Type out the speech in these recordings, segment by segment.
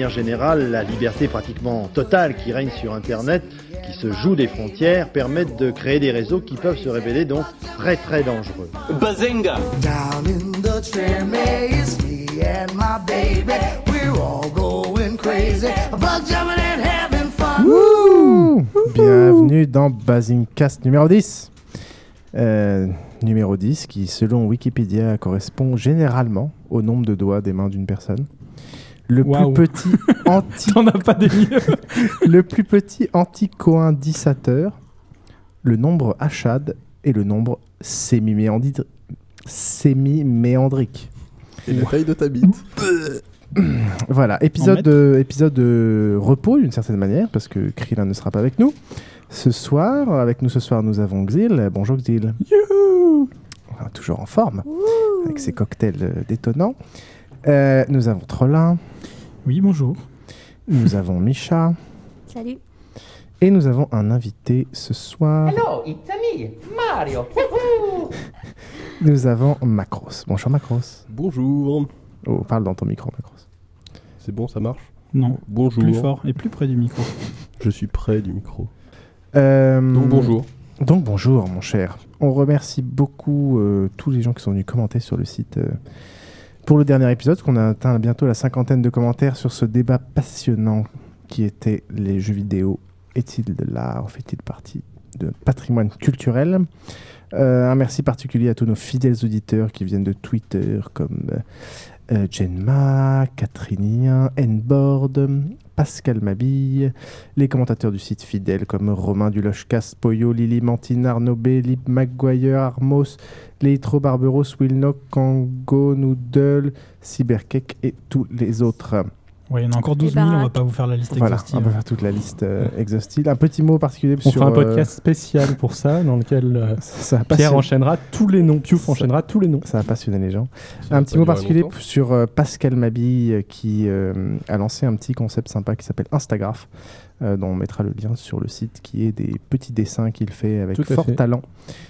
manière générale, la liberté pratiquement totale qui règne sur Internet, qui se joue des frontières, permettent de créer des réseaux qui peuvent se révéler donc très très dangereux. Bazinga Bienvenue dans Basingcast numéro 10. Euh, numéro 10 qui, selon Wikipédia, correspond généralement au nombre de doigts des mains d'une personne. Le plus petit anti T'en as pas des mieux. le plus petit anticoindicateur, le nombre Achad et le nombre sémiméandri- sémiméandrique. Et la taille de ta bite. Voilà, épisode, de, épisode de repos d'une certaine manière, parce que Krillin ne sera pas avec nous. Ce soir, avec nous ce soir, nous avons Xil. Bonjour Xil. Ah, Toujours en forme, avec ses cocktails euh, détonnants. Euh, nous avons Trollin, Oui, bonjour. nous avons Misha, Salut. et nous avons un invité ce soir. Hello, it's me, Mario. Nous avons Macros. Bonjour Macros. Bonjour. Oh, parle dans ton micro, Macros. C'est bon, ça marche? Non, Bonjour. plus fort et plus près du micro. Je suis près du micro. Euh, Donc bonjour. Donc bonjour mon cher. On remercie beaucoup euh, tous les gens qui sont venus commenter sur le site euh, pour le dernier épisode, qu'on a atteint bientôt la cinquantaine de commentaires sur ce débat passionnant qui était les jeux vidéo. Est-il de l'art? Fait-il partie de patrimoine culturel? Euh, Un merci particulier à tous nos fidèles auditeurs qui viennent de Twitter comme euh, Jenma, Catherinien, Nboard, Pascal Mabille, les commentateurs du site fidèles comme Romain Dulochcas, Poyo, Lily Mantine, Arnaud B, Lib Maguire, Armos, Leitro Barberos, Wilnock, Kango, Noodle, Cybercake et tous les autres. Ouais, il y en a encore 12 Les 000, on va pas vous faire la liste Voilà, exhaustive. on va faire toute la liste euh, exhaustive. Un petit mot particulier On sur... fera un euh, podcast spécial pour ça, dans lequel euh, ça Pierre passionné- enchaînera tous les noms, Piouf Ça- enchaînera tous les noms. Ça a passionné les gens. Ça va un petit mot particulier longtemps. sur euh, Pascal Mabille qui euh, a lancé un petit concept sympa qui s'appelle Instagraph, euh, dont on mettra le lien sur le site, qui est des petits dessins qu'il fait avec fort fait. talent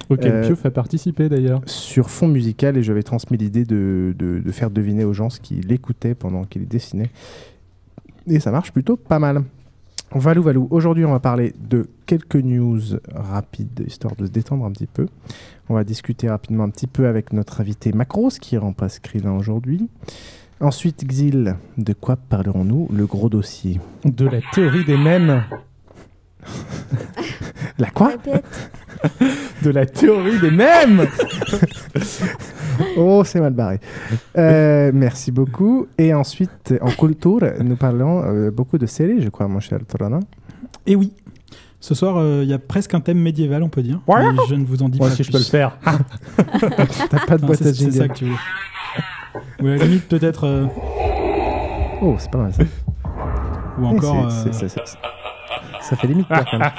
Auquel Euh, Piouf a participé d'ailleurs. sur fond musical et j'avais transmis l'idée de, de- de faire deviner aux gens ce qu'il écoutait pendant qu'il dessinait. Et ça marche plutôt pas mal. Valou Valou, aujourd'hui on va parler de quelques news rapides, histoire de se détendre un petit peu. On va discuter rapidement un petit peu avec notre invité Macros qui remplace Krillin aujourd'hui. Ensuite, Xil, de quoi parlerons-nous Le gros dossier. De la théorie des mèmes. La quoi. De la théorie des mèmes Oh, c'est mal barré. Euh, merci beaucoup. Et ensuite, en culture, nous parlons euh, beaucoup de séries, je crois, mon cher Torana. Et oui, ce soir, euh, il y a presque un thème médiéval, on peut dire. Ouais. Mais je ne vous en dis Moi pas si je plus. peux le faire. T'as pas de boîte à c'est c'est ça que tu veux. Ou à la limite, peut-être. euh, Oh, c'est pas mal ça. ou encore. C'est- euh, c'est- c'est- c'est- ça fait limite peur quand même.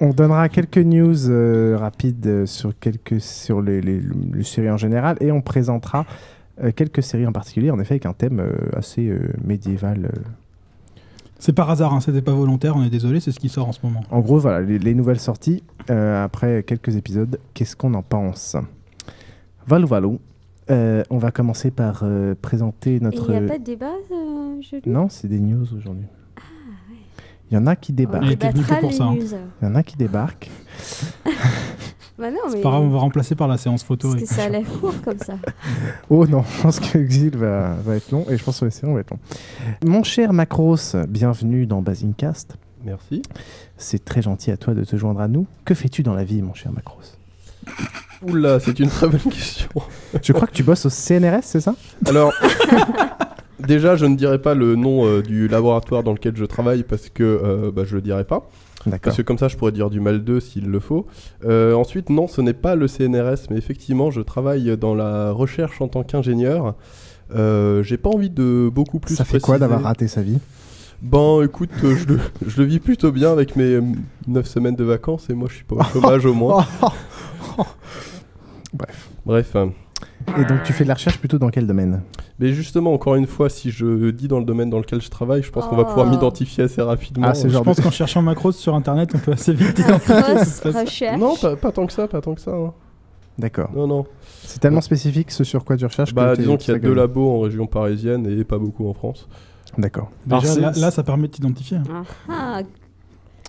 On donnera quelques news euh, rapides euh, sur, quelques, sur les, les- les séries en général et on présentera euh, quelques séries en particulier, en effet, avec un thème euh, assez euh, médiéval. euh. C'est par hasard, hein, c'était pas volontaire, on est désolé, c'est ce qui sort en ce moment. En gros, voilà, les, les nouvelles sorties, euh, après quelques épisodes, qu'est-ce qu'on en pense? Valou Valou, euh, on va commencer par euh, présenter Et il notre... n'y a pas de débat euh, jeudi Non, c'est des news aujourd'hui. Il y en a qui débarquent. On débattra les news. Il y en a qui débarquent. Bah non, C'est pas grave, on va remplacer par la séance photo. parce que avec ça a Michel. l'air court comme ça. Oh non, je pense que Exil va, va être long et je pense que séries, on va être long. Mon cher Macros, bienvenue dans Basincast. Merci. C'est très gentil à toi de te joindre à nous. Que fais-tu dans la vie, mon cher Macros? Oula, c'est une très bonne question. Je crois que tu bosses au CNRS, c'est ça? Alors, déjà, je ne dirai pas le nom euh, du laboratoire dans lequel je travaille parce que euh, bah, je le dirai pas. Parce que comme ça, je pourrais dire du mal d'eux s'il le faut. Euh, ensuite, non, ce n'est pas le CNRS, mais effectivement, je travaille dans la recherche en tant qu'ingénieur. Euh, J'ai pas envie de beaucoup plus. Ça fait quoi d'avoir raté sa vie? Bon, écoute, euh, je, le, je le vis plutôt bien avec mes 9 semaines de vacances et moi, je suis pas au chômage au moins. Bref. Bref. euh, Et donc tu fais de la recherche plutôt dans quel domaine? Mais justement, encore une fois, si je dis dans le domaine dans lequel je travaille, je pense qu'on va pouvoir Oh. m'identifier assez rapidement. Ah, c'est Je genre pense de- qu'en cherchant macros sur internet, on peut assez vite identifier. Non, pas, pas tant que ça, pas tant que ça. hein. D'accord. Non, non. C'est tellement spécifique ce sur quoi tu recherches Bah, que disons qu'il y a deux labos en région parisienne et pas beaucoup en France. D'accord. Déjà, là, là, ça permet de t'identifier. Ah, ah,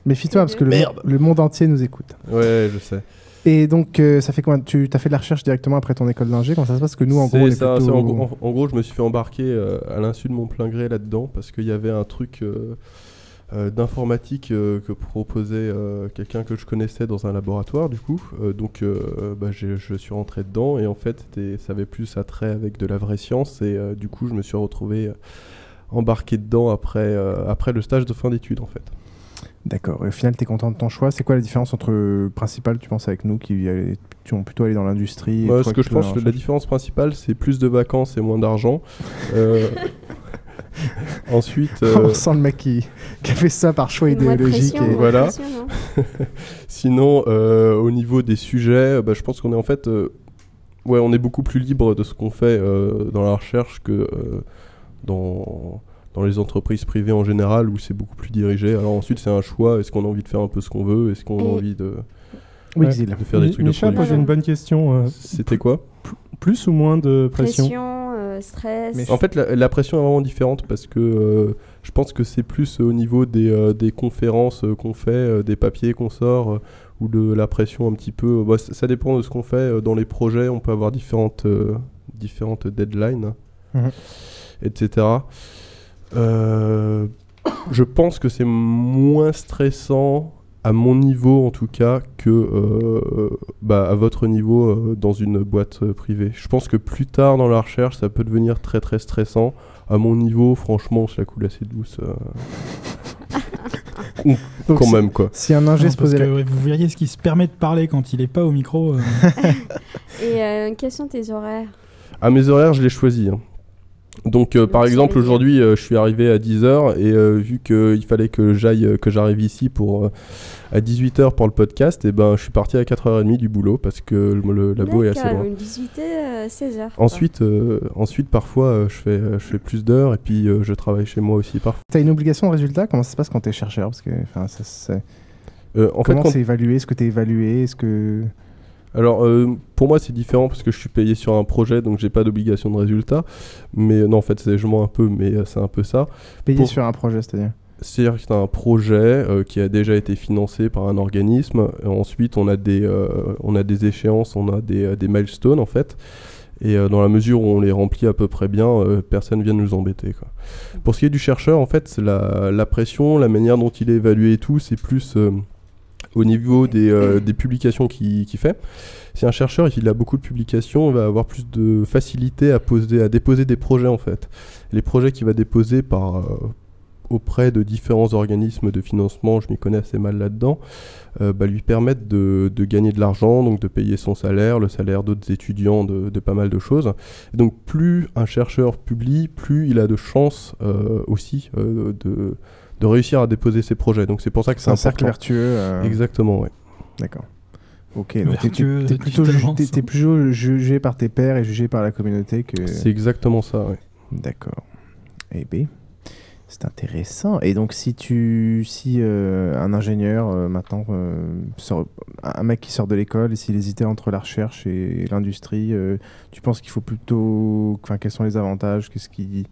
Méfie-toi parce que le, le monde entier nous écoute. Ouais, je sais. Et donc, euh, ça fait combien Tu as fait de la recherche directement après ton école d'ingé? Comment ça se passe? Parce que nous, en gros, on est ça, plutôt... c'est en, gros, en- en gros, je me suis fait embarquer euh, à l'insu de mon plein gré là-dedans parce qu'il y avait un truc euh, d'informatique que proposait quelqu'un que je connaissais dans un laboratoire, du coup. Donc, bah, je suis rentré dedans et en fait, ça avait plus attrait avec de la vraie science et du coup, je me suis retrouvé embarqué dedans après, après le stage de fin d'études, en fait. D'accord. Et au final, tu es content de ton choix. C'est quoi la différence entre euh, principal, tu penses, avec nous qui, qui ont plutôt allé dans l'industrie toi ce que je pense, que la différence principale, c'est plus de vacances et moins d'argent. Euh, Ensuite, euh, On sent le mec qui, qui a fait ça par choix idéologique. pression, et- Voilà. pression, non Sinon, euh, au niveau des sujets, bah, je pense qu'on est en fait, euh, ouais, on est beaucoup plus libre de ce qu'on fait euh, dans la recherche que euh, dans dans les entreprises privées en général où c'est beaucoup plus dirigé. Alors ensuite, c'est un choix. Est-ce qu'on a envie de faire un peu ce qu'on veut? Est-ce qu'on a envie de, Oui, Ouais. Xil. de faire des trucs de Micha a production posé une bonne question. euh, C'était quoi? Plus ou moins de pression, Pression, euh, stress. Mais- En fait, la, la pression est vraiment différente parce que euh, je pense que c'est plus au niveau des, euh, des conférences qu'on fait, euh, des papiers qu'on sort, euh, ou de la pression un petit peu. bah, ça, dépend de ce qu'on fait. Dans les projets, on peut avoir différentes, euh, différentes deadlines, Mhm. etc. Euh, je pense que c'est moins stressant à mon niveau en tout cas que euh, bah, à votre niveau euh, dans une boîte euh, privée. Je pense que plus tard dans la recherche ça peut devenir très très stressant. À mon niveau franchement je la coule assez douce. euh. Donc, quand si- même quoi. Si un ingé Non, se parce posait que la... ouais, vous verriez ce qui se permet de parler quand il est pas au micro. euh, Et euh, quels sont tes horaires? À mes horaires je les choisis. hein. Donc euh, par exemple aujourd'hui euh, je suis arrivé à 10h et euh, vu qu'il fallait que j'aille que j'arrive ici pour euh, à 18h pour le podcast et ben je suis parti à 4h30 du boulot parce que le, le labo est assez loin. 18 euh, 16 heures. Ensuite, euh, ensuite parfois euh, je fais je fais plus d'heures et puis euh, je travaille chez moi aussi parfois. T'as une obligation de résultat? Comment ça se passe quand t'es chercheur? Parce que, enfin, ça, c'est- Euh, en fait, Comment quand- c'est évalué? Est-ce que t'es évalué? Est-ce que... alors euh, pour moi c'est différent parce que je suis payé sur un projet donc j'ai pas d'obligation de résultat. Mais non en fait c'est je mens un peu mais euh, c'est un peu ça. Payé Pour- sur un projet, c'est-à-dire? C'est-à-dire que c'est un projet euh, qui a déjà été financé par un organisme. Et ensuite, on a des, on a des échéances, on a des, des milestones en fait. Et dans la mesure où on les remplit à peu près bien, euh, personne vient nous embêter. Quoi. Pour ce qui est du chercheur, en fait, c'est la, la pression, la manière dont il est évalué et tout, c'est plus euh, au niveau des, euh, publications qu'il fait. Si un chercheur il a beaucoup de publications, il va avoir plus de facilité à, poser, à déposer des projets en fait. Les projets qu'il va déposer par, euh, auprès de différents organismes de financement, je m'y connais assez mal là-dedans, euh, bah, lui permettent de, gagner de l'argent, donc de payer son salaire, le salaire d'autres étudiants, de, pas mal de choses. Donc plus un chercheur publie, plus il a de chances aussi de, de réussir à déposer ses projets. Donc c'est pour ça que c'est un cercle vertueux. euh, Exactement, ouais. D'accord. Ok, donc t'es- t'es t'es plutôt, jugé par tes pairs et jugé par la communauté que... C'est exactement ça, ouais. D'accord. Eh B. C'est intéressant. Et donc, si tu, si euh, un ingénieur euh, maintenant, euh, sort- un mec qui sort de l'école, et s'il hésitait entre la recherche et l'industrie, euh, tu penses qu'il faut plutôt, enfin, quels sont les avantages? Qu'est-ce qui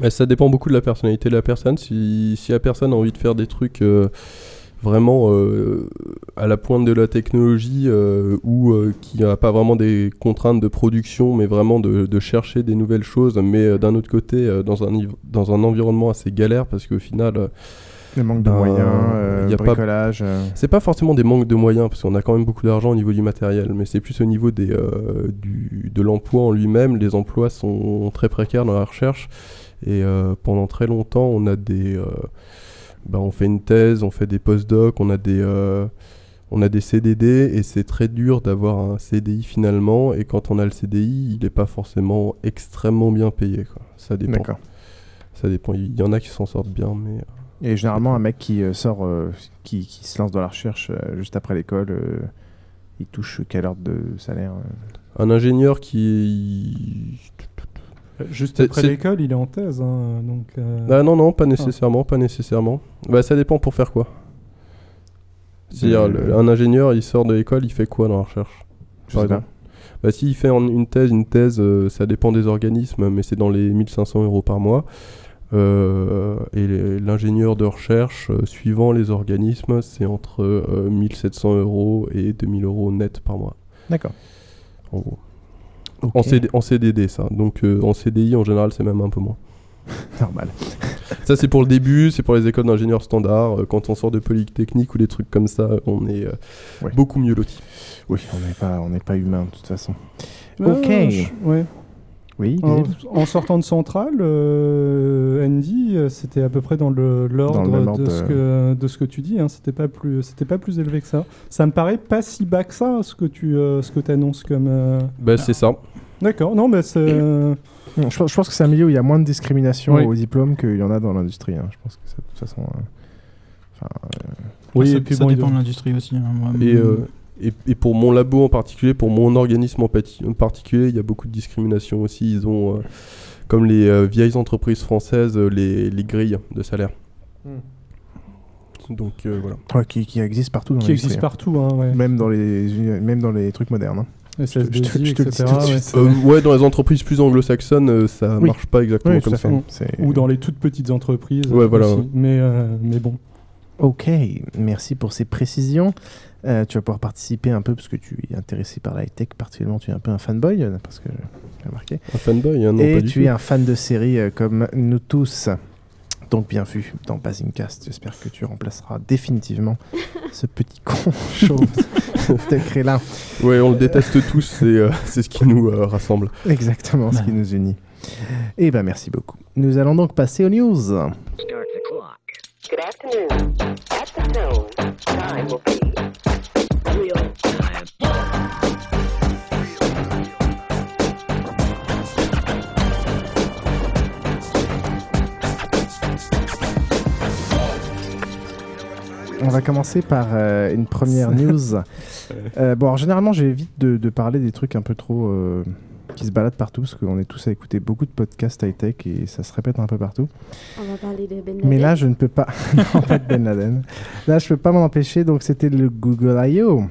Mais ça dépend beaucoup de la personnalité de la personne. Si, si la personne a envie de faire des trucs euh, vraiment euh, à la pointe de la technologie euh, ou euh, qui n'a pas vraiment des contraintes de production, mais vraiment de, de chercher des nouvelles choses, mais d'un autre côté, dans, un, dans un environnement assez galère, parce qu'au final. Le manque de ben, moyens, euh, y a pas- bricolage. euh. C'est pas forcément des manques de moyens, parce qu'on a quand même beaucoup d'argent au niveau du matériel, mais c'est plus au niveau des, euh, du, de l'emploi en lui-même. Les emplois sont très précaires dans la recherche. Et euh, pendant très longtemps, on a des. euh, ben, on fait une thèse, on fait des post-docs, on a des. euh, on a des CDD et c'est très dur d'avoir un CDI finalement. Et quand on a le CDI, il n'est pas forcément extrêmement bien payé. quoi. Ça dépend. D'accord. Ça dépend. Il y en a qui s'en sortent bien, mais. Et généralement, un mec qui sort, euh, qui, qui se lance dans la recherche euh, juste après l'école, euh, il touche quelle ordre de salaire Un ingénieur qui. Juste après l'école, il est en thèse. hein, donc, euh, Ah non, non, pas nécessairement, pas nécessairement. Bah ça dépend pour faire quoi. C'est-à-dire, le- un ingénieur, il sort de l'école, il fait quoi dans la recherche Je Par sais pas. exemple Bah s'il fait en- une thèse, une thèse, euh, ça dépend des organismes, mais c'est dans les 1500 euros par mois. Euh, et l'ingénieur de recherche, euh, suivant les organismes, c'est entre euh, 1700 euros et 2000 euros net par mois. D'accord. En gros. Ok. En, CD en CDD, ça. Donc euh, en CDI, en général, c'est même un peu moins. Normal. Ça, c'est pour le début, c'est pour les écoles d'ingénieurs standards. Euh, Quand on sort de Polytechnique ou des trucs comme ça, on est euh, Ouais. beaucoup mieux loti. Oui, on n'est pas, on n'est pas humain de toute façon. ouais, ok. ouais. Oui. En, sortant de Centrale, euh, Andy, euh, c'était à peu près dans le- l'ordre ordre de, ce de- que, de ce que tu dis. Hein. C'était pas plus, c'était pas plus élevé que ça. Ça me paraît pas si bas que ça, ce que tu, euh, ce que annonces comme. euh, Bah, c'est ça. D'accord. Non, mais c'est. euh, Non, je, pense- je pense que c'est un milieu où il y a moins de discrimination Oui. au diplôme qu'il y en a dans l'industrie. hein. Je pense que ça, de toute façon. euh, enfin, euh, Oui, ça, et puis ça bon, il dépend de l'industrie aussi. hein, moi. Et, euh, et, et pour mon labo en particulier, pour mon organisme en, pati- en particulier, il y a beaucoup de discrimination aussi. Ils ont, euh, comme les euh, vieilles entreprises françaises, euh, les, les grilles de salaire. Donc euh, voilà. ouais, qui, qui existe partout dans qui l'industrie, existe hein. partout, hein, ouais. Même dans les, même dans les trucs modernes. hein. Je te- je te- je te le dis tout de suite. Euh, ouais, dans les entreprises plus anglo-saxonnes, euh, ça Oui. marche pas exactement Oui, comme ça. C'est- Ou dans les toutes petites entreprises. Ouais, voilà. Mais, euh, mais bon. Ok, merci pour ces précisions. Euh, tu vas pouvoir participer un peu parce que tu es intéressé par la high-tech, particulièrement tu es un peu un fanboy, euh, parce que j'ai remarqué. Un fanboy, hein, non, Et pas du tu tout. es un fan de séries euh, comme nous tous. Donc bien vu dans Basingcast. J'espère que tu remplaceras définitivement ce petit con chauve de Crélin. Ouais, on le déteste tous, c'est euh, c'est ce qui nous euh, rassemble. Exactement ce qui nous unit. Et ben merci beaucoup. Nous allons donc passer aux news. Good afternoon. At the tone, time will be real time. On va commencer par euh, une première news. Euh, bon, alors, généralement, j'évite de, de parler des trucs un peu trop euh, qui se baladent partout parce qu'on est tous à écouter beaucoup de podcasts high-tech et ça se répète un peu partout. On va parler de Ben Laden. Mais là, je ne peux pas. non, pas de Ben Laden. Là, je peux pas m'en empêcher. Donc, c'était le Google I.O.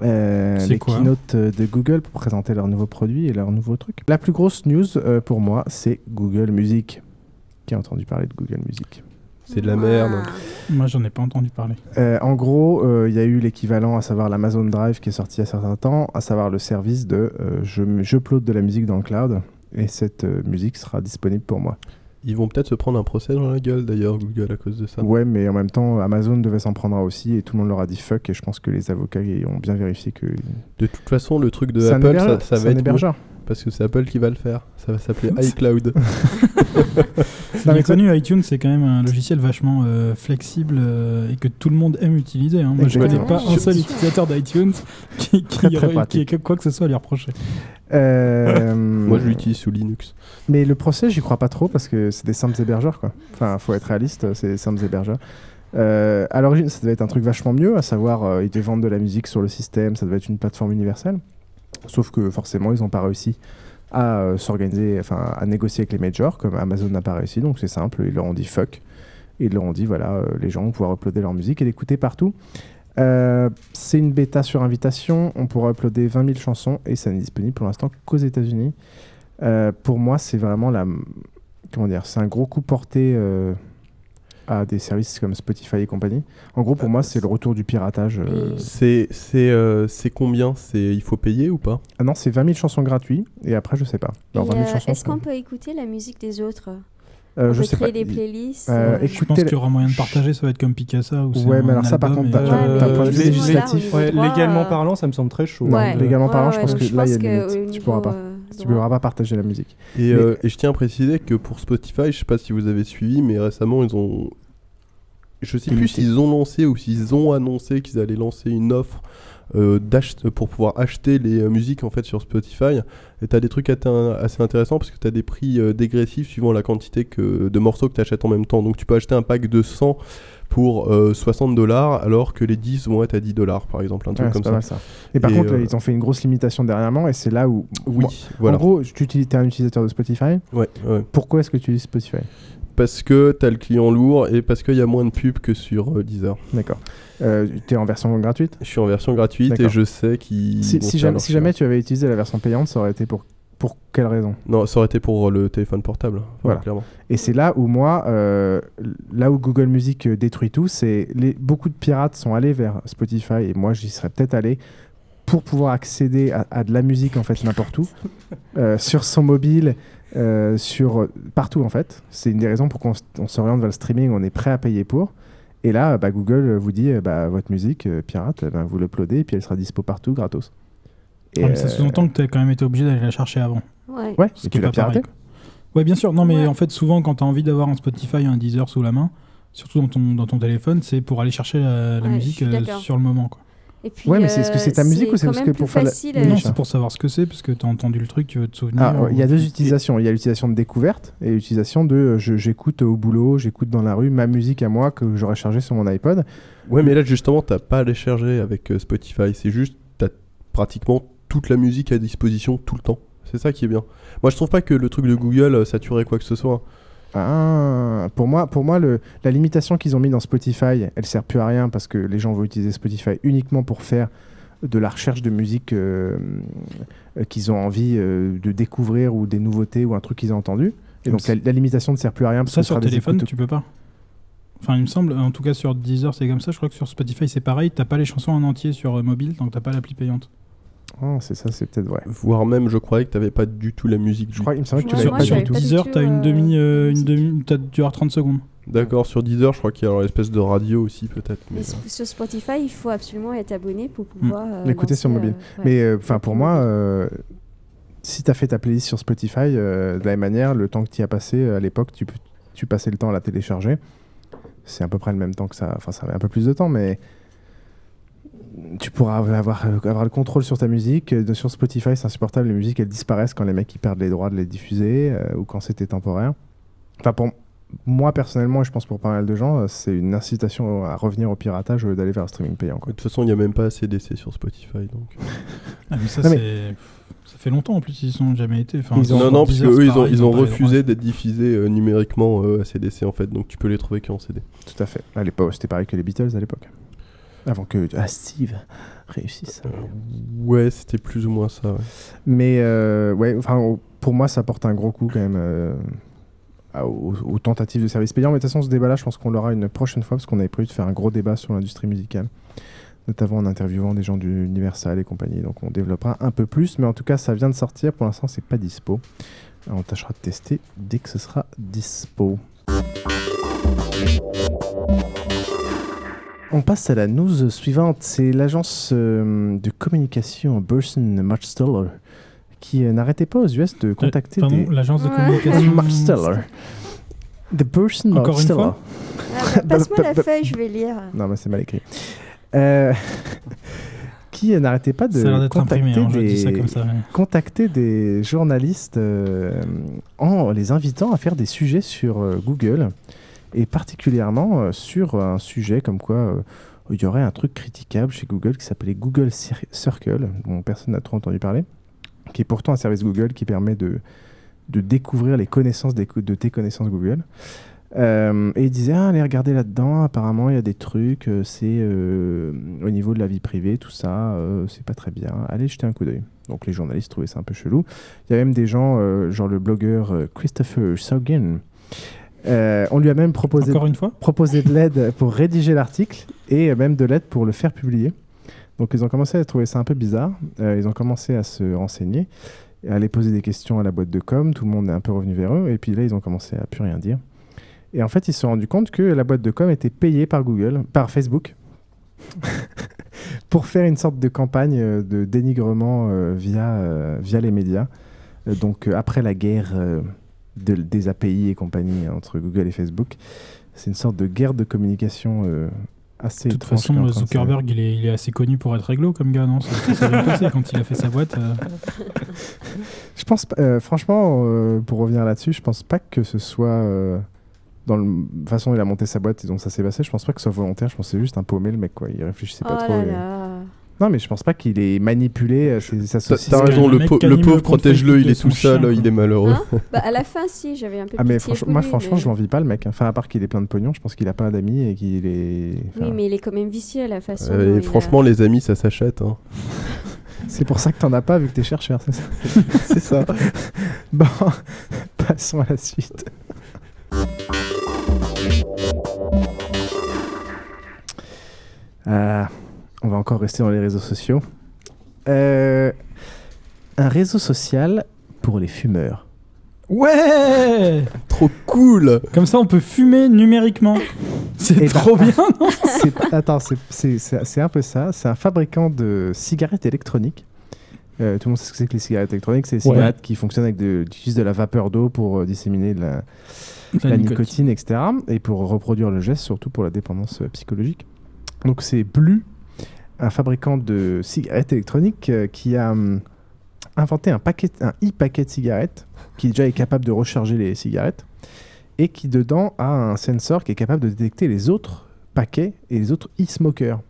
Euh, les quoi keynotes de Google pour présenter leurs nouveaux produits et leurs nouveaux trucs. La plus grosse news euh, pour moi, c'est Google Music. Qui a entendu parler de Google Music? C'est de la merde. Moi, j'en ai pas entendu parler. Euh, en gros, euh, il y a eu l'équivalent, à savoir l'Amazon Drive qui est sorti il y a certains temps, à savoir le service de euh, je, je upload de la musique dans le cloud et cette euh, musique sera disponible pour moi. Ils vont peut-être se prendre un procès dans la gueule d'ailleurs, Google, à cause de ça. Ouais, mais en même temps, Amazon devait s'en prendre aussi et tout le monde leur a dit fuck et je pense que les avocats y ont bien vérifié que. De toute façon, le truc de un Apple, ça, ça c'est va un être. hébergeur. Parce que c'est Apple qui va le faire. Ça va s'appeler iCloud. C'est bien connu, iTunes, c'est quand même un logiciel vachement euh, flexible euh, et que tout le monde aime utiliser. hein. Moi, je connais Exactement. pas un seul utilisateur d'iTunes qui, qui, Très, très aurait- qui ait pratique. quoi que ce soit à lui reprocher. Euh, Moi, je l'utilise sous Linux. Mais le procès, j'y crois pas trop parce que c'est des simples hébergeurs, quoi. Enfin, faut être réaliste, c'est des simples hébergeurs. Euh, à l'origine, ça devait être un truc vachement mieux, à savoir, euh, ils devaient vendre de la musique sur le système, ça devait être une plateforme universelle. Sauf que forcément, ils n'ont pas réussi à euh, s'organiser, enfin à négocier avec les majors, comme Amazon n'a pas réussi. Donc c'est simple, ils leur ont dit fuck. Ils leur ont dit voilà, euh, les gens vont pouvoir uploader leur musique et l'écouter partout. Euh, c'est une bêta sur invitation. On pourra uploader 20 000 chansons et ça n'est disponible pour l'instant qu'aux États-Unis. Pour moi, c'est vraiment la. Comment dire C'est un gros coup porté à des services comme Spotify et compagnie. En gros, pour moi, c'est le retour du piratage. euh, C'est c'est euh, c'est combien? C'est il faut payer ou pas? Ah non, c'est 20 000 chansons gratuits et après, je sais pas. Et, Alors, 20 000 euh, Est-ce qu'on peut écouter la musique des autres? Euh, On je peut sais créer pas. des playlists Euh, euh, Je pense qu'il y aura moyen de partager, ça va être comme Picasa. Où c'est Ouais, mais alors ça, par contre, t'as- Euh, légalement euh, parlant, ça me semble très chaud. Non, légalement Ouais, parlant, ouais, je pense que je là, il y a une limite. Tu pourras pas. Tu droit. pourras pas partager la musique. Et, Mais- euh, et je tiens à préciser que pour Spotify, je sais pas si vous avez suivi, mais récemment ils ont. Je sais plus s'ils ont lancé ou s'ils ont annoncé qu'ils allaient lancer une offre euh, d'ach- pour pouvoir acheter les euh, musiques en fait sur Spotify. Et t'as des trucs assez intéressants parce que t'as des prix euh, dégressifs suivant la quantité que, de morceaux que tu achètes en même temps. Donc tu peux acheter un pack de 100 pour euh, 60 dollars alors que les 10 vont être à 10 dollars par exemple, un truc Ouais, comme ça. mal, ça. Et par contre, euh, ils ont fait une grosse limitation dernièrement, et c'est là où. Oui, Moi- voilà. En gros, tu es un utilisateur de Spotify. Ouais, ouais. Pourquoi est-ce que tu utilises Spotify? Parce que t'as le client lourd et parce qu'il y a moins de pubs que sur euh, Deezer. D'accord. Euh, tu es en version gratuite? Je suis en version gratuite et je sais qu'ils. Si, si jamais, si jamais tu avais utilisé la version payante, ça aurait été pour, pour quelle raison? Non, ça aurait été pour le téléphone portable. Enfin, Voilà. Clairement. Et c'est là où moi, euh, là où Google Music euh, détruit tout, c'est les, beaucoup de pirates sont allés vers Spotify et moi j'y serais peut-être allé pour pouvoir accéder à, à de la musique en fait n'importe où, euh, sur son mobile, euh, sur euh, partout en fait. C'est une des raisons pour qu'on s'oriente vers le streaming, on est prêt à payer pour. Et là, bah, Google vous dit, euh, bah, votre musique euh, pirate, euh, bah, vous l'uploadez et puis elle sera dispo partout gratos. Et, Ah, mais ça euh, sous-entend que tu as quand même été obligé d'aller la chercher avant. Ouais. Ouais, Ce et qui tu est l'as pas pareil, piraté quoi. Ouais, bien sûr. Non, mais en fait, souvent, quand tu as envie d'avoir un Spotify, un Deezer sous la main, surtout dans ton, dans ton téléphone, c'est pour aller chercher la, la Ouais, musique euh, sur le moment. Quoi. Et puis, Ouais, mais c'est- est-ce que c'est ta euh, musique ou c'est parce que pour faire la- euh, Non, c'est pour savoir ce que c'est, parce que tu as entendu le truc, tu veux te souvenir. Ah, ouais, il y a ou- deux utilisations. Il y a l'utilisation de découverte et l'utilisation de euh, j'écoute au boulot, j'écoute dans la rue ma musique à moi que j'aurais chargée sur mon iPod. Ouais, mais là justement, t'as pas à les charger avec euh, Spotify. C'est juste, t'as pratiquement toute la musique à disposition tout le temps. C'est ça qui est bien. Moi, je trouve pas que le truc de Google euh, saturait quoi que ce soit. Ah, pour moi, pour moi le, la limitation qu'ils ont mis dans Spotify, elle sert plus à rien parce que les gens vont utiliser Spotify uniquement pour faire de la recherche de musique euh, euh, qu'ils ont envie euh, de découvrir ou des nouveautés ou un truc qu'ils ont entendu. Et donc la, la limitation ne sert plus à rien parce Ça, que sur téléphone, tu peux pas. Enfin, il me semble, en tout cas sur Deezer, c'est comme ça. Je crois que sur Spotify, c'est pareil. T'as pas les chansons en entier sur mobile, donc t'as pas l'appli payante. Oh, c'est ça, c'est peut-être vrai. Voire même, je croyais que t'avais pas du tout la musique. Je crois, il me semblait que tu Ouais, l'avais pas du tout. du Deezer, tout, t'as une euh, demi, euh, une demi, t'as tu as 30 secondes. D'accord, sur Deezer, je crois qu'il y a une espèce de radio aussi, peut-être. Mais... Mais sur sur Spotify, il faut absolument être abonné pour pouvoir euh, L'écouter sur mobile. euh, ouais. Mais euh, enfin, pour moi, euh, si tu as fait ta playlist sur Spotify, euh, de la même manière, le temps que tu y as passé à l'époque, tu, peux- tu passais le temps à la télécharger. C'est à peu près le même temps que ça. Enfin, ça met un peu plus de temps, mais tu pourras avoir, avoir le contrôle sur ta musique. Euh, Sur Spotify, c'est insupportable. Les musiques, elles disparaissent quand les mecs ils perdent les droits de les diffuser euh, ou quand c'était temporaire. Enfin, pour moi, personnellement, et je pense pour pas mal de gens, euh, c'est une incitation à revenir au piratage au lieu d'aller vers le streaming payant. quoi. De toute façon, il n'y a même pas assez d'essais sur Spotify. Donc... Ah, mais ça, Non, mais- c'est. Ça fait longtemps en plus, ils sont jamais été. Enfin, Ils sur non, non, parce qu'eux, ils ont, ils ont refusé d'être diffusés euh, numériquement euh, à CDC en fait, donc tu peux les trouver qu'en CD. Tout à fait. À l'époque, c'était pareil que les Beatles à l'époque. Avant que ah, Steve réussisse. Ouais, c'était plus ou moins ça. ouais. Mais euh, ouais, enfin, pour moi, ça porte un gros coup quand même euh, aux, aux tentatives de services payants. Mais de toute façon, ce débat-là, je pense qu'on l'aura une prochaine fois parce qu'on avait prévu de faire un gros débat sur l'industrie musicale, notamment en interviewant des gens du Universal et compagnie. Donc, on développera un peu plus. Mais en tout cas, ça vient de sortir. Pour l'instant, c'est pas dispo. On tâchera de tester dès que ce sera dispo. On passe à la news suivante. C'est l'agence euh, de communication Burson Marsteller qui euh, n'arrêtait pas aux US de contacter pardon, des... l'agence de communication. Marsteller. The Burson Encore une Marsteller. fois Ah, bah, Passe-moi la feuille, je vais lire. Non, mais c'est mal écrit. Euh, qui euh, n'arrêtait pas de contacter, imprimé, hein, je des... dis ça comme ça, ouais. contacter des journalistes euh, en les invitant à faire des sujets sur euh, Google et particulièrement euh, sur un sujet comme quoi euh, il y aurait un truc critiquable chez Google qui s'appelait Google Cir- Circle, dont personne n'a trop entendu parler. qui est pourtant un service Google qui permet de, de découvrir les connaissances de tes connaissances Google. Euh, et il disait, ah, allez regarder là-dedans, apparemment il y a des trucs, c'est au niveau de la vie privée, tout ça, euh, c'est pas très bien, allez jeter un coup d'œil. Donc les journalistes trouvaient ça un peu chelou. Il y a même des gens, genre le blogueur Christopher Saugen, euh, on lui a même proposé, Encore une fois proposé de l'aide pour rédiger l'article et même de l'aide pour le faire publier. Donc ils ont commencé à trouver ça un peu bizarre, Euh, ils ont commencé à se renseigner, à aller poser des questions à la boîte de com, tout le monde est un peu revenu vers eux, et puis là ils ont commencé à plus rien dire. Et en fait ils se sont rendus compte que la boîte de com était payée par Google, par Facebook, pour faire une sorte de campagne euh, de dénigrement euh, via, euh, via les médias. Donc après la guerre de- des API et compagnie entre Google et Facebook, c'est une sorte de guerre de communication euh, assez De toute façon, de se- Zuckerberg, il est, il est assez connu pour être réglo comme gars, non? Ça ça s'est bien passé quand il a fait sa boîte. euh. Je pense, pas- euh, franchement, euh, pour revenir là-dessus, je pense pas que ce soit euh, dans la façon dont il a monté sa boîte et dont ça s'est passé. Je pense pas que ce soit volontaire. Je pense que c'est juste un paumé le mec, quoi. Il réfléchissait pas Oh trop. là et- là. Non, mais je pense pas qu'il ait manipulé euh, ses, sa T'as raison, le, le pauvre, protège-le, il est tout seul, chien, il est malheureux. Hein bah, à la fin, si, j'avais un peu Ah mais franch- moi lui, franchement mais- je l'envie pas le mec. Enfin à part qu'il ait plein de pognon, je pense qu'il a pas d'amis et qu'il est. enfin, Oui, mais il est quand même vicieux à la façon. Euh, dont et franchement, les amis, ça s'achète. hein. C'est pour ça que t'en as pas vu que t'es chercheur, c'est ça C'est ça. bon, passons à la suite. Euh, on va encore rester dans les réseaux sociaux. Euh, un réseau social pour les fumeurs. Ouais Trop cool Comme ça, on peut fumer numériquement. C'est Eh ben, trop bien, non Attends, c'est- c'est c'est- c'est un peu ça. C'est un fabricant de cigarettes électroniques. Euh, tout le monde sait ce que c'est que les cigarettes électroniques. C'est des Ouais. cigarettes qui fonctionnent avec de, de la vapeur d'eau pour euh, disséminer de la, La la nicotine. nicotine. etc. Et pour reproduire le geste, surtout pour la dépendance euh, psychologique. Donc c'est Blue, un fabricant de cigarettes électroniques euh, qui a hum, inventé un paquet, un e-paquet de cigarettes qui déjà est capable de recharger les cigarettes et qui dedans a un sensor qui est capable de détecter les autres paquets et les autres e-smokers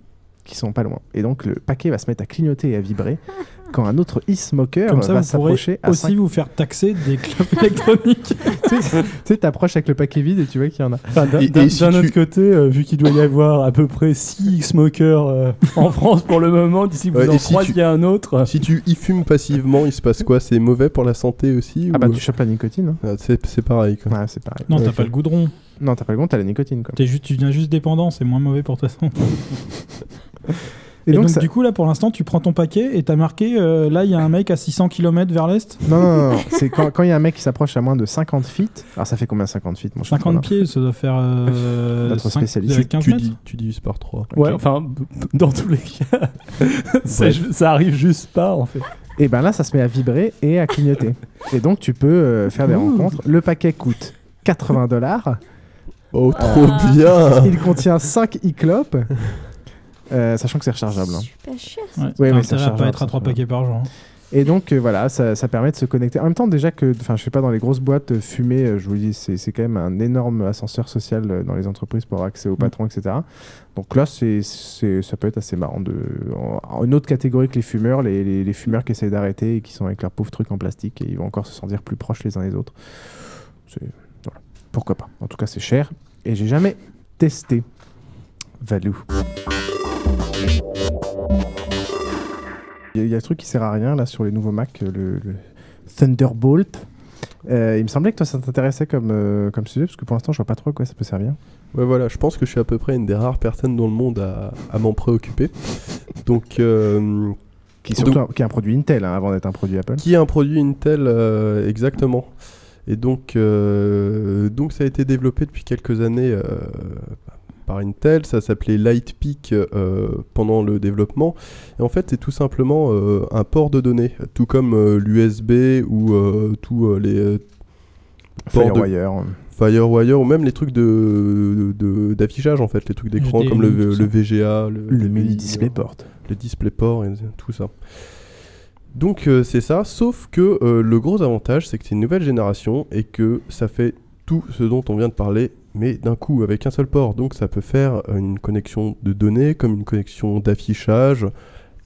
qui sont pas loin. Et donc le paquet va se mettre à clignoter et à vibrer quand un autre e-smoker va s'approcher à aussi vous faire taxer des clubs électroniques. tu sais, t'approches avec le paquet vide et tu vois qu'il y en a. Enfin, d'un si tu- autre côté, euh, vu qu'il doit y avoir à peu près 6 smokers euh, en France pour le moment, d'ici que vous Ouais, en si croisiez tu- un autre. Si tu y fumes passivement, il se passe quoi? C'est mauvais pour la santé aussi Ah ou- bah tu chopes la nicotine. hein. Ah, c'est pareil. Quoi. Ouais, c'est pareil. Non, t'as pas le goudron. Non, t'as pas le goût, t'as la nicotine. Quoi. Juste, tu deviens juste dépendant, c'est moins mauvais pour ta santé. Et Et, donc, donc, ça- du coup, là, pour l'instant, tu prends ton paquet et t'as marqué, euh, là, il y a un mec à 600 km vers l'est. Non, non, non, non. c'est quand quand il y a un mec qui s'approche à moins de 50 feet. Alors ça fait combien 50 feet mon cher 50 pieds, ça doit faire euh, Notre cinq- spécialiste. euh, 15 tu, mètres. dis- tu divises par 3. Ouais, enfin, dans tous les cas, ça, arrive juste pas en fait. Et ben là, ça se met à vibrer et à clignoter. et donc tu peux euh, faire des rencontres. Le paquet coûte 80 dollars. Oh, trop Ah. bien Il contient 5 e-clopes. Euh, sachant que c'est rechargeable. hein. Super cher. Ouais, Ouais, mais ça à charge pas un être à 3 certain- paquets par jour. hein. Et donc euh, voilà, ça, ça permet de se connecter. En même temps, déjà que, enfin, je sais pas, dans les grosses boîtes, euh, fumer, euh, je vous dis, c'est c'est quand même un énorme ascenseur social euh, dans les entreprises pour avoir accès aux patrons, etc. Donc là, c'est c'est- ça peut être assez marrant. De, en, une autre catégorie que les fumeurs, les, les- les fumeurs qui essayent d'arrêter et qui sont avec leurs pauvres trucs en plastique et ils vont encore se sentir plus proches les uns des autres. C'est- Voilà. Pourquoi pas En tout cas, c'est cher et j'ai jamais testé. Valou. Il y, a- il y a un truc qui sert à rien là sur les nouveaux Mac, le, le Thunderbolt. Euh, il me semblait que toi ça t'intéressait comme, euh, comme sujet, parce que pour l'instant je vois pas trop à quoi ça peut servir. Ouais, voilà, je pense que je suis à peu près une des rares personnes dans le monde à, à m'en préoccuper. Donc, euh, Qui est surtout donc- un, qui est un produit Intel hein, avant d'être un produit Apple. qui est un produit Intel exactement. Et donc, donc ça a été développé depuis quelques années par Intel. Ça s'appelait Lightpeak euh, pendant le développement. Et en fait, c'est tout simplement euh, un port de données, tout comme l'USB ou euh, tous euh, les euh, de- Firewire. euh, Firewire ou même les trucs de de- d'affichage en fait, les trucs d'écran comme le. VGA, le, Le mini DisplayPort. le DisplayPort et tout ça. Donc euh, c'est ça, sauf que euh, le gros avantage c'est que c'est une nouvelle génération et que ça fait tout ce dont on vient de parler, mais d'un coup avec un seul port. Donc ça peut faire euh, une connexion de données comme une connexion d'affichage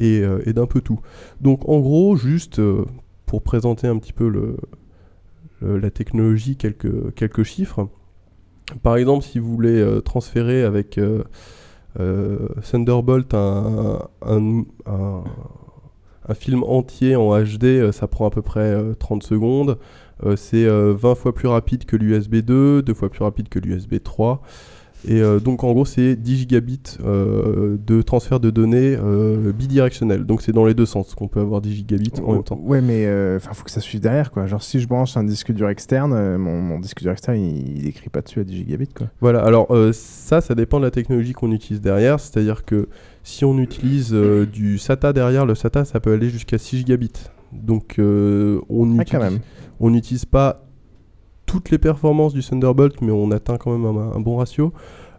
et, euh, d'un peu tout. Donc en gros, juste euh, pour présenter un petit peu la technologie, quelques, chiffres. Par exemple, si vous voulez transférer avec Thunderbolt un, film entier en HD, ça prend à peu près euh, 30 secondes. Euh, c'est euh, 20 fois plus rapide que l'USB 2, deux fois plus rapide que l'USB 3. Et euh, donc en gros c'est 10 gigabits euh, de transfert de données euh, bidirectionnel. Donc c'est dans les deux sens qu'on peut avoir 10 gigabits en même temps. Ouais, mais enfin, faut que ça suive derrière, quoi. Genre, si je branche un disque dur externe, euh, mon, mon disque dur externe, il, il écrit pas dessus à 10 gigabits, quoi. Voilà, alors euh, ça, ça dépend de la technologie qu'on utilise derrière. C'est-à-dire que si on utilise euh, du SATA derrière, le SATA, ça peut aller jusqu'à 6 gigabits. Donc euh, on Ah, utilise- on n'utilise pas toutes les performances du Thunderbolt, mais on atteint quand même un, un bon ratio.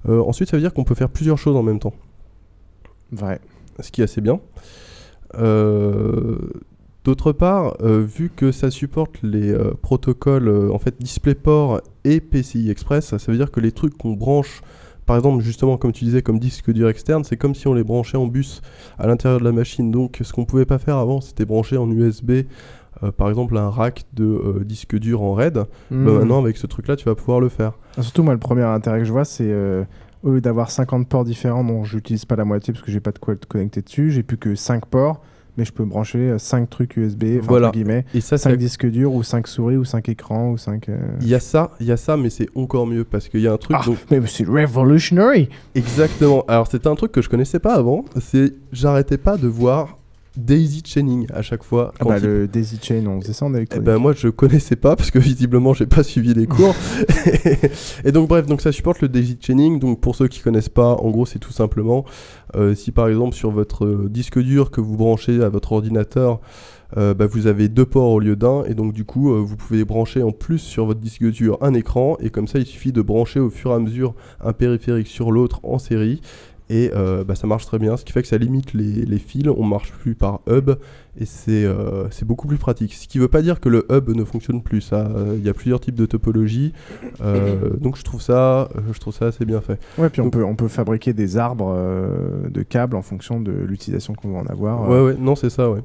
Euh, ensuite, ça veut dire qu'on peut faire plusieurs choses en même temps. Vrai. Ce qui est assez bien. Euh, D'autre part, vu que ça supporte les protocoles en fait DisplayPort et PCI Express, ça veut dire que les trucs qu'on branche, par exemple justement comme tu disais comme disque dur externe, c'est comme si on les branchait en bus à l'intérieur de la machine. Donc ce qu'on pouvait pas faire avant, c'était brancher en USB. euh, par exemple un rack de euh, disque dur en RAID, Bah, Mhm. maintenant avec ce truc là tu vas pouvoir le faire. Ah, Surtout, moi, le premier intérêt que je vois, c'est euh, au lieu d'avoir 50 ports différents dont j'utilise pas la moitié parce que j'ai pas de quoi le connecter dessus, j'ai plus que 5 ports, mais je peux brancher 5 trucs USB, Voilà. entre guillemets, Et ça, 5 c'est- disques durs ou 5 souris ou 5 écrans ou euh, 5. Il y a ça, il y a ça, mais c'est encore mieux parce qu'il y a un truc. Ah, donc- mais c'est revolutionary Exactement. Alors c'était un truc que je connaissais pas avant. C'est j'arrêtais pas de voir daisy chaining à chaque fois. Ah bah, il- le Daisy Chain, on faisait ça en Eh électronique. ben moi je connaissais pas parce que visiblement j'ai pas suivi les cours. et donc bref, donc ça supporte le daisy chaining. Donc pour ceux qui connaissent pas, en gros c'est tout simplement euh, si par exemple sur votre euh, disque dur que vous branchez à votre ordinateur, euh, bah, vous avez deux ports au lieu d'un et donc du coup euh, vous pouvez brancher en plus sur votre disque dur un écran et comme ça il suffit de brancher au fur et à mesure un périphérique sur l'autre en série. Et euh, bah, ça marche très bien, ce qui fait que ça limite les, les fils, on marche plus par hub, et c'est euh, c'est beaucoup plus pratique. Ce qui veut pas dire que le hub ne fonctionne plus, ça, euh, il y a plusieurs types de topologies, euh, donc je trouve ça, je trouve ça assez bien fait. Ouais, puis on peut, on peut fabriquer des arbres euh, de câbles en fonction de l'utilisation qu'on va en avoir. Ouais, euh. ouais, non, c'est ça, ouais.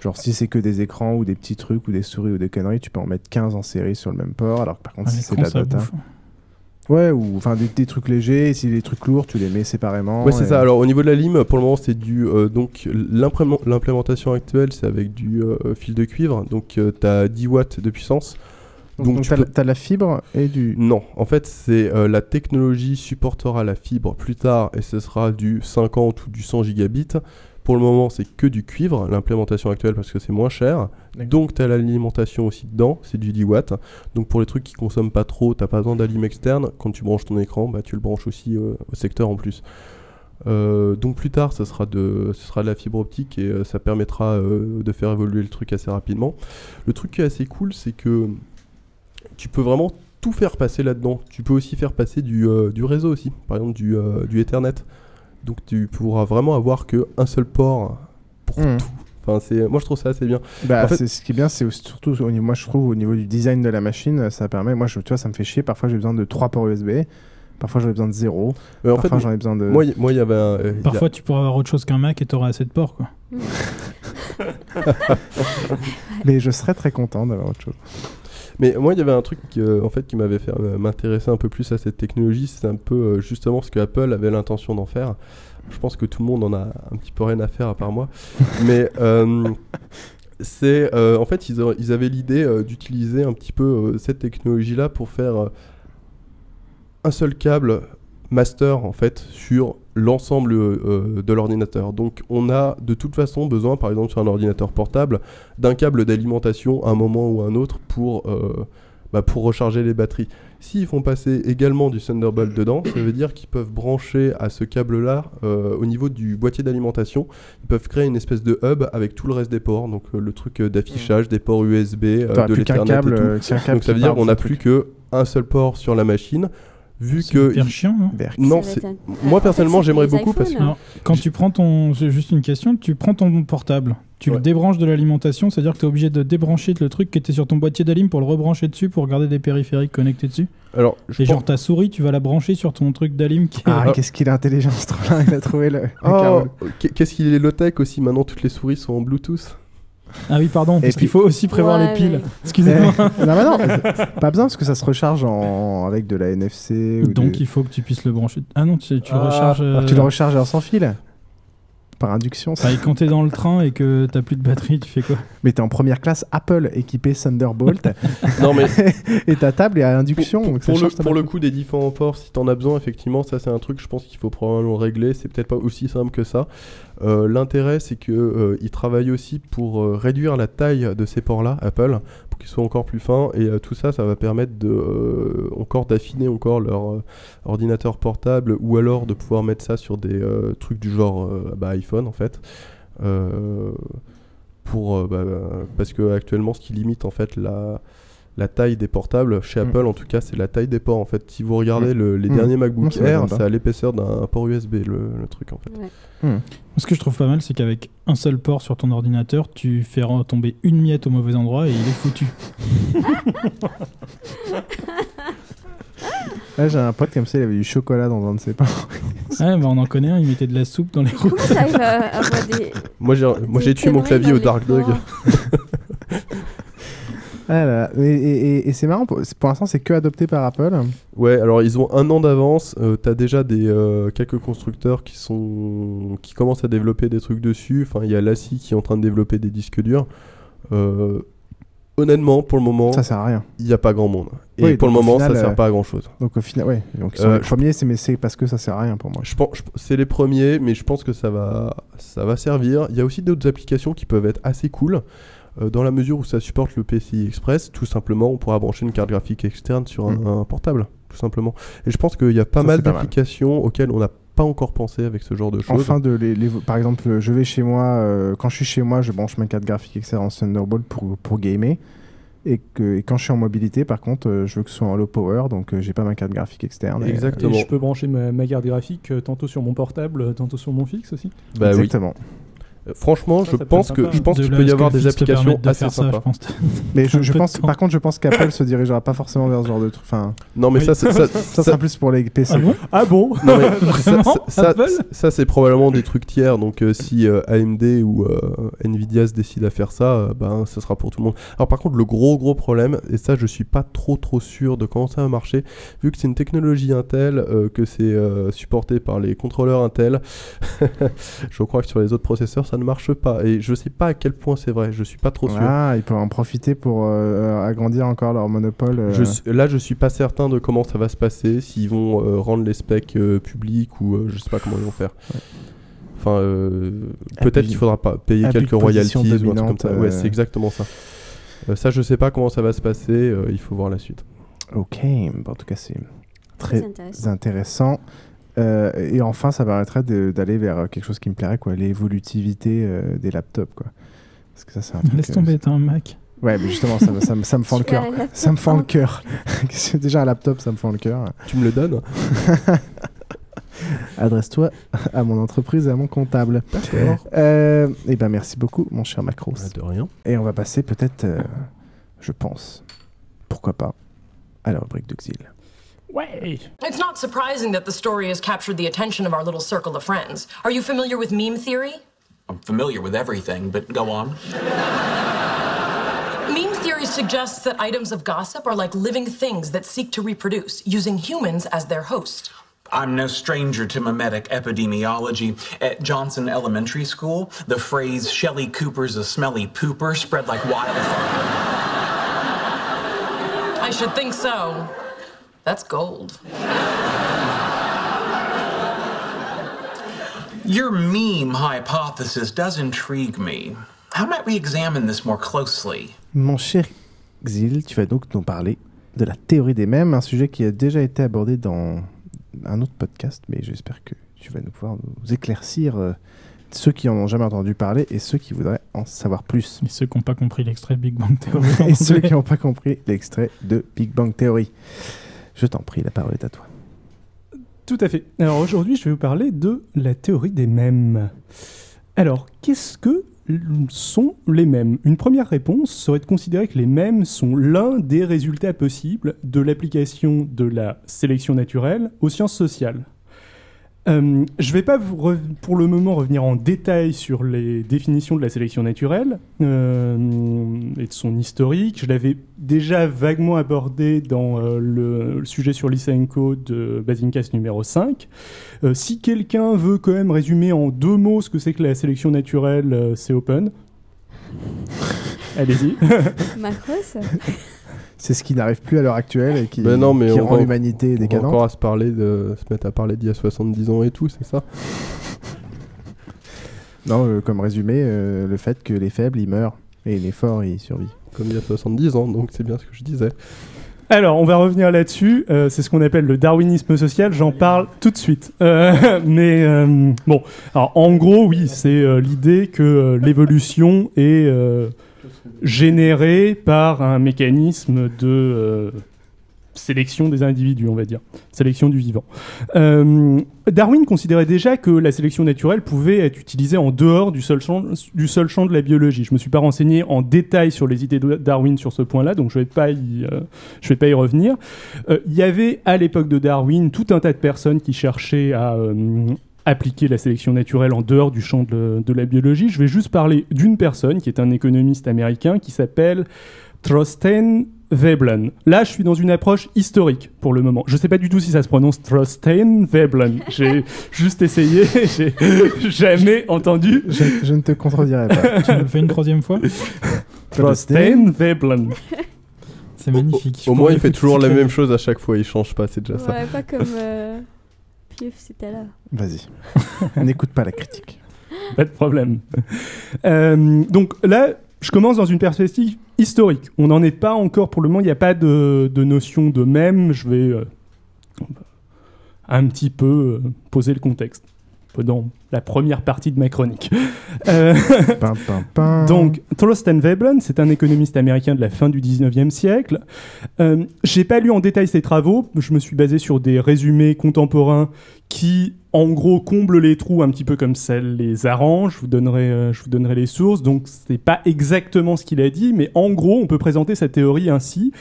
Genre, si c'est que des écrans ou des petits trucs ou des souris ou des conneries, tu peux en mettre 15 en série sur le même port. Alors que par contre, Ah, si c'est de la data. bouffe. Ouais, ou enfin des, des trucs légers. et Si les trucs lourds, tu les mets séparément. Ouais, c'est et- ça. Alors au niveau de la lime, pour le moment, c'est du euh, donc l'implément- l'implémentation actuelle, c'est avec du euh, fil de cuivre, donc tu as 10 watts de puissance. Donc, tu t'as peux- la fibre et du. Non, en fait, c'est euh, la technologie supportera la fibre plus tard et ce sera du 50 ou du 100 gigabits. Pour le moment, c'est que du cuivre, l'implémentation actuelle, parce que c'est moins cher. Donc, tu as l'alimentation aussi dedans, c'est du 10 watts. Donc, pour les trucs qui consomment pas trop, t'as pas besoin d'alim externe. Quand tu branches ton écran, bah, tu le branches aussi euh, au secteur en plus. Euh, donc plus tard, ça sera de, ce sera de la fibre optique et euh, ça permettra euh, de faire évoluer le truc assez rapidement. Le truc qui est assez cool, c'est que tu peux vraiment tout faire passer là-dedans. Tu peux aussi faire passer du, du réseau aussi, par exemple du, du Ethernet. Donc tu pourras vraiment avoir que un seul port pour Mhm. tout. Enfin, c'est, moi je trouve ça assez bien. Bah, En fait- ce qui est bien, c'est surtout au niveau, moi je trouve au niveau du design de la machine, ça permet. Moi, je, tu vois, ça me fait chier. Parfois, j'ai besoin de 3 ports USB. Parfois, j'en ai besoin de 0. Mais en Parfois, j'en ai besoin de. Moi, moi, il y avait un. euh, il y a- Parfois, tu pourras avoir autre chose qu'un Mac et t'auras assez de ports, quoi. Mais je serais très content d'avoir autre chose. Mais moi, il y avait un truc euh, en fait qui m'avait fait euh, m'intéresser un peu plus à cette technologie. C'est un peu euh, justement ce que Apple avait l'intention d'en faire. Je pense que tout le monde en a un petit peu rien à faire à part moi. Mais euh, c'est en fait ils, a- ils avaient l'idée d'utiliser un petit peu cette technologie-là pour faire un seul câble master en fait sur l'ensemble euh, de l'ordinateur. Donc on a de toute façon besoin, par exemple sur un ordinateur portable, d'un câble d'alimentation à un moment ou à un autre pour, euh, bah, pour recharger les batteries. S'ils font passer également du Thunderbolt dedans, ça veut dire qu'ils peuvent brancher à ce câble-là euh, au niveau du boîtier d'alimentation. Ils peuvent créer une espèce de hub avec tout le reste des ports, donc le truc d'affichage, des ports USB, de qu'un l'Ethernet et tout. donc ça veut dire qu'on n'a plus truc. que un seul port sur la machine. Vu C'est que hyper chiant, hein. non, Ça c'est un- moi personnellement c'est j'aimerais beaucoup parce que quand tu prends ton. C'est juste une question. Tu prends ton portable, tu le débranches de l'alimentation, c'est-à-dire que tu es obligé de débrancher le truc qui était sur ton boîtier d'alim pour le rebrancher dessus pour garder des périphériques connectés dessus. Alors, je Et genre ta souris, tu vas la brancher sur ton truc d'alim qui est. Ah, qu'est-ce qu'il est intelligent, ce truc-là. Il a trouvé le. le Oh, qu'est-ce qu'il est low-tech aussi maintenant toutes les souris sont en Bluetooth. Ah oui, pardon, parce puis- qu'il faut aussi prévoir Ouais, les piles. Excusez-moi. Eh, non, mais non, pas besoin parce que ça se recharge en... avec de la NFC. ou Donc de- il faut que tu puisses le brancher. Ah non, tu, tu le Ah, recharges. euh, Tu le recharges en sans fil Par induction. ça. Bah, et quand t'es dans le train et que t'as plus de batterie, tu fais quoi? Mais t'es en première classe Apple équipé Thunderbolt. Non, mais- et ta table est à induction. Pour, pour le, pour le coup des différents ports, si t'en as besoin, effectivement, ça c'est un truc, je pense qu'il faut probablement régler. C'est peut-être pas aussi simple que ça. Euh, L'intérêt, c'est que euh, travaillent aussi pour euh, réduire la taille de ces ports-là, Apple, pour qu'ils soient encore plus fins. Et euh, tout ça, ça va permettre de encore d'affiner encore leur ordinateur portable, ou alors de pouvoir mettre ça sur des trucs du genre bah, iPhone en fait. Pour bah, parce que actuellement, ce qui limite en fait la la taille des portables chez Mm. Apple en tout cas c'est la taille des ports en fait si vous regardez Mm. le- les Mm. derniers MacBook Air c'est à l'épaisseur d'un port USB le, le truc en fait Ouais. Ce que je trouve pas mal, c'est qu'avec un seul port sur ton ordinateur, tu fais retomber une miette au mauvais endroit et il est foutu. Ouais, J'ai un pote comme ça, il avait du chocolat dans un de ses pains. Ouais, bah on en connaît un, il mettait de la soupe dans les roues. Comment t'arrives à avoir des. moi j'ai moi Des j'ai tué mon clavier au Dark Dog. Ah là là. Et, et- et- et c'est marrant, pour, pour l'instant c'est que adopté par Apple. ouais alors ils ont un an d'avance euh, t'as déjà des euh, quelques constructeurs qui sont qui commencent à développer des trucs dessus enfin il y a Lassie qui est en train de développer des disques durs Euh, honnêtement pour le moment Ça sert à rien. il n'y a pas grand monde et Oui, pour le moment final, ça euh, sert pas à grand chose Donc au final, ouais. Donc Euh, les premiers, c'est mais c'est parce que ça sert à rien pour moi. Je pense, c'est les premiers, mais je pense que ça va, ça va servir. Il y a aussi d'autres applications qui peuvent être assez cool. Euh, dans la mesure où ça supporte le PCI Express, tout simplement, on pourra brancher une carte graphique externe sur un, Mm. un portable, tout simplement. Et je pense qu'il y a pas Ça, mal d'applications auxquelles on n'a pas encore pensé avec ce genre de choses. Enfin, de les, les- par exemple, je vais chez moi, euh, quand je suis chez moi, je branche ma carte graphique externe en Thunderbolt pour, pour gamer. Et, que, et quand je suis en mobilité, par contre, euh, je veux que ce soit en low power, donc euh, j'ai pas ma carte graphique externe. Et, euh, Exactement. Et je peux brancher ma, ma carte graphique euh, tantôt sur mon portable, tantôt sur mon fixe aussi? Bah oui. Exactement. Euh, Franchement, Ça, je ça pense que je pense qu'il peut y avoir des applications assez faire ça, sympas. je pense. Mais je, pense, par contre, je pense qu'Apple se dirigera pas forcément vers ce genre de truc. Enfin, Non, mais Oui. ça, c'est- ça, ça sera plus pour les PC. Ah bon? Ah bon? Non, mais ça, c'est probablement des trucs tiers. Donc, euh, si euh, AMD ou euh, Nvidia se décident à faire ça, euh, ben, ça sera pour tout le monde. Alors, par contre, le gros gros problème, et ça, je suis pas trop trop sûr de comment ça va marcher, vu que c'est une technologie Intel, euh, que c'est euh, supporté par les contrôleurs Intel, je crois que sur les autres processeurs, ça ne marche pas. Et je sais pas à quel point c'est vrai. Je suis pas trop sûr. Ah, ils peuvent en profiter pour euh, agrandir encore leur monopole. euh. Je là, je suis pas certain de comment ça va se passer, s'ils vont euh, rendre les specs euh, publics ou euh, je sais pas comment ils vont faire. Enfin, euh, peut-être qu'il faudra pas payer quelques royalties ou un truc comme ça. Ouais, euh. c'est exactement ça. Euh, ça, je sais pas comment ça va se passer. euh, il faut voir la suite. Ok, bon, en tout cas, c'est très Très intéressant. intéressant. Euh, et enfin, ça permettrait de- d'aller vers euh, quelque chose qui me plairait, quoi, l'évolutivité euh, des laptops, quoi. Parce que ça, c'est un truc, Laisse tomber, t'as un Mac. Ouais, mais justement, ça, me- ça, me- ça me fend le cœur. Ça me fend le en- cœur. Déjà, un laptop, ça me fend le cœur. Tu me le donnes Adresse-toi à mon entreprise et à mon comptable. D'accord. Euh, et ben, merci beaucoup, mon cher Macros. Bah, de rien. Et on va passer peut-être, euh, je pense, pourquoi pas, à la rubrique d'Uxil. Ouais It's not surprising that the story has captured the attention of our little circle of friends. Are you familiar with meme theory? I'm familiar with everything, but go on. Meme theory suggests that items of gossip are like living things that seek to reproduce, using humans as their host. I'm no stranger to mimetic epidemiology. At Johnson Elementary School, the phrase Shelly Cooper's a smelly pooper spread like wildfire. I should think so. That's gold. Your meme hypothesis does intrigue me. How might we examine this more closely? Mon cher Xil, tu vas donc nous parler de la théorie des mèmes, un sujet qui a déjà été abordé dans un autre podcast, mais j'espère que tu vas nous pouvoir nous éclaircir euh, ceux qui en ont jamais entendu parler et ceux qui voudraient en savoir plus. Et ceux qui n'ont pas compris l'extrait de Big Bang Theory. et ceux qui n'ont pas compris l'extrait de Big Bang Theory. Je t'en prie, la parole est à toi. Tout à fait. Alors aujourd'hui, je vais vous parler de la théorie des mèmes. Alors, qu'est-ce que sont les mèmes Une première réponse serait de considérer que les mèmes sont l'un des résultats possibles de l'application de la sélection naturelle aux sciences sociales. Euh, je vais pas vous pour le moment revenir en détail sur les définitions de la sélection naturelle euh, et de son historique. Je l'avais déjà vaguement abordé dans euh, le, le sujet sur Lysenko de Basincast numéro 5. Euh, si quelqu'un veut quand même résumer en deux mots ce que c'est que la sélection naturelle, c'est open. Allez-y. Macross? C'est ce qui n'arrive plus à l'heure actuelle et qui, Ben non, mais qui rend l'humanité on va décadente. encore à se parler de se mettre à parler d'il y a 70 ans et tout, c'est ça? Non, euh, comme résumé, euh, le fait que les faibles, ils meurent et les forts, ils survivent. Comme il y a 70 ans, donc c'est bien ce que je disais. Alors, on va revenir là-dessus. Euh, c'est ce qu'on appelle le darwinisme social. J'en parle tout de suite. Euh, mais euh, bon, alors en gros, oui, c'est euh, l'idée que euh, l'évolution est euh, générée par un mécanisme de euh, sélection des individus, on va dire, sélection du vivant. Euh, Darwin considérait déjà que la sélection naturelle pouvait être utilisée en dehors du seul champ, de la biologie. Je me suis pas renseigné en détail sur les idées de Darwin sur ce point-là, donc je vais pas y, euh, je vais pas y revenir. Il y avait à l'époque de Darwin tout un tas de personnes qui cherchaient à appliquer la sélection naturelle en dehors du champ de, de la biologie. Je vais juste parler d'une personne qui est un économiste américain qui s'appelle Trosten Veblen. Là, je suis dans une approche historique pour le moment. Je sais pas du tout si ça se prononce Trosten Veblen. J'ai juste essayé, j'ai jamais entendu. Je, je ne te contredirai pas. Tu me le fais une troisième fois? Trosten Veblen. C'est magnifique. Au moins, il fait toujours la même chose à chaque fois, il change pas, c'est déjà ça. Ouais, pas comme euh, Pieuf, c'était là. Vas-y. N'écoute pas la critique. Pas de problème. Euh, donc là, je commence dans une perspective historique. On n'en est pas encore pour le moment. Il n'y a pas de, de notion de même. Je vais euh, un petit peu euh, poser le contexte dans la première partie de ma chronique. Euh, donc, Thorsten Veblen, c'est un économiste américain de la fin du 19e siècle. Euh, J'ai pas lu en détail ses travaux, je me suis basé sur des résumés contemporains qui, en gros, comblent les trous un petit peu comme ça les arrange. Je vous donnerai, euh, je vous donnerai les sources. Donc, c'est pas exactement ce qu'il a dit, mais en gros, on peut présenter sa théorie ainsi.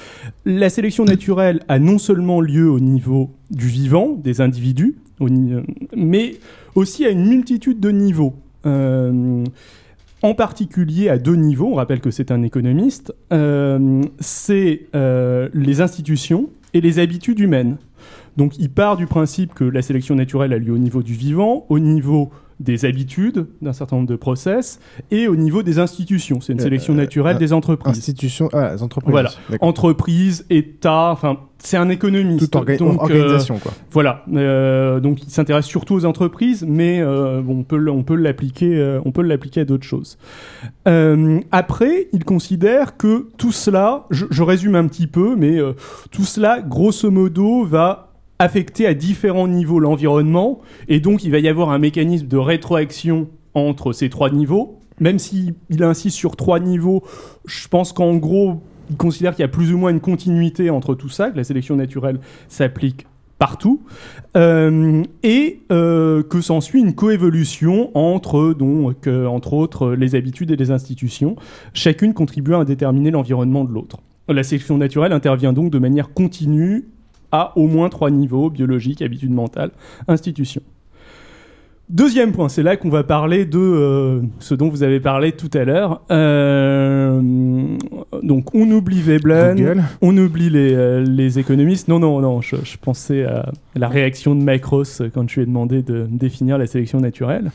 La sélection naturelle a non seulement lieu au niveau du vivant, des individus, euh, mais aussi à une multitude de niveaux. Euh, en particulier à deux niveaux, on rappelle que c'est un économiste, euh, c'est euh, les institutions et les habitudes humaines. Donc il part du principe que la sélection naturelle a lieu au niveau du vivant, au niveau des habitudes d'un certain nombre de process et au niveau des institutions. C'est une Euh, sélection naturelle euh, des entreprises. Institutions, ah, les entreprises. Voilà, entreprises, État, enfin, c'est un économiste. Toute orga- Donc, organisation, euh, quoi. Voilà, donc il s'intéresse surtout aux entreprises, mais bon, on peut on peut l'appliquer, on peut l'appliquer à d'autres choses. Après, il considère que tout cela, je, je résume un petit peu, mais tout cela, grosso modo, va affecter à différents niveaux l'environnement, et donc il va y avoir un mécanisme de rétroaction entre ces trois niveaux. Même s'il il insiste sur trois niveaux, je pense qu'en gros, il considère qu'il y a plus ou moins une continuité entre tout ça, que la sélection naturelle s'applique partout, euh, et euh, que s'ensuit une coévolution entre, donc, entre autres, les habitudes et les institutions, chacune contribuant à déterminer l'environnement de l'autre. La sélection naturelle intervient donc de manière continue à au moins trois niveaux, biologique, habitude mentale, institution. Deuxième point, c'est là qu'on va parler de euh, ce dont vous avez parlé tout à l'heure. Euh, donc, on oublie Veblen, on oublie les, euh, les économistes. Non, non, non, je, je pensais à la réaction de Macross quand je lui ai demandé de définir la sélection naturelle.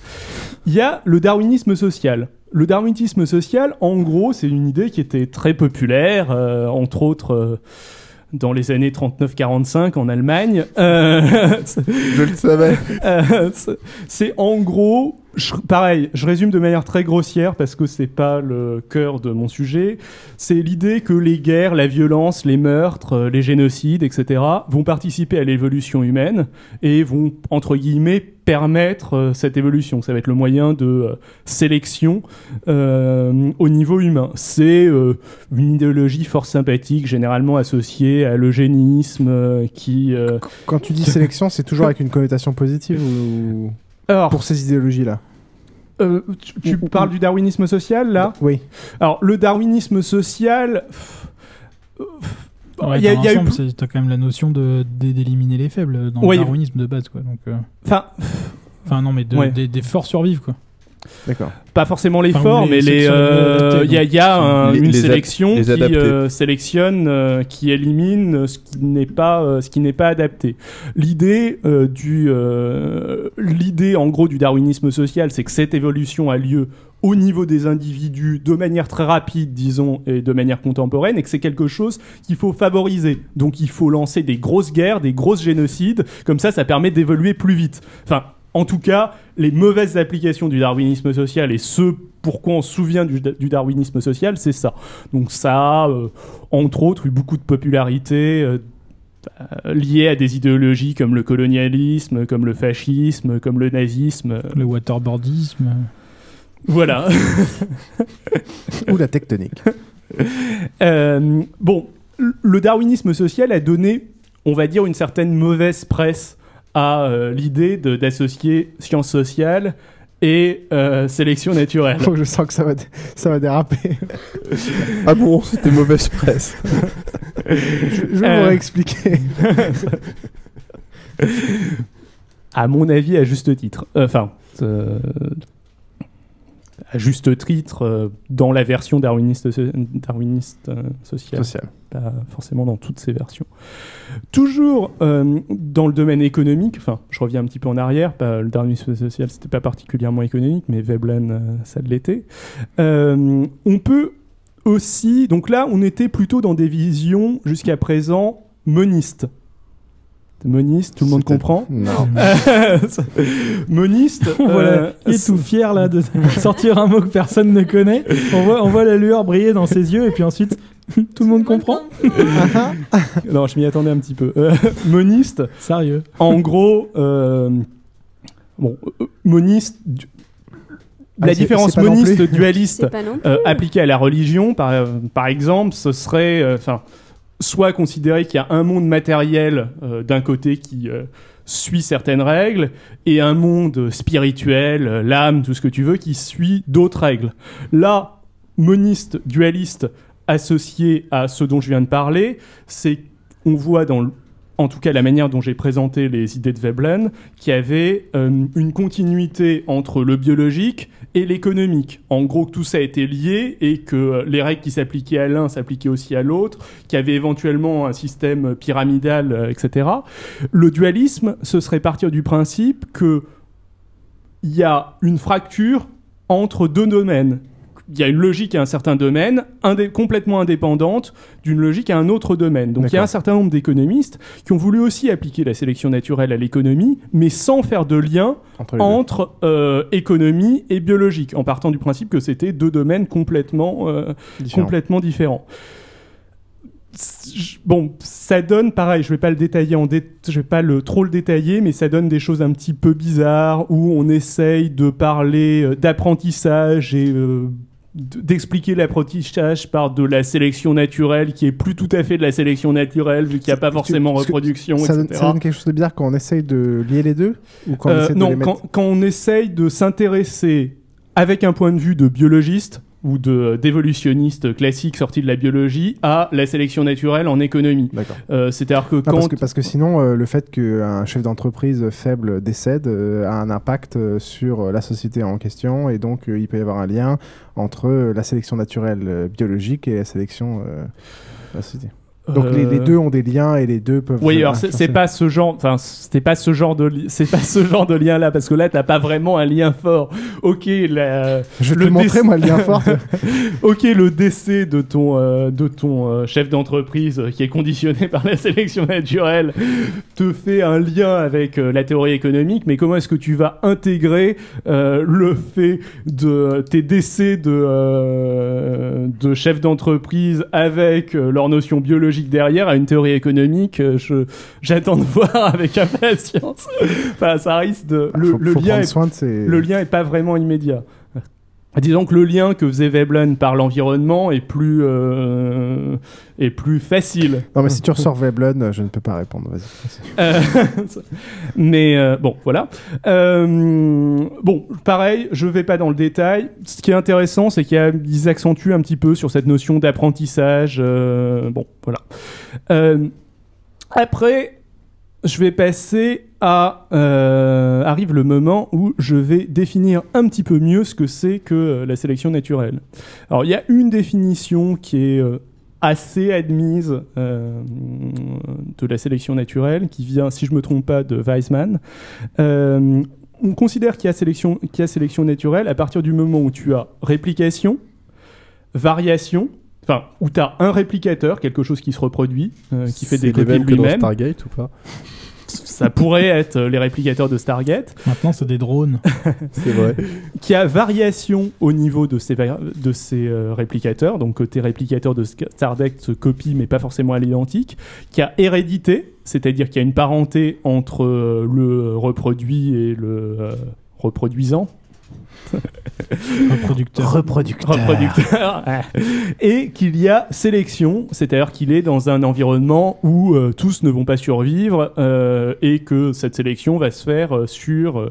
Il y a le darwinisme social. Le darwinisme social, en gros, c'est une idée qui était très populaire, entre autres. Dans les années 39-45 en Allemagne. Euh, Je le savais. euh, c'est en gros, je- pareil, je résume de manière très grossière parce que c'est pas le cœur de mon sujet. C'est l'idée que les guerres, la violence, les meurtres, euh, les génocides, etc., vont participer à l'évolution humaine et vont entre guillemets permettre euh, cette évolution. Ça va être le moyen de euh, sélection euh, au niveau humain. C'est une idéologie fort sympathique, généralement associée à l'eugénisme, qui Quand tu dis sélection, c'est toujours avec une connotation positive ou Alors, pour ces idéologies-là Euh, tu, tu parles du darwinisme social là? Oui. Alors le darwinisme social, Ouais, il y a- y a eu T'as quand même la notion de d- d'éliminer les faibles dans Ouais, le darwinisme de base, quoi. Donc, euh, Enfin, enfin non, mais de- Ouais. des, des forts survivent, quoi. D'accord. pas forcément les Enfin, mais les euh, il y a, donc. il y a un- Les- une les sélection qui euh, sélectionne, euh, qui élimine ce qui n'est pas, euh, ce qui n'est pas adapté. L'idée euh, du, euh, l'idée en gros du darwinisme social, c'est que cette évolution a lieu au niveau des individus de manière très rapide, disons, et de manière contemporaine, et que c'est quelque chose qu'il faut favoriser. Donc il faut lancer des grosses guerres, des grosses génocides, comme ça, ça permet d'évoluer plus vite. Enfin, en tout cas, les mauvaises applications du darwinisme social et ce pourquoi on se souvient du, du darwinisme social, c'est ça. Donc ça a, euh, entre autres, eu beaucoup de popularité. euh, euh, liée à des idéologies comme le colonialisme, comme le fascisme, comme le nazisme. Le waterboardisme. Voilà. Ou la tectonique. Euh, bon, le darwinisme social a donné, on va dire, une certaine mauvaise presse à euh, l'idée de- d'associer sciences sociales et euh, sélection naturelle. Oh, je sens que ça va, dé- ça va déraper. Ah bon, c'était mauvaise presse. je je vais Euh. vous réexpliquer. à mon avis, à juste titre. Euh, Enfin, euh, à juste titre, euh, dans la version darwiniste, euh, sociale. Sociale. Pas forcément dans toutes ces versions. Toujours euh, dans le domaine économique, enfin, je reviens un petit peu en arrière, le darwinisme social, c'était pas particulièrement économique, mais Veblen, euh, ça l'était. Euh, on peut aussi, donc là, on était plutôt dans des visions jusqu'à présent monistes. Moniste, tout le monde comprend Non. Moniste. voilà, euh, il est tout fier là de sortir un mot que personne ne connaît. On voit, on voit la lueur briller dans ses yeux et puis ensuite tout le monde comprend. non, je m'y attendais un petit peu. Euh, moniste. Sérieux. En gros, euh, bon, euh, moniste. du- Ah, La différence moniste dualiste euh, appliquée à la religion, par, euh, par exemple, ce serait, euh, enfin, soit considérer qu'il y a un monde matériel euh, d'un côté qui euh, suit certaines règles et un monde spirituel, euh, l'âme, tout ce que tu veux, qui suit d'autres règles. Là, moniste, dualiste, associé à ce dont je viens de parler, c'est on voit dans le- en tout cas la manière dont j'ai présenté les idées de Veblen, qu'il y avait euh, une continuité entre le biologique et l'économique. En gros, que tout ça était lié et que euh, les règles qui s'appliquaient à l'un s'appliquaient aussi à l'autre, qu'il y avait éventuellement un système pyramidal, euh, etc. Le dualisme, ce serait partir du principe que il y a une fracture entre deux domaines. Il y a une logique à un certain domaine, indé- complètement indépendante d'une logique à un autre domaine. Donc il y a un certain nombre d'économistes qui ont voulu aussi appliquer la sélection naturelle à l'économie, mais sans faire de lien Entre euh, économie et biologique, en partant du principe que c'était deux domaines complètement, euh, Différents. complètement différents. Bon, ça donne pareil. Je vais pas le détailler en dé- je vais pas le trop le détailler, mais ça donne des choses un petit peu bizarres où on essaye de parler euh, d'apprentissage et euh, d'expliquer l'apprentissage par de la sélection naturelle qui est plus tout à fait de la sélection naturelle vu qu'il n'y a pas forcément reproduction, ça, donne, etc. ça donne quelque chose de bizarre quand on essaye de lier les deux ou quand on Euh, de non, les mettre- quand, quand on essaye de s'intéresser avec un point de vue de biologiste ou de d'évolutionniste classique sorti de la biologie à la sélection naturelle en économie. Euh, C'est-à-dire que Non, quand parce, que, parce que sinon, euh, le fait qu'un chef d'entreprise faible décède euh, a un impact sur la société en question et donc il peut y avoir un lien entre la sélection naturelle biologique et la sélection la société. Donc les, les Euh, deux ont des liens et les deux peuvent. Oui, euh, alors c'est pas ce genre, enfin c'était pas ce genre de, c'est pas ce genre de lien là parce que là t'as pas vraiment un lien fort. Ok, la, Je vais te montrer, moi, le lien fort. ok, le décès de ton euh, de ton euh, chef d'entreprise euh, qui est conditionné par la sélection naturelle te fait un lien avec la théorie économique, mais comment est-ce que tu vas intégrer le fait de tes décès de de chefs d'entreprise avec leur notion biologique derrière à une théorie économique euh, je j'attends de voir avec impatience. enfin, ça risque de le, Faut- le faut lien est, soin de ces- le lien est pas vraiment immédiat. Disons que le lien que faisait Veblen par l'environnement est plus euh, est plus facile. Non, mais si tu ressors Veblen, je ne peux pas répondre. Vas-y. Euh, mais euh, bon, voilà. Euh, bon, pareil, je vais pas dans le détail. Ce qui est intéressant, c'est qu'ils accentuent un petit peu sur cette notion d'apprentissage. bon, voilà. Après, je vais passer à euh, arrive le moment où je vais définir un petit peu mieux ce que c'est que euh, la sélection naturelle. Alors, il y a une définition qui est euh, assez admise de la sélection naturelle, qui vient, si je me trompe pas, de Weismann. Euh, on considère qu'il y, a sélection- qu'il y a sélection naturelle à partir du moment où tu as réplication, variation, enfin, où tu as un réplicateur, quelque chose qui se reproduit, euh, qui fait des copies de mêmes que dans lui-même. Stargate ou pas? Ça pourrait être euh, les réplicateurs de Stargate. Maintenant, c'est des drones. C'est vrai. qui a variation au niveau de ces, de ces euh, réplicateurs. Donc, tes réplicateurs de Stargate se copient, mais pas forcément à l'identique. Qui a hérédité, c'est-à-dire qu'il y a une parenté entre euh, le reproduit et le euh, reproduisant. Reproducteur. Reproducteur. Reproducteur. Et qu'il y a sélection, c'est-à-dire qu'il est dans un environnement où euh, tous ne vont pas survivre euh, et que cette sélection va se faire euh, sur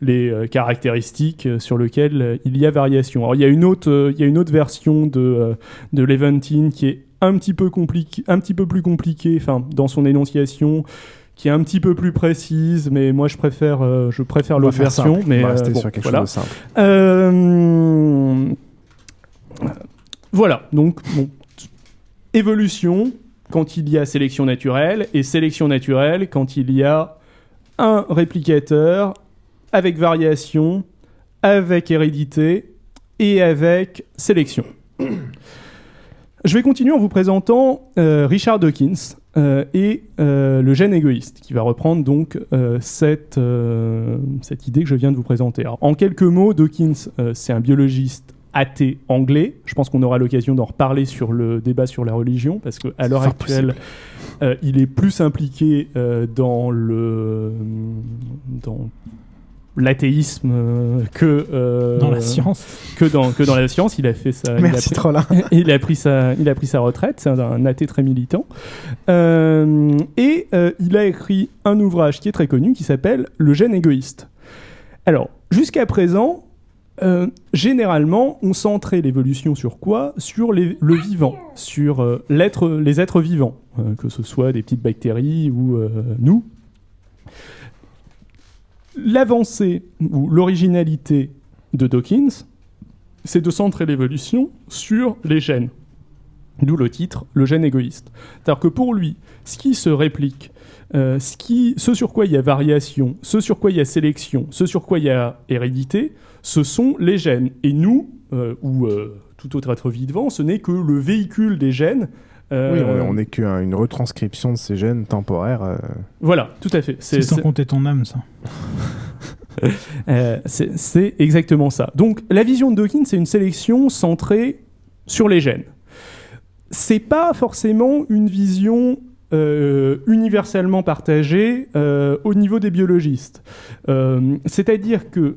les caractéristiques sur lesquelles il y a variation. Alors il y a une autre, il y a une autre version de, de Levantine qui est un petit peu compliqué, un petit peu plus compliquée, dans son énonciation, qui est un petit peu plus précise, mais moi je préfère, euh, je préfère l'autre version. simple. Mais On va euh, rester bon, sur quelque voilà. chose de simple. Euh, voilà, donc bon, évolution quand il y a sélection naturelle et sélection naturelle quand il y a un réplicateur avec variation, avec hérédité et avec sélection. Je vais continuer en vous présentant euh, Richard Dawkins euh, et euh, le gène égoïste, qui va reprendre donc euh, cette, cette idée que je viens de vous présenter. Alors, en quelques mots, Dawkins, c'est un biologiste athée anglais. Je pense qu'on aura l'occasion d'en reparler sur le débat sur la religion, parce qu'à l'heure actuelle, il est plus impliqué dans le dans l'athéisme euh, que euh, Dans la science. que dans que dans la science il a fait ça il a pris- Trollin. il a pris sa il a pris sa retraite c'est un, un athée très militant Euh, et euh, il a écrit un ouvrage qui est très connu qui s'appelle le gène égoïste alors jusqu'à présent euh, généralement, on centrait l'évolution sur quoi? Sur les- le vivant, sur euh, l'être, les êtres vivants, euh, que ce soit des petites bactéries ou euh, nous. L'avancée ou l'originalité de Dawkins, c'est de centrer l'évolution sur les gènes. D'où le titre, le gène égoïste. C'est-à-dire que pour lui, ce qui se réplique, euh, ce, sur quoi il y a variation, ce sur quoi il y a sélection, ce sur quoi il y a hérédité, ce sont les gènes. Et nous, euh, ou euh, tout autre être vivant, ce n'est que le véhicule des gènes. Euh, Oui, on on n'est qu'une retranscription de ces gènes temporaires. euh, Voilà, tout à fait. C'est sans compter ton âme, ça. Euh, c'est exactement ça. Donc la vision de Dawkins, c'est une sélection centrée sur les gènes. C'est pas forcément une vision euh, universellement partagée euh, au niveau des biologistes. Euh, C'est-à-dire que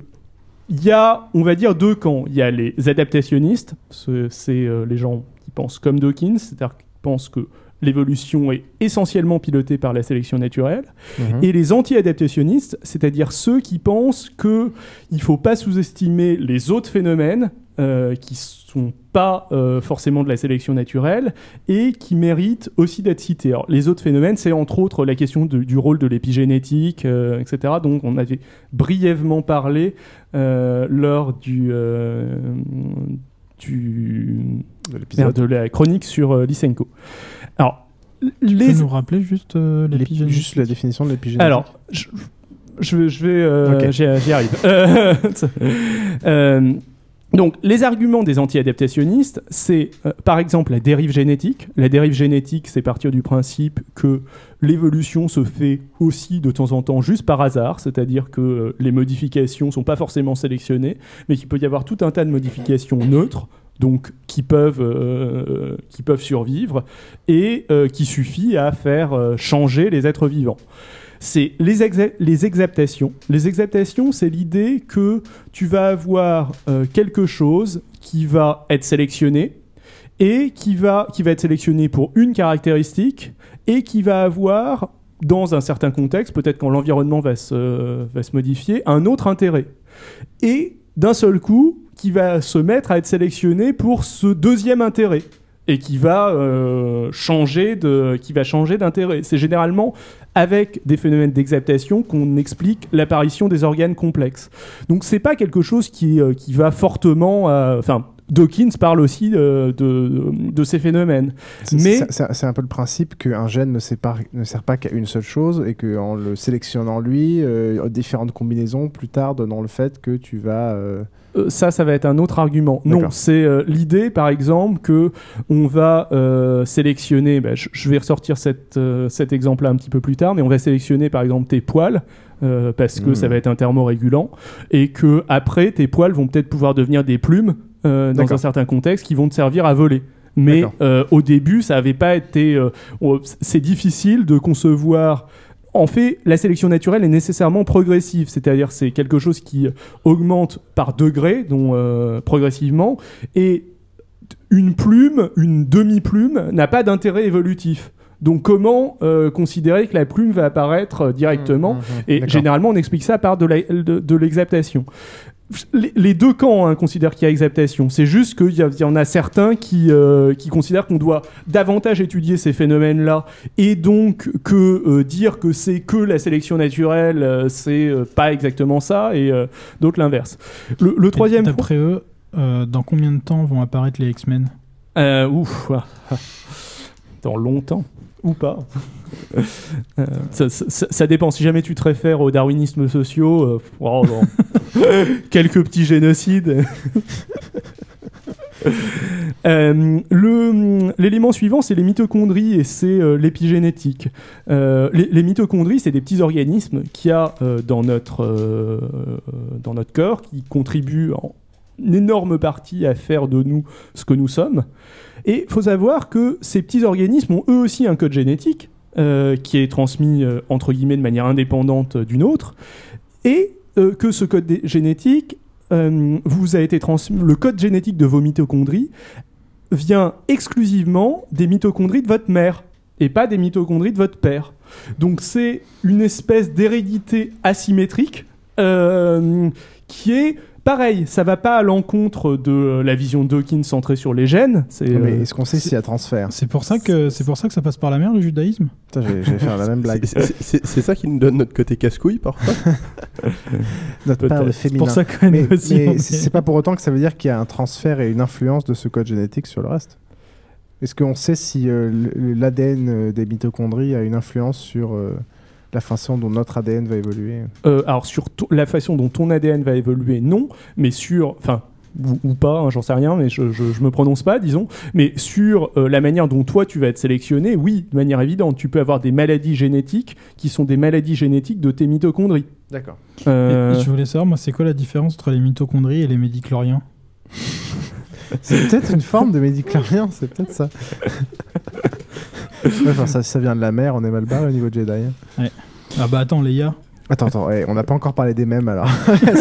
il y a, on va dire, deux camps. Il y a les adaptationnistes, ce- c'est euh, les gens qui pensent comme Dawkins, c'est-à-dire qui pensent que l'évolution est essentiellement pilotée par la sélection naturelle, Mhm. et les anti-adaptationnistes, c'est-à-dire ceux qui pensent que il faut pas sous-estimer les autres phénomènes euh, qui sont pas euh, forcément de la sélection naturelle et qui méritent aussi d'être cités. Alors, les autres phénomènes, c'est entre autres la question de- du rôle de l'épigénétique, euh, etc. Donc, on avait brièvement parlé euh, lors du, du De l'épisode. merde, de la chronique sur euh, Lysenko. Alors, Tu les peux nous rappeler juste euh, l'épigénétique Juste la définition de l'épigénétique. alors, je, je, vais- je vais, euh, Ok. j'y j'y arrive. Donc, les arguments des anti-adaptationnistes, c'est euh, par exemple la dérive génétique. La dérive génétique, c'est partir du principe que l'évolution se fait aussi de temps en temps juste par hasard, c'est-à-dire que euh, les modifications sont pas forcément sélectionnées, mais qu'il peut y avoir tout un tas de modifications neutres. Donc, qui peuvent, euh, survivre et qui suffit à faire changer les êtres vivants. C'est les, exa- les exaptations. Les exaptations, c'est l'idée que tu vas avoir euh, quelque chose qui va être sélectionné et qui va, être sélectionné pour une caractéristique et qui va avoir, dans un certain contexte, peut-être quand l'environnement va se modifier, un autre intérêt. Et d'un seul coup, qui va se mettre à être sélectionné pour ce deuxième intérêt et qui va euh, qui va changer d'intérêt. C'est généralement avec des phénomènes d'exaptation qu'on explique l'apparition des organes complexes. Donc c'est pas quelque chose qui, euh, qui va fortement euh, enfin Dawkins parle aussi de, de ces phénomènes. C'est- Mais c'est- un peu le principe qu'un gène ne, sert pas- ne sert pas qu'à une seule chose et qu'en le sélectionnant lui, euh, différentes combinaisons plus tard donnant le fait que tu vas. euh, Euh, ça, ça va être un autre argument. Non, c'est euh, l'idée, par exemple, que on va euh, sélectionner. bah, je, vais ressortir cette, euh, cet exemple-là un petit peu plus tard, mais on va sélectionner, par exemple, tes poils. parce que Mhm. ça va être un thermorégulant et que après tes poils vont peut-être pouvoir devenir des plumes euh, dans un certain contexte qui vont te servir à voler. Mais euh, au début, ça avait pas été. euh, c'est difficile de concevoir. En fait, la sélection naturelle est nécessairement progressive, c'est-à-dire c'est quelque chose qui augmente par degrés, donc euh, progressivement, et une plume, une demi-plume, n'a pas d'intérêt évolutif. Donc comment euh, considérer que la plume va apparaître euh, directement Mmh, mmh, mmh. Et généralement, on explique ça par de l'exaptation. Les, deux camps hein, considèrent qu'il y a exaptation. C'est juste qu'il y, en a certains qui, euh, qui considèrent qu'on doit davantage étudier ces phénomènes-là et donc que euh, dire que c'est que la sélection naturelle, euh, c'est euh, pas exactement ça et d'autres l'inverse. Le, le troisième D'après eux, dans combien de temps vont apparaître les X-Men? Euh, ouf. ah, ah. Dans longtemps. Ou pas. Euh, ça, ça- ça dépend. Si jamais tu te réfères au darwinisme sociaux, euh, oh, quelques petits génocides. Euh, L'élément suivant, c'est les mitochondries et c'est euh, l'épigénétique. Euh, les, les mitochondries, c'est des petits organismes qu'il y a dans, notre, dans notre corps qui contribuent en une énorme partie à faire de nous ce que nous sommes. Et il faut savoir que ces petits organismes ont eux aussi un code génétique euh, qui est transmis euh, entre guillemets de manière indépendante euh, d'une autre, et que ce code génétique vous a été transmis. Le code génétique de vos mitochondries vient exclusivement des mitochondries de votre mère et pas des mitochondries de votre père. Donc c'est une espèce d'hérédité asymétrique qui est pareil. Ça va pas à l'encontre de euh, la vision de Dawkins centrée sur les gènes. C'est, Mais euh, est-ce qu'on sait s'il y a transfert C'est pour ça que c'est pour ça que ça passe par la mer le judaïsme. Putain, j'ai- j'ai fait la même blague. C'est- c'est- C'est c'est ça qui nous donne notre côté casse-couille parfois Notre part de féminin. pour ça que mais nous aussi, mais est- c'est c'est pas pour autant que ça veut dire qu'il y a un transfert et une influence de ce code génétique sur le reste. Est-ce qu'on sait si euh, l'ADN des mitochondries a une influence sur euh, la façon dont notre ADN va évoluer Euh, alors sur la façon dont ton ADN va évoluer, non, mais sur, enfin ou, ou pas, hein, j'en sais rien, mais je, je, je me prononce pas, disons, mais sur euh, la manière dont toi tu vas être sélectionné, oui, de manière évidente, tu peux avoir des maladies génétiques qui sont des maladies génétiques de tes mitochondries. D'accord. Euh, Et je voulais savoir, moi, c'est quoi la différence entre les mitochondries et les médichloriens C'est peut-être une forme de médiclarien, c'est peut-être ça. Ouais, enfin, ça. Ça vient de la mer, on est mal barré au niveau de Jedi. hein. Ouais. Ah bah attends, Leia. Attends, attends, ouais, on n'a pas encore parlé des mêmes alors.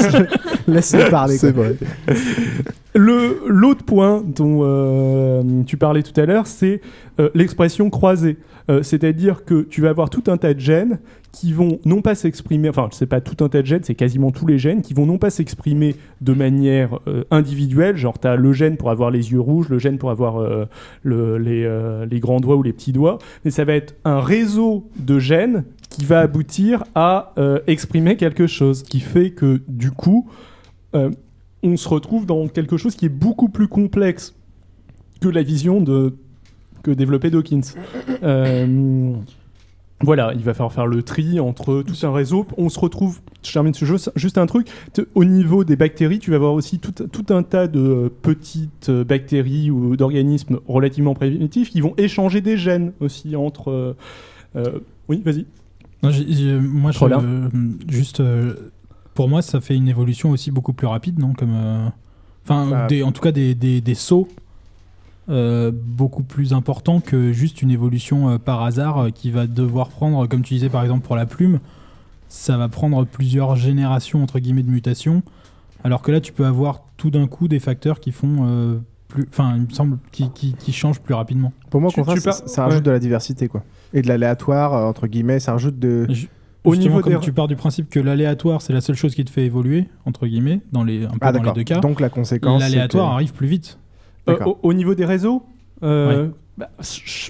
Laisse-le parler. C'est vrai. Le l'autre point dont euh, tu parlais tout à l'heure, c'est euh, l'expression croisée. Euh, C'est-à-dire que tu vas avoir tout un tas de gènes qui vont non pas s'exprimer, enfin c'est pas tout un tas de gènes, c'est quasiment tous les gènes qui vont non pas s'exprimer de manière individuelle, genre tu as le gène pour avoir les yeux rouges, le gène pour avoir le- les, les grands doigts ou les petits doigts, mais ça va être un réseau de gènes qui va aboutir à euh, exprimer quelque chose, qui fait que du coup, euh, on se retrouve dans quelque chose qui est beaucoup plus complexe que la vision de que développait Dawkins. Euh, voilà, il va falloir faire le tri entre tout un réseau. On se retrouve, je termine ce juste un truc, au niveau des bactéries, tu vas avoir aussi tout, un tas de petites bactéries ou d'organismes relativement primitifs qui vont échanger des gènes aussi entre... oui, vas-y. Non, moi, je, euh, juste, euh, pour moi, ça fait une évolution aussi beaucoup plus rapide, non Comme, euh, enfin, Bah, en tout cas des, des, des sauts. euh, beaucoup plus important que juste une évolution par hasard qui va devoir prendre, comme tu disais par exemple pour la plume, ça va prendre plusieurs générations entre guillemets de mutation, alors que là tu peux avoir tout d'un coup des facteurs qui font plus, enfin il me semble qui, qui, qui changent plus rapidement. Pour moi, au contraire, tu ça, rajoute ouais. de la diversité, quoi. Et de l'aléatoire, euh, entre guillemets, ça rajoute de. Au niveau comme tu pars du principe que l'aléatoire c'est la seule chose qui te fait évoluer entre guillemets dans les un peu Ah, dans les d'accord. deux cas. Donc, la conséquence, l'aléatoire que- arrive plus vite. Euh, au, au niveau des réseaux, euh, Ouais. bah,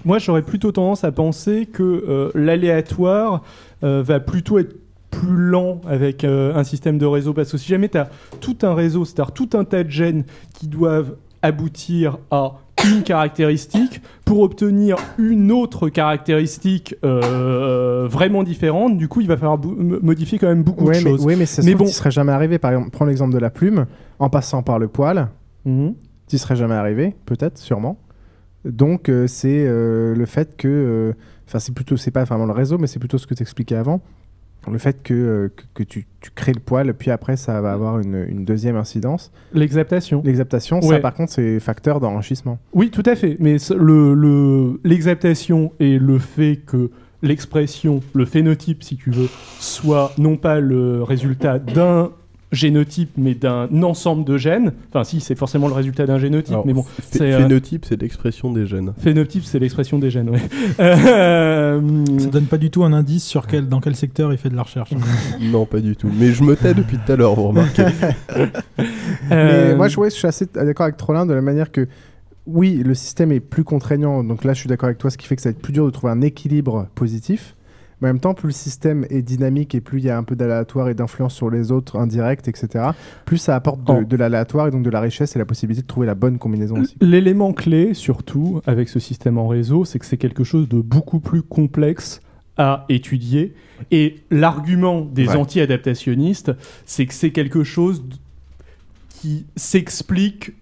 moi j'aurais plutôt tendance à penser que euh, l'aléatoire euh, va plutôt être plus lent avec euh, un système de réseau parce que si jamais tu as tout un réseau, c'est-à-dire tout un tas de gènes qui doivent aboutir à une caractéristique pour obtenir une autre caractéristique euh, vraiment différente, du coup il va falloir modifier quand même beaucoup Ouais, de mais, choses. oui, mais ça mais se bon, serait jamais arrivé. Par exemple, prends l'exemple de la plume, en passant par le poil, Mhm. tu serais jamais arrivé, peut-être, sûrement. Donc, euh, c'est euh, le fait que. euh, Enfin, c'est plutôt. C'est pas vraiment le réseau, mais c'est plutôt ce que tu expliquais avant. Le fait que, euh, que, que tu, tu crées le poil, puis après, ça va avoir une, une deuxième incidence. L'exaptation. L'exaptation, Ouais. ça, par contre, c'est facteur d'enrichissement. Oui, tout à fait. Mais ce- le- le- l'exaptation et le fait que l'expression, le phénotype, si tu veux, soit non pas le résultat d'un génotype, mais d'un ensemble de gènes. Enfin, si, c'est forcément le résultat d'un génotype, Alors, mais bon. c'est, euh, Phénotype, c'est l'expression des gènes. Phénotype, c'est l'expression des gènes, ouais. Euh, Ça donne pas du tout un indice sur quel, dans quel secteur il fait de la recherche. non, pas du tout. Mais je me tais depuis tout à l'heure, vous remarquez. Mais moi, je, ouais, je suis assez d'accord avec Trollin de la manière que, oui, le système est plus contraignant. Donc là, je suis d'accord avec toi, ce qui fait que ça va être plus dur de trouver un équilibre positif. Mais en même temps, plus le système est dynamique et plus il y a un peu d'aléatoire et d'influence sur les autres indirects, etc., plus ça apporte de, Oh. de l'aléatoire et donc de la richesse et la possibilité de trouver la bonne combinaison aussi. L'élément clé, surtout, avec ce système en réseau, c'est que c'est quelque chose de beaucoup plus complexe à étudier. Et l'argument des Ouais. anti-adaptationnistes, c'est que c'est quelque chose qui s'explique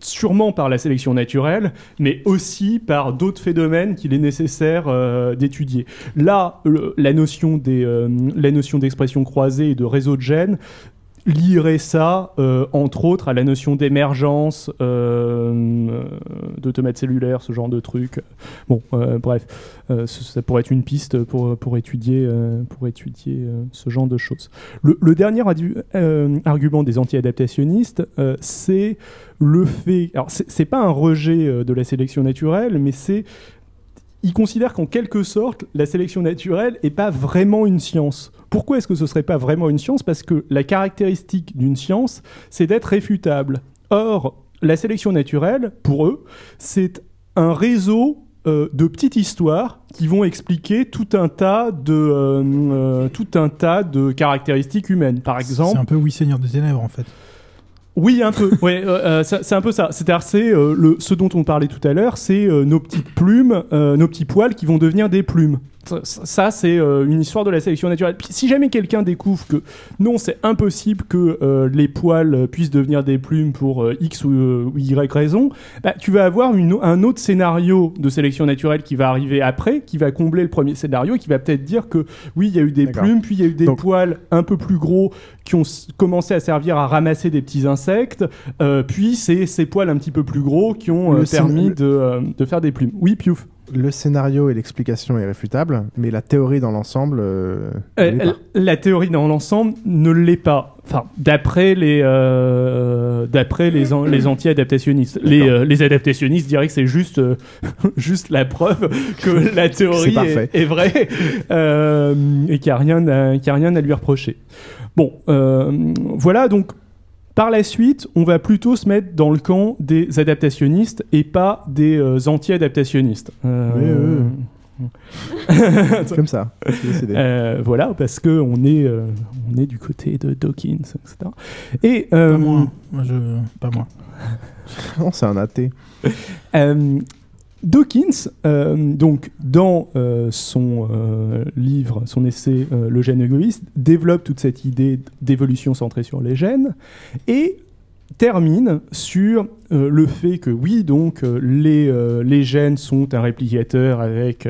sûrement par la sélection naturelle, mais aussi par d'autres phénomènes qu'il est nécessaire euh, d'étudier. Là, la notion euh, la notion d'expression croisée et de réseau de gènes lierait ça, euh, entre autres, à la notion d'émergence, euh, euh, d'automates cellulaires, ce genre de trucs. Bon, euh, bref, ça pourrait être une piste pour, pour étudier, pour étudier ce genre de choses. Le, le dernier argument des anti-adaptationnistes, c'est le fait... Alors, c'est pas un rejet de la sélection naturelle, mais c'est ils considèrent qu'en quelque sorte, la sélection naturelle n'est pas vraiment une science. Pourquoi est-ce que ce serait pas vraiment une science? Parce que la caractéristique d'une science, c'est d'être réfutable. Or, la sélection naturelle, pour eux, c'est un réseau euh, de petites histoires qui vont expliquer tout un tas de euh, euh, tout un tas de caractéristiques humaines. Par exemple, C'est un peu oui Seigneur des Ténèbres en fait. Oui, un peu. Ouais, euh, euh, c'est un peu ça. C'est-à-dire, c'est euh, ce dont on parlait tout à l'heure, c'est nos petites plumes, nos petits poils qui vont devenir des plumes. Ça, c'est euh, une histoire de la sélection naturelle. Si jamais quelqu'un découvre que non, c'est impossible que euh, les poils euh, puissent devenir des plumes pour euh, X ou, euh, ou Y raison, bah, tu vas avoir une, un autre scénario de sélection naturelle qui va arriver après, qui va combler le premier scénario et qui va peut-être dire que oui, il y a eu des plumes, puis il y a eu des Donc- poils un peu plus gros qui ont commencé à servir à ramasser des petits insectes, puis c'est ces poils un petit peu plus gros qui ont permis de, de faire des plumes. Oui, Piouf. Le scénario et l'explication est réfutable, mais la théorie dans l'ensemble. euh, Euh, la théorie dans l'ensemble ne l'est pas. Enfin, d'après les euh, d'après les, an- les anti-adaptationnistes, les, les adaptationnistes diraient que c'est juste juste la preuve que la théorie est, est vraie et qu'il n'y a rien à, y a rien à lui reprocher. Bon, voilà donc. Par la suite, on va plutôt se mettre dans le camp des adaptationnistes et pas des euh, anti-adaptationnistes. Euh, Comme ça, euh, voilà, parce que on est, euh, on est du côté de Dawkins, etc. Et euh, Pas moi. Moi, je... Pas moi. Non, c'est un athée. Dawkins, euh, donc dans euh, son euh, livre, son essai Le gène égoïste, développe toute cette idée d'évolution centrée sur les gènes et termine sur le fait que oui, donc les, gènes sont un réplicateur avec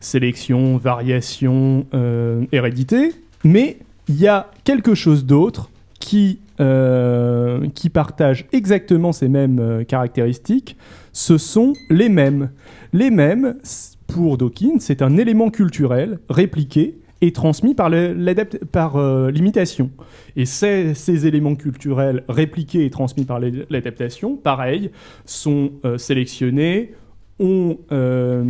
sélection, variation, hérédité, mais il y a quelque chose d'autre qui partagent exactement ces mêmes caractéristiques, ce sont les mêmes. Les mêmes, pour Dawkins, c'est un élément culturel répliqué et transmis par euh, l'imitation. Et ces, éléments culturels répliqués et transmis par l'ad- l'adaptation, pareil, sont euh, sélectionnés, on euh,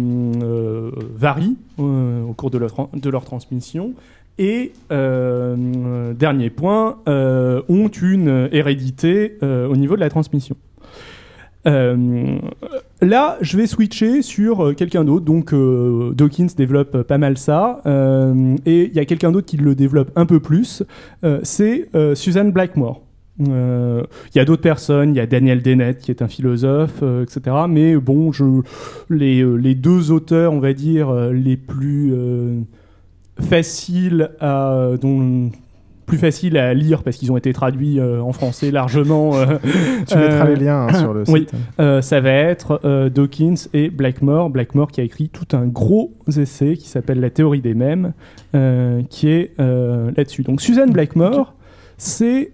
euh, au cours de leur, transmission et, dernier point, ont une hérédité au niveau de la transmission. Euh, là, je vais switcher sur euh, quelqu'un d'autre. Donc, euh, Dawkins développe pas mal ça. Et il y a quelqu'un d'autre qui le développe un peu plus. C'est Suzanne Blackmore. Il y a d'autres personnes, il y a Daniel Dennett qui est un philosophe, etc. Mais bon, les, les deux auteurs, on va dire, les plus faciles à, dont, plus faciles à lire parce qu'ils ont été traduits euh, en français largement. euh, Tu mettras euh, les liens, hein, sur le oui, site. euh, ça va être Dawkins et Blackmore. Blackmore qui a écrit tout un gros essai qui s'appelle La théorie des mèmes, qui est là-dessus. Donc Suzanne Blackmore, c'est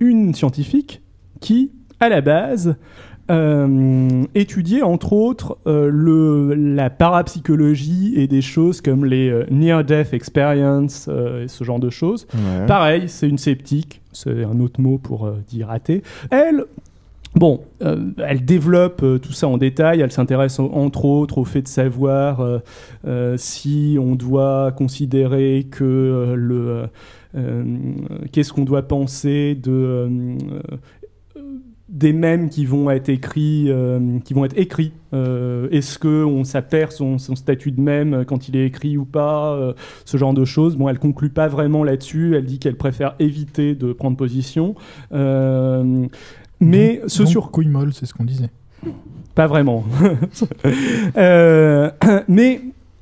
une scientifique qui, à la base, euh, étudiait entre autres euh, le, la parapsychologie et des choses comme les euh, near-death experience euh, et ce genre de choses. Ouais. Pareil, c'est une sceptique, c'est un autre mot pour dire athée. Elle, Bon, euh, elle développe euh, tout ça en détail, elle s'intéresse en- entre autres au fait de savoir euh, si on doit considérer que le... Qu'est-ce qu'on doit penser de... des mèmes qui vont être écrits, euh, qui vont être écrits. Euh, Est-ce que on ça perd son, son statut de mème quand il est écrit ou pas euh, Ce genre de choses. Bon, elle conclut pas vraiment là-dessus. Elle dit qu'elle préfère éviter de prendre position. Mais ce Donc, sur couille molle, c'est ce qu'on disait. pas vraiment. Mais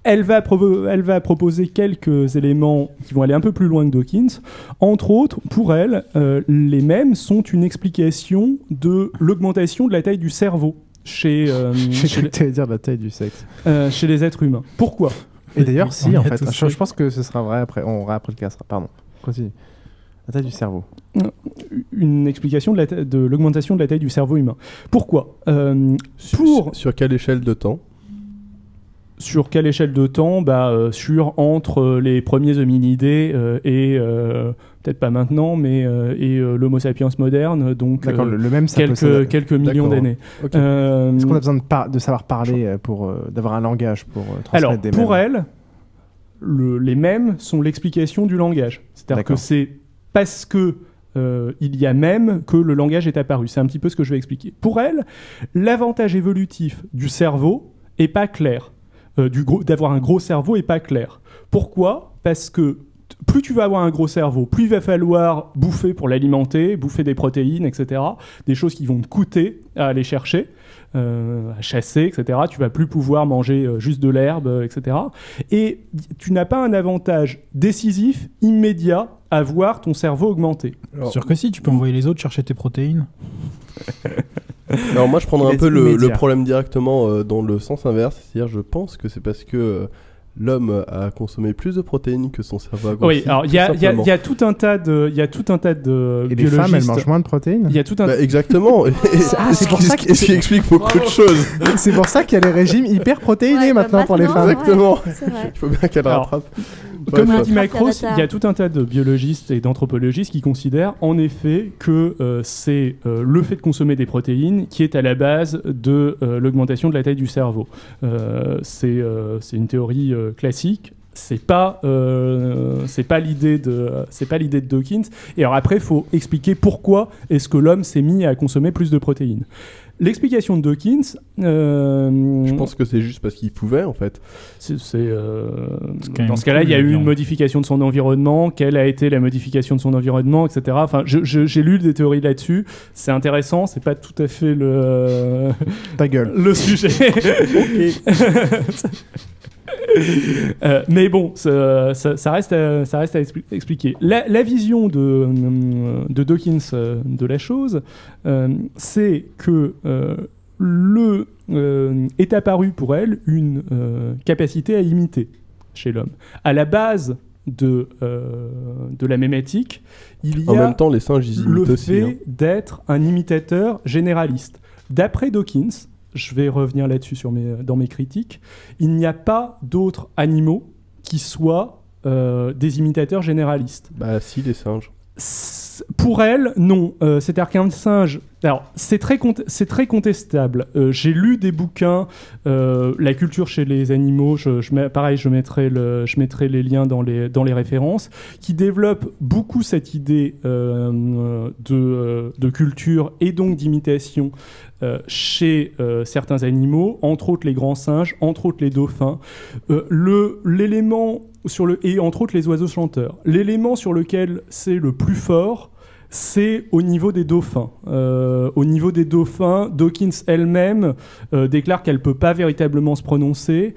elle va, provo- elle va proposer quelques éléments qui vont aller un peu plus loin que Dawkins. Entre autres, pour elle, euh, les mêmes sont une explication de l'augmentation de la taille du cerveau chez, euh, chez, t'allais dire la taille du sexe. euh, chez les êtres humains. Pourquoi? Et d'ailleurs, si, en fait. Je, pense que ce sera vrai après. On après le cassera. Pardon. Continue. La taille du cerveau. Une explication de la ta- de l'augmentation de la taille du cerveau humain. Pourquoi? Euh, Pour Sur quelle échelle de temps? Sur quelle échelle de temps bah, euh, Sur entre euh, les premiers hominidés euh, et euh, peut-être pas maintenant, mais et l'Homo sapiens moderne, donc D'accord, le, le même ça peut quelques millions d'années. Ok. Euh, Est-ce qu'on a besoin de, par- de savoir parler pour d'avoir un langage pour transmettre Alors des pour elle, le- les mêmes sont l'explication du langage. C'est-à-dire que c'est parce que euh, il y a même que le langage est apparu. C'est un petit peu ce que je vais expliquer. Pour elle, l'avantage évolutif du cerveau est pas clair. Euh, d'avoir un gros cerveau est pas clair. Pourquoi? Parce que plus tu vas avoir un gros cerveau, plus il va falloir bouffer pour l'alimenter, bouffer des protéines, etc. Des choses qui vont te coûter à aller chercher, euh, à chasser, etc. Tu vas plus pouvoir manger euh, juste de l'herbe, etc. Et tu n'as pas un avantage décisif, immédiat, à voir ton cerveau augmenter. Sûr que si, tu peux envoyer les autres chercher tes protéines. Alors moi je prendrais un peu le, le problème directement euh, dans le sens inverse, c'est-à-dire je pense que c'est parce que euh, l'homme a consommé plus de protéines que son cerveau a grossi. Oui, alors il y, a- tout y y a un tas de, il y a tout un tas de Et les femmes, elles mangent moins de protéines Il y a tout un Bah, exactement. Et- Ah, c'est pour ça ce qui- ce qui explique beaucoup de choses. C'est pour ça qu'il y a les régimes hyper protéinés maintenant pour les femmes. Exactement. Il faut bien qu'elle Alors, rattrape. Comme le dit Macros, il y a tout un tas de biologistes et d'anthropologistes qui considèrent en effet que euh, c'est euh, le fait de consommer des protéines qui est à la base de euh, l'augmentation de la taille du cerveau. Euh, c'est euh, c'est une théorie euh, classique. C'est pas euh, c'est pas l'idée de c'est pas l'idée de Dawkins. Et alors après, il faut expliquer pourquoi est-ce que l'homme s'est mis à consommer plus de protéines. L'explication de Dawkins. euh, Je pense que c'est juste parce qu'il pouvait en fait. c'est, euh, dans ce cas-là, il y a eu une modification de son environnement. Quelle a été la modification de son environnement, etc. Enfin, j'ai lu des théories là-dessus. C'est intéressant. C'est pas tout à fait le Ta gueule. le sujet. Euh, mais bon, ça, ça- ça reste à, ça reste à expli- expliquer. La, la vision de, euh, de Dawkins euh, de la chose, euh, c'est que euh, le euh, est apparu pour elle une euh, capacité à imiter chez l'homme. À la base de, euh, de la mémétique, il y En a même temps, les singes, le fait hein. d'être un imitateur généraliste. D'après Dawkins, je vais revenir là-dessus sur mes, dans mes critiques, il n'y a pas d'autres animaux qui soient euh, des imitateurs généralistes. Bah si, les singes. S- Pour elle, non. Euh, C'est-à-dire qu'un singe. Alors, c'est très, très contestable. Euh, J'ai lu des bouquins, euh, La culture chez les animaux, je, je mets, pareil, je mettrai, le, je mettrai les liens dans les, dans les références, qui développent beaucoup cette idée euh, de, de culture et donc d'imitation chez certains animaux, entre autres les grands singes, entre autres les dauphins. L'élément et entre autres les oiseaux chanteurs. L'élément sur lequel c'est le plus fort, c'est au niveau des dauphins. Euh, au niveau des dauphins, Dawkins elle-même euh, déclare qu'elle peut pas véritablement se prononcer.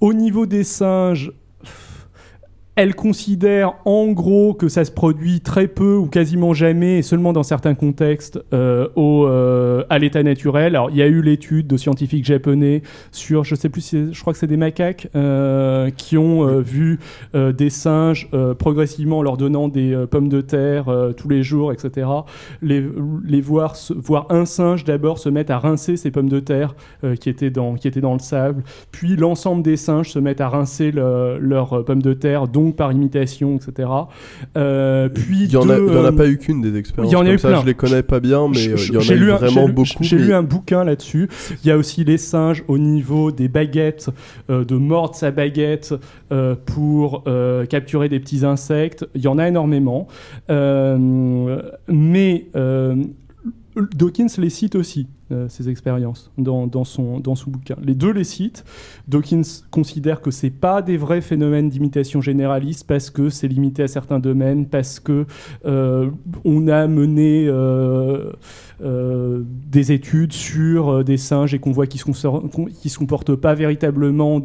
Au niveau des singes, elle considère en gros que ça se produit très peu ou quasiment jamais, et seulement dans certains contextes, euh, au, euh, à l'état naturel. Alors, il y a eu l'étude de scientifiques japonais sur, je sais plus, si- je crois que c'est des macaques euh, qui ont vu des singes progressivement leur donnant des pommes de terre tous les jours, etc. Les, les voir, voir un singe d'abord se mettre à rincer ces pommes de terre qui, étaient dans, qui étaient dans le sable, puis l'ensemble des singes se mettent à rincer le- leurs pommes de terre, par imitation, etc. Euh, puis Il y en a, en euh, pas eu qu'une des expériences. il y en a comme eu ça, plein. Je les connais pas bien, mais euh, il y en a eu vraiment beaucoup. J'ai lu un bouquin là-dessus. Il y a aussi les singes au niveau des baguettes, euh, de mordre sa baguette euh, pour capturer des petits insectes. Il y en a énormément. Mais Dawkins les cite aussi, euh, ces expériences, dans, son, dans bouquin. Les deux les citent. Dawkins considère que c'est pas des vrais phénomènes d'imitation généraliste parce que c'est limité à certains domaines, parce que euh, a mené euh, euh, des études sur euh, des singes et qu'on voit qu'ils qu'ils se comportent pas véritablement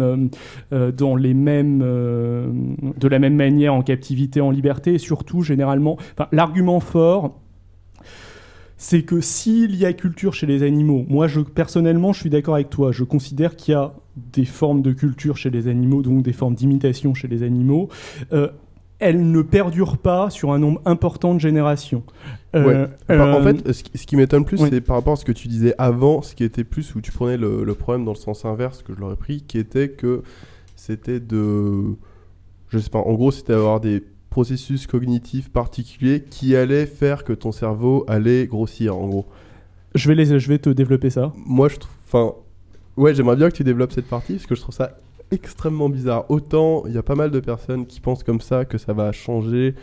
euh, euh, euh, de la même manière en captivité, en liberté, et surtout généralement, l'argument fort c'est que s'il y a culture chez les animaux, moi je, personnellement je suis d'accord avec toi, je considère qu'il y a des formes de culture chez les animaux, donc des formes d'imitation chez les animaux. Euh, elles ne perdurent pas sur un nombre important de générations. Euh, Ouais. En euh, fait, ce qui, m'étonne plus, oui. c'est par rapport à ce que tu disais avant, ce qui était plus où tu prenais le, le problème dans le sens inverse que je l'aurais pris, qui était que c'était de. Je sais pas, en gros, c'était avoir des processus cognitifs particuliers qui allaient faire que ton cerveau allait grossir, en gros. je, vais les, je vais te développer ça. Moi, je trouve. Enfin. Ouais, j'aimerais bien que tu développes cette partie, parce que je trouve ça extrêmement bizarre. Autant, il y a pas mal de personnes qui pensent comme ça, que ça va changer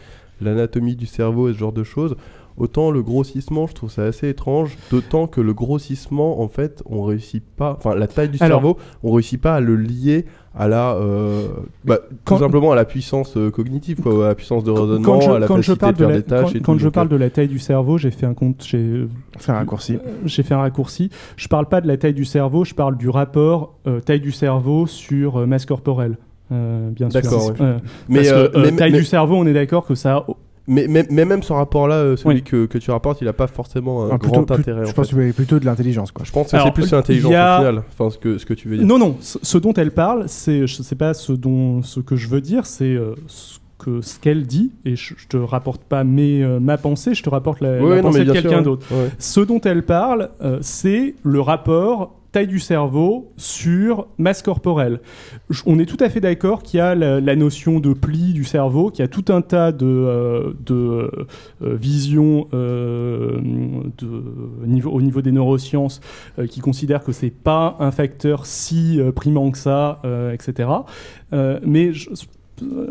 l'anatomie du cerveau et ce genre de choses. Autant le grossissement, je trouve ça assez étrange. D'autant que le grossissement, en fait, on réussit pas. Enfin, la taille du Alors- cerveau, on réussit pas à le lier à la. euh, bah, Quand- tout simplement à la puissance euh, cognitive, quoi, à la puissance de raisonnement, Quand je, à la quand je facilité parle de de faire la, des tâches quand, et quand tout. je parle euh, de la taille du cerveau, j'ai fait un compte, j'ai fait un raccourci. J'ai fait un raccourci. Je parle pas de la taille du cerveau, je parle du rapport euh, taille du cerveau sur euh, masse corporelle. Euh, bien sûr. D'accord, ouais. Euh, Mais, parce que, mais- taille mais- du cerveau, on est d'accord que ça. Mais, mais, mais même ce rapport-là, euh, celui Oui. que, que tu rapportes, il n'a pas forcément un Ah, plutôt- grand plus- intérêt. je en pense fait. que c'est plutôt de l'intelligence. Quoi. Je pense que Alors, c'est plus l'intelligence a- au final. Enfin, ce que, ce que tu veux dire. Non, non. Ce, ce dont elle parle, c'est, je sais pas ce dont, ce que je veux dire, c'est euh, ce que ce qu'elle dit. Et je, je te rapporte pas mes, euh, ma pensée, je te rapporte la, Ouais, la non, pensée de quelqu'un sûr, d'autre. ouais. Ce dont elle parle, euh, c'est le rapport taille du cerveau sur masse corporelle. On est tout à fait d'accord qu'il y a la, notion de pli du cerveau, qu'il y a tout un tas de, euh, euh, visions euh, au niveau des neurosciences qui considèrent que c'est pas un facteur si primant que ça, etc. Mais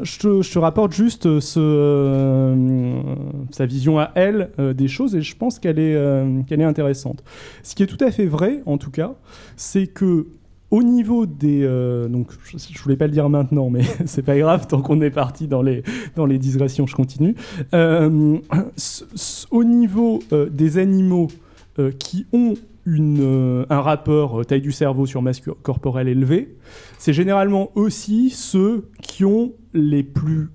je te, rapporte juste ce, euh, sa vision à elle euh, des choses et je pense qu'elle est, euh, intéressante. Ce qui est tout à fait vrai, en tout cas, c'est que au niveau des... euh, donc, je, je voulais pas le dire maintenant, mais c'est pas grave, tant qu'on est parti dans les, dans les digressions, je continue. Euh, au niveau euh, des animaux euh, qui ont euh, un rapport euh, taille du cerveau sur masse cor- corporelle élevé, c'est généralement aussi ceux qui ont les plus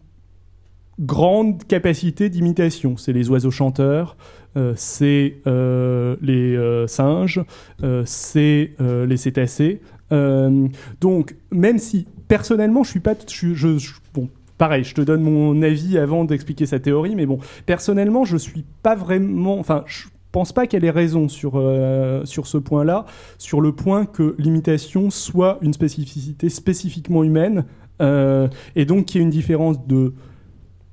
grandes capacités d'imitation. C'est les oiseaux chanteurs, euh, c'est euh, les euh, singes, c'est les cétacés. Donc, même si personnellement, je suis pas, je, pareil, je te donne mon avis avant d'expliquer sa théorie, mais bon, personnellement, je suis pas vraiment, pense pas qu'elle ait raison sur euh, sur ce point-là, sur le point que l'imitation soit une spécificité spécifiquement humaine, euh, et donc qu'il y ait une différence de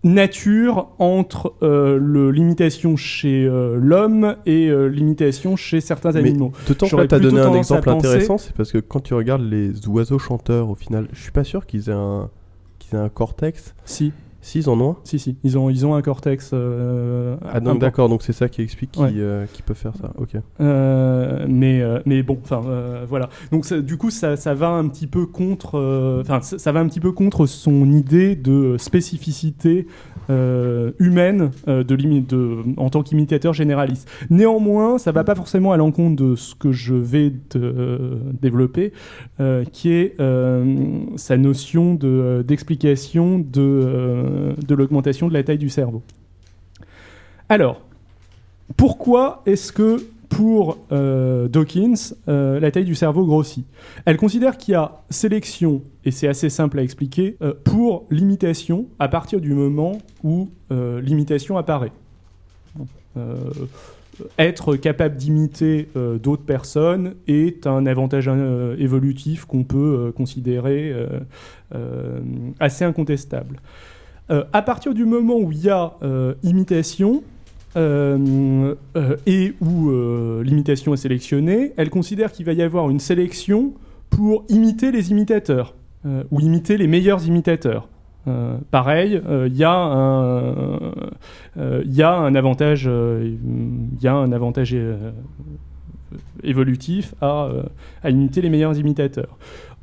nature entre euh, le- l'imitation chez euh, l'homme et euh, l'imitation chez certains animaux. D'autant que tu as donné un exemple intéressant, c'est parce que quand tu regardes les oiseaux chanteurs, au final, je suis pas sûr qu'ils aient un, qu'ils aient un cortex. Si. Si, ils en ont un Si, si, ils ont, ils ont un cortex. euh, Ah, donc d'accord, donc c'est ça qui explique qu'ils Ouais. euh, faire ça. Ok. Euh, mais, mais bon, enfin voilà. Donc ça- du coup, ça, ça va un petit peu contre, enfin ça, ça va un petit peu contre son idée de spécificité humaine de, de en tant qu'imitateur généraliste. Néanmoins, ça va pas forcément à l'encontre de ce que je vais développer, qui est sa notion de, d'explication de, de l'augmentation de la taille du cerveau. Alors, pourquoi est-ce que pour euh, Dawkins, euh, la taille du cerveau grossit? Elle considère qu'il y a sélection, et c'est assez simple à expliquer, euh, pour l'imitation à partir du moment où euh, l'imitation apparaît. Euh, être capable d'imiter euh, d'autres personnes est un avantage euh, évolutif qu'on peut euh, considérer euh, euh, assez incontestable. Euh, à partir du moment où il y a euh, imitation, euh, et où l'imitation est sélectionnée, elle considère qu'il va y avoir une sélection pour imiter les imitateurs, ou imiter les meilleurs imitateurs. Pareil, il y a un, avantage, y a un avantage évolutif à imiter les meilleurs imitateurs.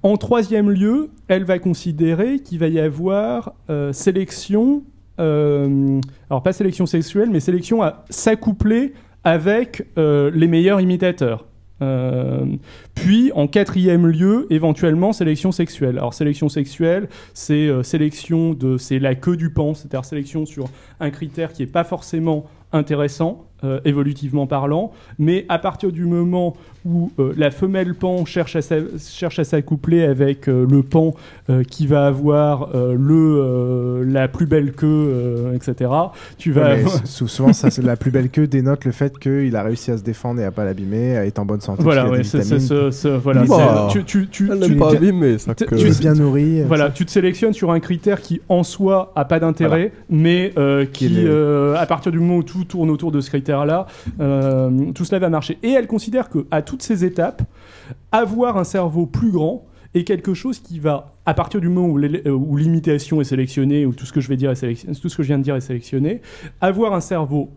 En troisième lieu, elle va considérer qu'il va y avoir euh, sélection, euh, alors pas sélection sexuelle, mais sélection à s'accoupler avec euh, les meilleurs imitateurs. Puis en quatrième lieu, éventuellement sélection sexuelle. Alors sélection sexuelle, c'est c'est la queue du pan, c'est-à-dire sélection sur un critère qui est pas forcément intéressant, euh, évolutivement parlant, mais à partir du moment où euh, la femelle pan cherche à s'a- cherche à s'accoupler avec euh, le pan euh, qui va avoir euh, le euh, la plus belle queue, euh, etc. Tu vas Ouais, avoir- souvent, ça, c'est la plus belle queue dénote le fait qu'il a réussi à se défendre et à pas l'abîmer, à être en bonne santé. Voilà, ouais, c'est voilà, tu, tu, tu, Elle tu- n'aime pas tu- abîmer, ça, tu- que- tu- Il est bien nourri. Voilà, tu te sélectionnes sur un critère qui en soi a pas d'intérêt, mais euh, qui, Qui est le- euh, à partir du moment où tout tourne autour de ce critère-là, euh, tout cela va marcher. Et elle considère que à toutes ces étapes, avoir un cerveau plus grand est quelque chose qui va, à partir du moment où où l'imitation est sélectionnée, ou tout ce que je vais dire est sélection- tout ce que je viens de dire est sélectionné, avoir un cerveau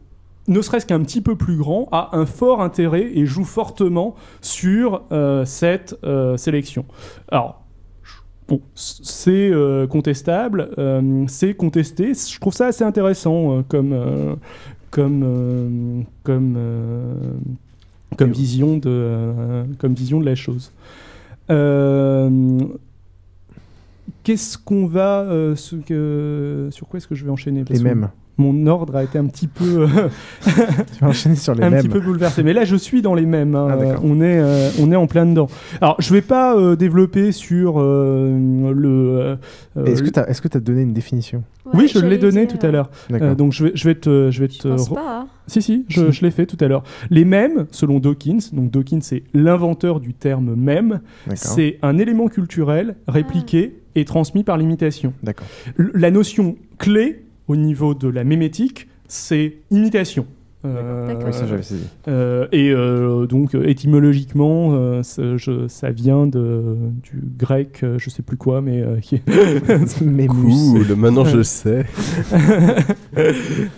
ne serait-ce qu'un petit peu plus grand, a un fort intérêt et joue fortement sur euh, cette euh, sélection. Alors, Bon, c'est contestable, c'est contesté. Je trouve ça assez intéressant comme, comme, euh, comme, euh, comme, vision de, euh, comme vision de la chose. Qu'est-ce qu'on va. ce que, sur quoi est-ce que je vais enchaîner? Les mêmes. Mon ordre a été un petit peu. euh, Tu vas enchaîner sur les un mêmes. petit peu bouleversé. Mais là, je suis dans les mêmes. hein. Ah, on, est, euh, on est en plein dedans. Alors, je vais pas euh, développer sur euh, le. euh, Est-ce que tu as, est-ce que t'as donné une définition? Oui, je l'ai donné dire, tout à l'heure. D'accord. Euh, donc je vais, je vais te, je vais te. pense pas, hein. Si si, je, je l'ai fait tout à l'heure. Les mèmes, selon Dawkins, donc Dawkins c'est l'inventeur du terme mème, D'accord. c'est un élément culturel répliqué et transmis par l'imitation. La notion clé au niveau de la mémétique, c'est imitation. Euh, ça, j'avais saisi. euh, et euh, donc étymologiquement, euh, ça, je- ça vient de, du grec, euh, je sais plus quoi, mais euh, qui est Cool, maintenant je sais.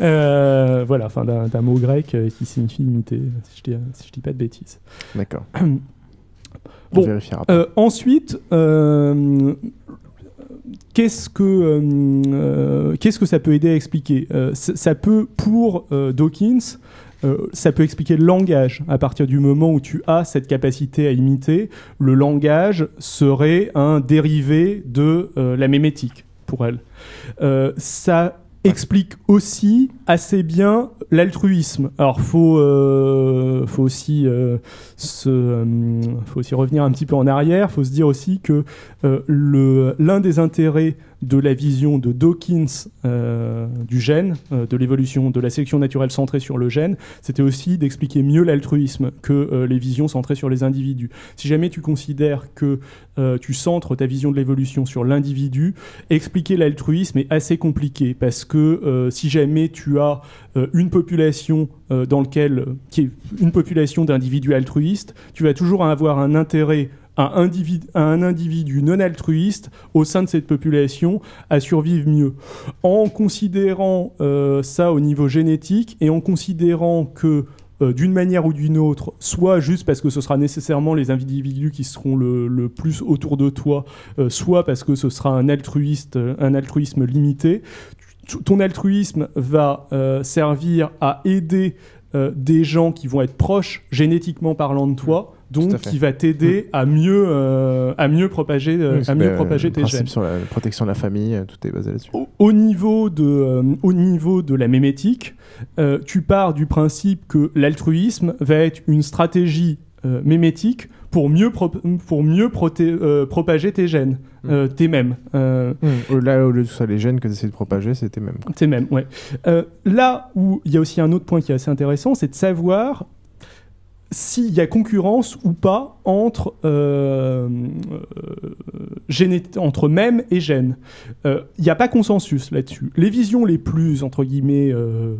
Euh, voilà, enfin d'un mot grec euh, qui signifie imiter, si je dis, si je dis pas de bêtises. D'accord. Bon, On vérifiera pas. euh, ensuite, euh, qu'est-ce que euh, euh, qu'est-ce que ça peut aider à expliquer? Euh, Ça peut, pour Dawkins, ça peut expliquer le langage. À partir du moment où tu as cette capacité à imiter, le langage serait un dérivé de la mémétique pour elle. Ça explique aussi assez bien l'altruisme. Alors faut euh, faut aussi euh, euh, faut aussi revenir un petit peu en arrière. Faut se dire aussi que le l'un des intérêts de la vision de Dawkins euh, du gène, euh, de l'évolution, de la sélection naturelle centrée sur le gène, c'était aussi d'expliquer mieux l'altruisme que euh, les visions centrées sur les individus. Si jamais tu considères que tu centres ta vision de l'évolution sur l'individu, expliquer l'altruisme est assez compliqué parce que si jamais tu as une population dans est une population d'individus altruistes, tu vas toujours avoir un intérêt à, un individu non altruiste au sein de cette population à survivre mieux. En considérant euh, ça au niveau génétique et en considérant que euh, d'une manière ou d'une autre, soit juste parce que ce sera nécessairement les individus qui seront le, plus autour de toi, euh, soit parce que ce sera un altruiste, un altruisme limité. Ton altruisme va servir à aider des gens qui vont être proches génétiquement parlant de toi, donc qui va t'aider à mieux à à mieux propager euh, Oui, à mieux ben, propager le tes principe gènes. sur la protection de la famille, euh, tout est basé là-dessus. Au niveau de, euh, au niveau de la mémétique, euh, tu pars du principe que l'altruisme va être une stratégie euh, mémétique pour mieux, pro- pour mieux proté- euh, propager tes gènes, euh, tes mêmes. Euh, Hum, Là, au lieu de ça, les gènes que tu essaies de propager, c'était même. quoi. c'est même, ouais. Euh, là où il y a aussi un autre point qui est assez intéressant, c'est de savoir s'il y a concurrence ou pas entre, euh, euh, entre mème et gène. Euh, Il n'y a pas consensus là-dessus. Les visions les plus, entre guillemets, euh,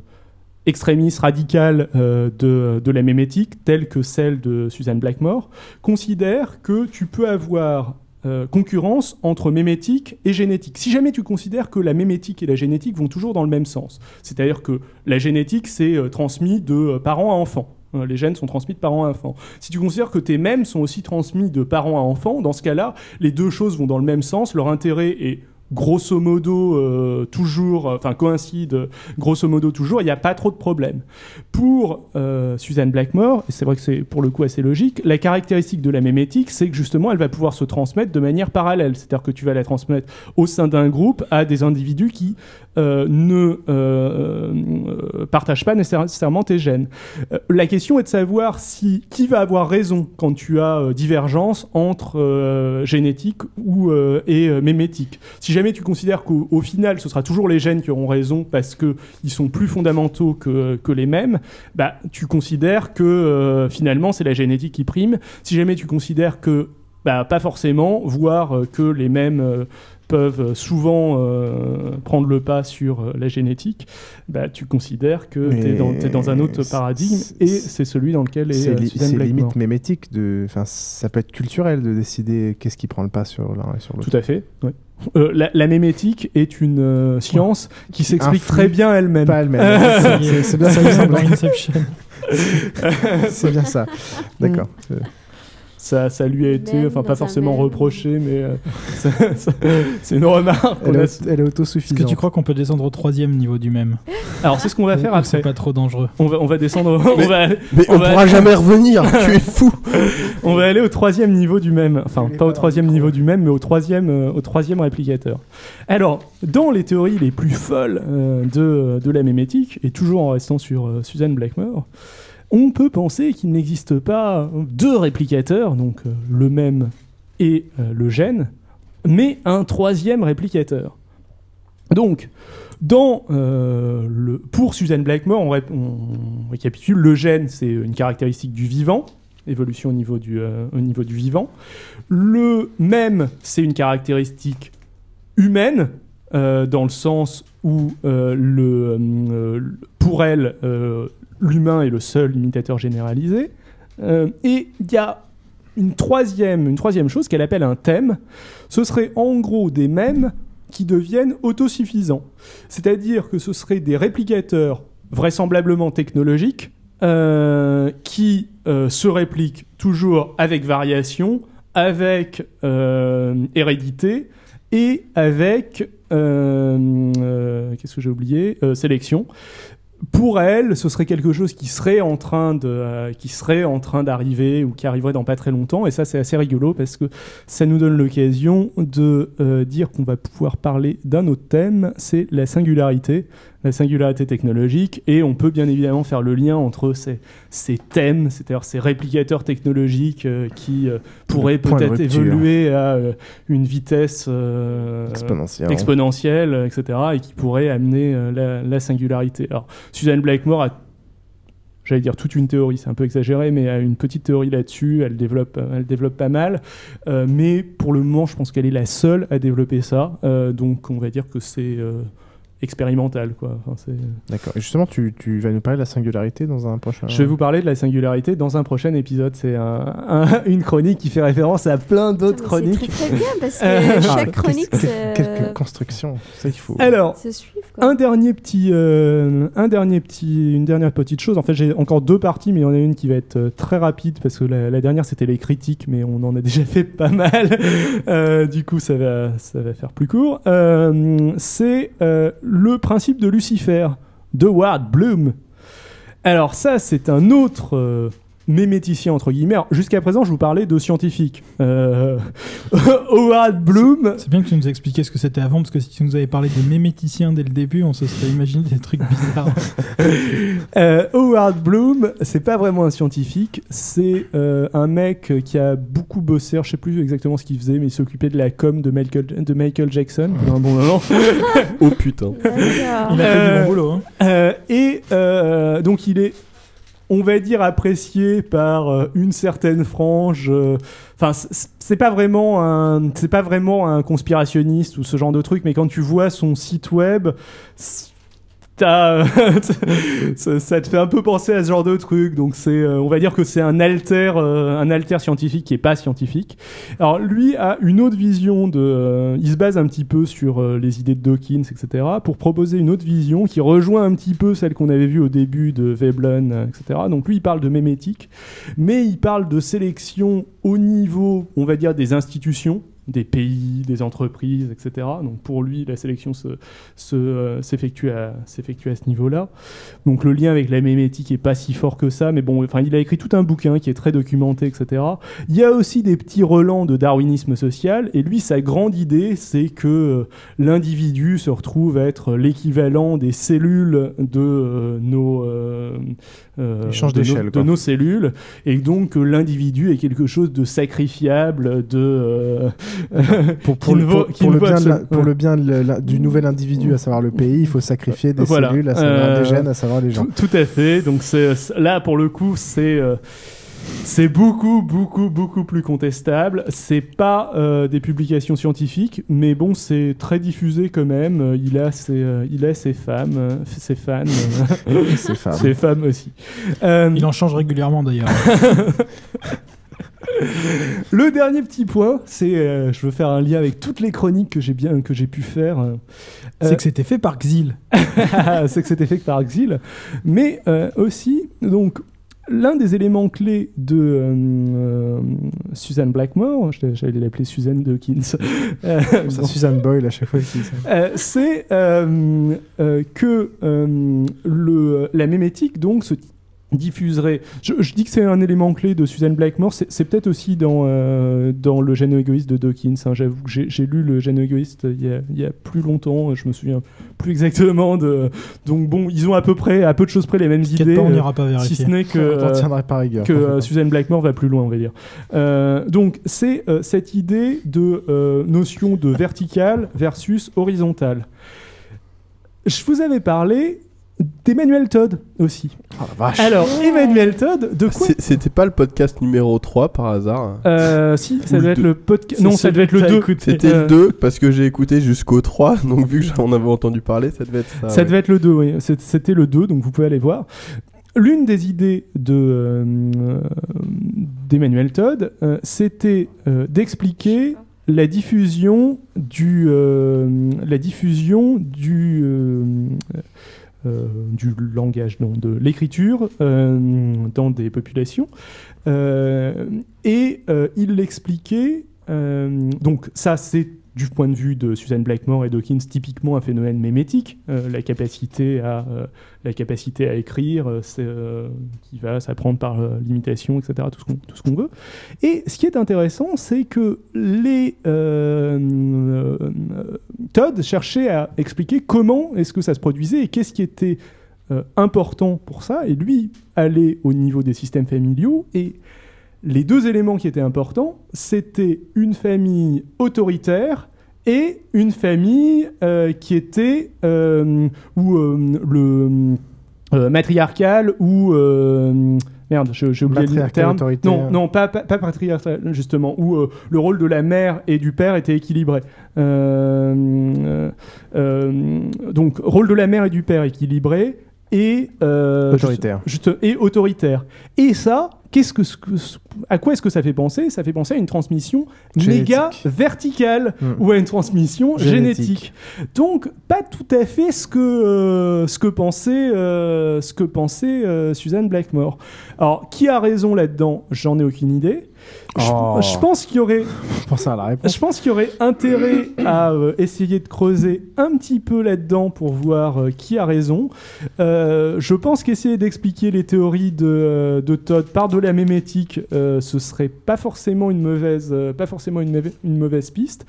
extrémistes, radicales euh, de, de la mémétique, telles que celle de Suzanne Blackmore, considèrent que tu peux avoir euh, concurrence entre mémétique et génétique. Si jamais tu considères que la mémétique et la génétique vont toujours dans le même sens, c'est-à-dire que la génétique c'est euh, transmis de euh, parents à enfants. Euh, Les gènes sont transmis de parents à enfants. Si tu considères que tes mèmes sont aussi transmis de parents à enfants, dans ce cas-là, les deux choses vont dans le même sens. Leur intérêt est grosso modo euh, toujours, euh, enfin coïncide grosso modo toujours, il n'y a pas trop de problème. Pour euh, Suzanne Blackmore, et c'est vrai que c'est pour le coup assez logique, la caractéristique de la mémétique, c'est que justement elle va pouvoir se transmettre de manière parallèle, c'est-à-dire que tu vas la transmettre au sein d'un groupe à des individus qui euh, ne euh, euh, partagent pas nécessairement tes gènes. La question est de savoir si qui va avoir raison quand tu as divergence entre génétique ou et mémétique. Si jamais tu considères qu'au au final ce sera toujours les gènes qui auront raison parce que ils sont plus fondamentaux que, que les mêmes, bah tu considères que finalement c'est la génétique qui prime. Si jamais tu considères que bah, pas forcément, voire que les mêmes peuvent souvent euh, prendre le pas sur euh, la génétique, bah, tu considères que tu es dans, t'es dans un autre paradigme et c'est celui dans lequel est C'est euh, li- limite mémétique. De... Enfin, ça peut être culturel de décider qu'est-ce qui prend le pas sur l'un et sur l'autre. Tout à fait. Euh, la, la mémétique est une euh, science qui s'explique très bien elle-même. pas elle-même. C'est- bien ça. C'est bien. D'accord. Ça, ça lui a été, Même enfin pas forcément reproché, mais euh, c'est une remarque. Elle a- est, elle est autosuffisante. Est-ce que tu crois qu'on peut descendre au troisième niveau du même? Alors c'est ce qu'on va faire après. C'est pas trop dangereux? On va, on va descendre. Mais- on va, mais on va- pourra jamais revenir, tu es fou. on va aller au troisième niveau du même. Enfin, pas au troisième niveau du même, mais au troisième, euh, au troisième réplicateur. Alors, dans les théories les plus folles euh, de, de la mémétique, et toujours en restant sur euh, Suzanne Blackmore, on peut penser qu'il n'existe pas deux réplicateurs, donc euh, le même et euh, le gène, mais un troisième réplicateur. Donc, euh, pour Suzanne Blackmore, on, récapitule, le gène, c'est une caractéristique du vivant, évolution au niveau du, vivant. Le même, c'est une caractéristique humaine, dans le sens où pour elle, l'humain est le seul imitateur généralisé. Euh, et il y a une troisième, chose qu'elle appelle un thème. Ce serait en gros des mèmes qui deviennent autosuffisants. C'est-à-dire que ce seraient des réplicateurs vraisemblablement technologiques euh, qui euh, se répliquent toujours avec variation, avec hérédité et avec qu'est-ce sélection pour elle, ce serait quelque chose qui serait en train de, euh, serait en train d'arriver ou qui arriverait dans pas très longtemps. Et ça, c'est assez rigolo parce que ça nous donne l'occasion de euh, dire qu'on va pouvoir parler d'un autre thème, c'est la singularité. La singularité technologique, et on peut bien évidemment faire le lien entre ces, ces thèmes, c'est-à-dire ces réplicateurs technologiques euh, qui euh, pourraient peut-être évoluer à euh, une vitesse Exponentielle. exponentielle, etc., et qui pourraient amener la, la singularité. Alors, Suzanne Blakemore a j'allais dire toute une théorie, c'est un peu exagéré, mais a une petite théorie là-dessus, elle développe, elle développe pas mal, Euh, mais pour le moment, je pense qu'elle est la seule à développer ça, Euh, donc on va dire que c'est euh, expérimental, quoi. Enfin, c'est- D'accord. Et justement, tu, tu vas nous parler de la singularité dans un prochain. Je vais vous parler de la singularité dans un prochain épisode. C'est un- un- une chronique qui fait référence à plein d'autres chroniques. très, très bien, parce que Euh, chaque Ah, chronique, qu'est-ce- c'est- Quelques constructions. C'est ça qu'il faut. Alors, se suivent. Quoi. un dernier petit, euh, un dernier petit, une dernière petite chose. En fait, j'ai encore deux parties, mais il y en a une qui va être euh, très rapide parce que la, la dernière c'était les critiques, mais on en a déjà fait pas mal. Euh, du coup, ça va, ça va faire plus court. Euh, c'est euh, le principe de Lucifer de Ward Bloom. Alors ça, c'est un autre euh, méméticien entre guillemets. Jusqu'à présent, je vous parlais de scientifiques. Euh, Howard Bloom. C'est bien que tu nous expliquais ce que c'était avant, parce que si tu nous avais parlé de méméticiens dès le début, on se serait imaginé des trucs bizarres. Euh, Howard Bloom, c'est pas vraiment un scientifique, c'est euh, un mec qui a beaucoup bossé. Je sais plus exactement ce qu'il faisait, mais il s'occupait de la com de Michael, de Michael Jackson pendant un bon moment. oh putain. Il a fait du bon boulot. Hein. Euh, et euh, donc il est, on va dire, apprécié par euh, une certaine frange. euh, Enfin, c'est pas vraiment un, c'est pas vraiment un conspirationniste ou ce genre de truc, mais quand tu vois son site web. ça, te fait un peu penser à ce genre de truc, donc c'est, euh, on va dire que c'est un alter, euh, un alter scientifique qui est pas scientifique. Alors lui a une autre vision de, euh, il se base un petit peu sur les idées de Dawkins, etc., pour proposer une autre vision qui rejoint un petit peu celle qu'on avait vue au début de Veblen, etc. Donc lui il parle de mémétique, mais il parle de sélection au niveau, on va dire, des institutions des pays, des entreprises, etc. Donc pour lui, la sélection euh, s'effectue à, s'effectue à ce niveau-là. Donc le lien avec la mémétique est pas si fort que ça, mais bon, enfin, il a écrit tout un bouquin qui est très documenté, etc. Il y a aussi des petits relents de darwinisme social, et lui, sa grande idée, c'est que euh, l'individu se retrouve à être l'équivalent des cellules de euh, nos euh, euh, de nos- de nos cellules, et donc que l'individu est quelque chose de sacrifiable, de euh, pour, le, vaut- pour- bien, de la- absolu- pour ouais. le bien de la- du nouvel individu, à savoir le pays, il faut sacrifier des Voilà. cellules, à savoir Euh, des gènes, à savoir les gens. Tout, tout à fait. Donc c'est c'est- là pour le coup c'est euh, c'est beaucoup beaucoup beaucoup plus contestable. C'est pas euh, des publications scientifiques, mais bon c'est très diffusé quand même. Il a ses euh, il a ses femmes, euh, ses fans, euh, Et ses femmes. ses femmes aussi. Euh, Il en change régulièrement d'ailleurs. Le dernier petit point, c'est, euh, je veux faire un lien avec toutes les chroniques que j'ai bien, que j'ai pu faire. euh, C'est que c'était fait par Xil. c'est que c'était fait par Xil, mais euh, aussi donc l'un des éléments clés de euh, Suzanne Blackmore, j'allais l'appeler Suzanne Dawkins, euh, bon. Suzanne Boyle, à chaque fois. Euh, c'est euh, euh, que le, la mémétique donc se diffuserait. Je, je dis que c'est un élément clé de Suzanne Blackmore. C'est c'est peut-être aussi dans, euh, dans le gène égoïste de Dawkins. hein. J'avoue que j'ai j'ai lu le gène égoïste il y, a, il y a plus longtemps. Je me souviens plus exactement de. Donc bon, ils ont à peu près, à peu de choses près les mêmes T'inquiète idées. pas, on euh, n'ira pas si vérifier. ce n'est que euh, rigueur. que euh, Suzanne Blackmore va plus loin, on va dire. Euh, donc, c'est euh, cette idée de euh, notion de vertical versus horizontal. Je vous avais parlé d'Emmanuel Todd aussi. Oh la vache. Alors, Emmanuel Todd, de quoi C'est- C'était pas le podcast numéro 3 par hasard Euh, si, ça le être le podcast. Non, ça devait être que le t'as 2. écouté. C'était Euh, le 2 parce que j'ai écouté jusqu'au 3, donc vu que j'en avais entendu parler, ça devait être ça. Ça ouais. devait être le 2, oui. C'est- C'était le 2, donc vous pouvez aller voir. L'une des idées de, euh, euh, d'Emmanuel Todd, euh, c'était euh, d'expliquer la diffusion du, euh, la diffusion du, euh, du langage, non, de l'écriture euh, dans des populations. Euh, et il l'expliquait. donc ça, c'est du point de vue de Susan Blackmore et Dawkins, typiquement un phénomène mémétique, euh, la, capacité à, euh, la capacité à écrire, euh, qui va s'apprendre par l'imitation, etc., tout ce, qu'on, veut. Et ce qui est intéressant, c'est que les Todd cherchait à expliquer comment est-ce que ça se produisait et qu'est-ce qui était important pour ça, et lui allait au niveau des systèmes familiaux, et les deux éléments qui étaient importants, c'était une famille autoritaire et une famille euh, qui était euh, ou euh, le euh, matriarcal ou merde, j'ai oublié le terme. Non, non, pas, pas, pas patriarcal justement, où euh, le rôle de la mère et du père était équilibré. Euh, euh, euh, donc rôle de la mère et du père équilibré et Autoritaire. juste- et autoritaire. Et ça, qu'est-ce que, à quoi est-ce que ça fait penser? Ça fait penser à une transmission méga verticale ou à une transmission Génétique. génétique. Donc pas tout à fait ce que euh, ce que pensait euh, ce que pensait euh, Suzanne Blackmore. Alors qui a raison là-dedans? J'en ai aucune idée. Je, Oh. je pense qu'il y aurait pense à la réponse. je pense qu'il y aurait intérêt à euh, essayer de creuser un petit peu là-dedans pour voir euh, qui a raison. Euh, je pense qu'essayer d'expliquer les théories de, de Todd par de la mémétique, ce serait pas forcément une mauvaise, pas forcément une, mauvaise- une mauvaise piste,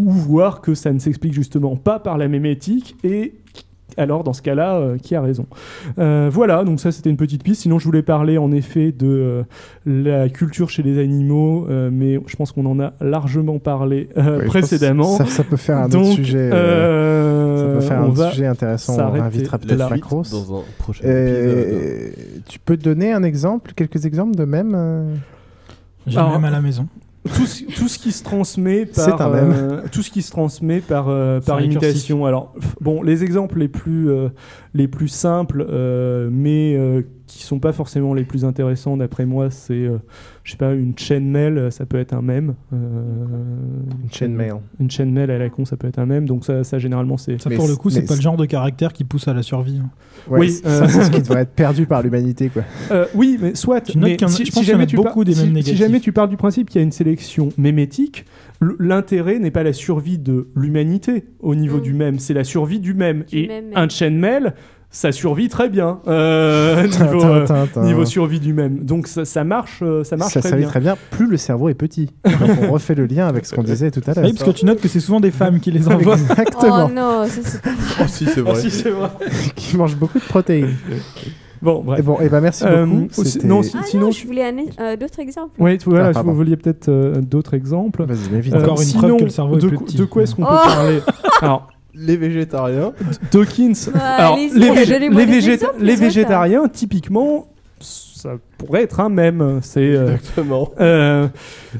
ou voir que ça ne s'explique justement pas par la mémétique et alors dans ce cas-là, euh, qui a raison Euh, Voilà, donc ça c'était une petite piste. Sinon, je voulais parler en effet de euh, la culture chez les animaux, euh, mais je pense qu'on en a largement parlé euh, Oui, précédemment. ça- ça peut faire un autre sujet, euh, euh, ça peut faire un sujet intéressant. On invitera peut-être. Macros. dans un prochain Tu peux donner un exemple, quelques exemples de même euh? J'ai Alors, même à la maison. Tout ce, tout ce qui se transmet par un même. euh, tout ce qui se transmet par euh, par imitation. Alors bon, les exemples les plus euh, les plus simples, euh, mais euh, qui sont pas forcément les plus intéressants d'après moi, c'est euh, je sais pas une chaîne mail, ça peut être un mème. une chaîne mail. Une chaîne mail à la con, ça peut être un mème. Donc ça, ça généralement c'est. Ça, pour le coup, c'est pas le genre de caractère qui pousse à la survie. hein. Ouais, oui, ça, euh, c'est ce qui devrait être perdu par l'humanité, quoi. Euh, oui, mais soit. Tu mais si, je si pense y en jamais a tu beaucoup des si- mêmes si négatifs. jamais tu pars du principe qu'il y a une sélection mémétique, l'intérêt n'est pas la survie de l'humanité au niveau du même, c'est la survie du même. Et même, un chain mail, ça survit très bien euh, niveau, euh, niveau survie du même. Donc ça, ça marche, euh, ça marche ça très ça bien. très bien. Plus le cerveau est petit. Donc on refait le lien avec ce qu'on disait tout à l'heure. Oui, parce que tu notes que c'est souvent des femmes qui les envoient. Exactement. Oh non, ça c'est Oh si, c'est vrai. Oh, si, c'est vrai. qui mange beaucoup de protéines. Bon, bref. Et bon, et ben merci Euh, beaucoup. non, si- Ah sinon, non, je voulais un, euh, d'autres exemples. Oui, tu- voilà, Ah, si vous vouliez peut-être euh, d'autres exemples. Vas-y. Encore une sinon, preuve que le cerveau est de, plus co- petit. de quoi est-ce qu'on Oh peut parler Alors, Les végétariens. Dawkins. Ouais, Alors, les, les végétariens, typiquement, ça pourrait être un même. C'est. euh, Exactement. euh,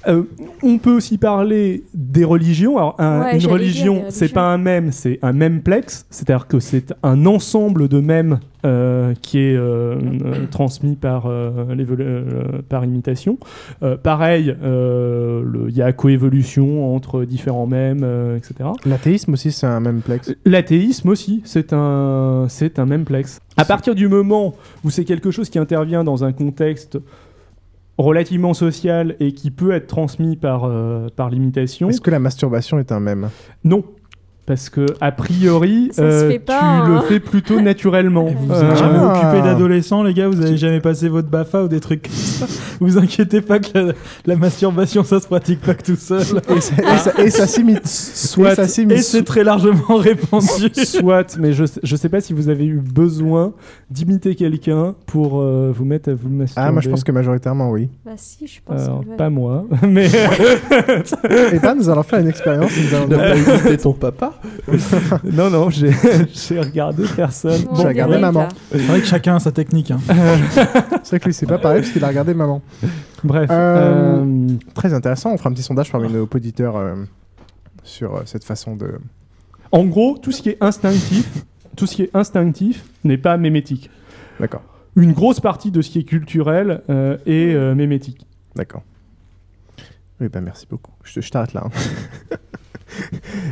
euh, on peut aussi parler des religions. Alors, un- Ouais, une religion, c'est pas un même, c'est un memplex. C'est-à-dire que c'est un ensemble de mèmes euh, qui est euh, euh, transmis par, euh, euh, par imitation. Euh, pareil, euh, le- il y a coévolution entre différents mèmes, euh, etc. L'athéisme aussi, c'est un même plex. L'athéisme aussi, c'est un, c'est un même plex. À partir du moment où c'est quelque chose qui intervient dans un contexte relativement social et qui peut être transmis par, euh, par l'imitation, Est-ce que la masturbation est un même non. Parce que, a priori, euh, tu hein. le fais plutôt naturellement. Et vous vous Euh, êtes jamais Ah. occupé d'adolescents, les gars Vous avez jamais passé votre BAFA ou des trucs comme ça Vous inquiétez pas que la, la masturbation, ça se pratique pas que tout seul. Et ça, et ça- et ça s'imite. Soit, Et ça s'imite. Et c'est très largement répandu. Soit, mais je, je sais pas si vous avez eu besoin d'imiter quelqu'un pour euh, vous mettre à vous masturber. Ah, moi je pense que majoritairement oui. Bah si, je pense. Alors, que pas moi, mais Et ben, nous allons faire une expérience. Nous allons pas imité ton papa non non, j'ai regardé personne. On J'ai regardé maman. C'est vrai que chacun a sa technique. hein. C'est vrai que lui, c'est pas pareil parce qu'il a regardé maman. Bref, Euh, euh, Très intéressant. On fera un petit sondage parmi nos auditeurs euh, sur euh, cette façon de. en gros, tout ce qui est instinctif, tout ce qui est instinctif n'est pas mémétique. D'accord. Une grosse partie de ce qui est culturel euh, est euh, mémétique. D'accord. Oui, ben merci beaucoup. Je, je t'arrête là. hein.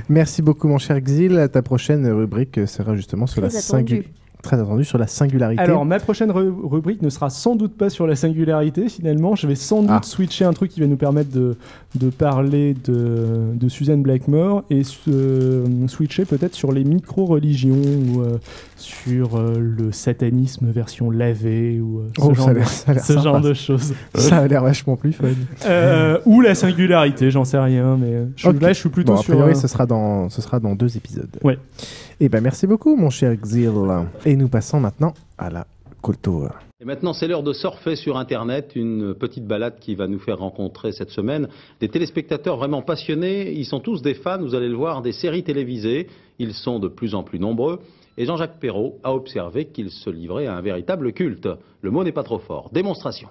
Merci beaucoup, mon cher Xil. Ta prochaine rubrique sera justement sur la Très singularité. Très attendu sur la singularité. Alors, ma prochaine ru- rubrique ne sera sans doute pas sur la singularité, finalement. Je vais sans doute Ah. switcher un truc qui va nous permettre de, de parler de, de Suzanne Blackmore et euh, switcher peut-être sur les micro-religions ou euh, sur euh, le satanisme version lavée ou ce, Oh, genre, de, ce genre de choses. Ça a l'air vachement plus fun. Ou la singularité, j'en sais rien, mais je, Ok. là je suis plutôt Bon, a priori, ce, sera dans, ce sera dans deux épisodes. Ouais. Et ben merci beaucoup, mon cher Xil. Et nous passons maintenant à la culture. Et maintenant, c'est l'heure de surfer sur Internet, une petite balade qui va nous faire rencontrer cette semaine des téléspectateurs vraiment passionnés. Ils sont tous des fans, vous allez le voir, des séries télévisées. Ils sont de plus en plus nombreux. Et Jean-Jacques Perrault a observé qu'ils se livraient à un véritable culte. Le mot n'est pas trop fort. Démonstration.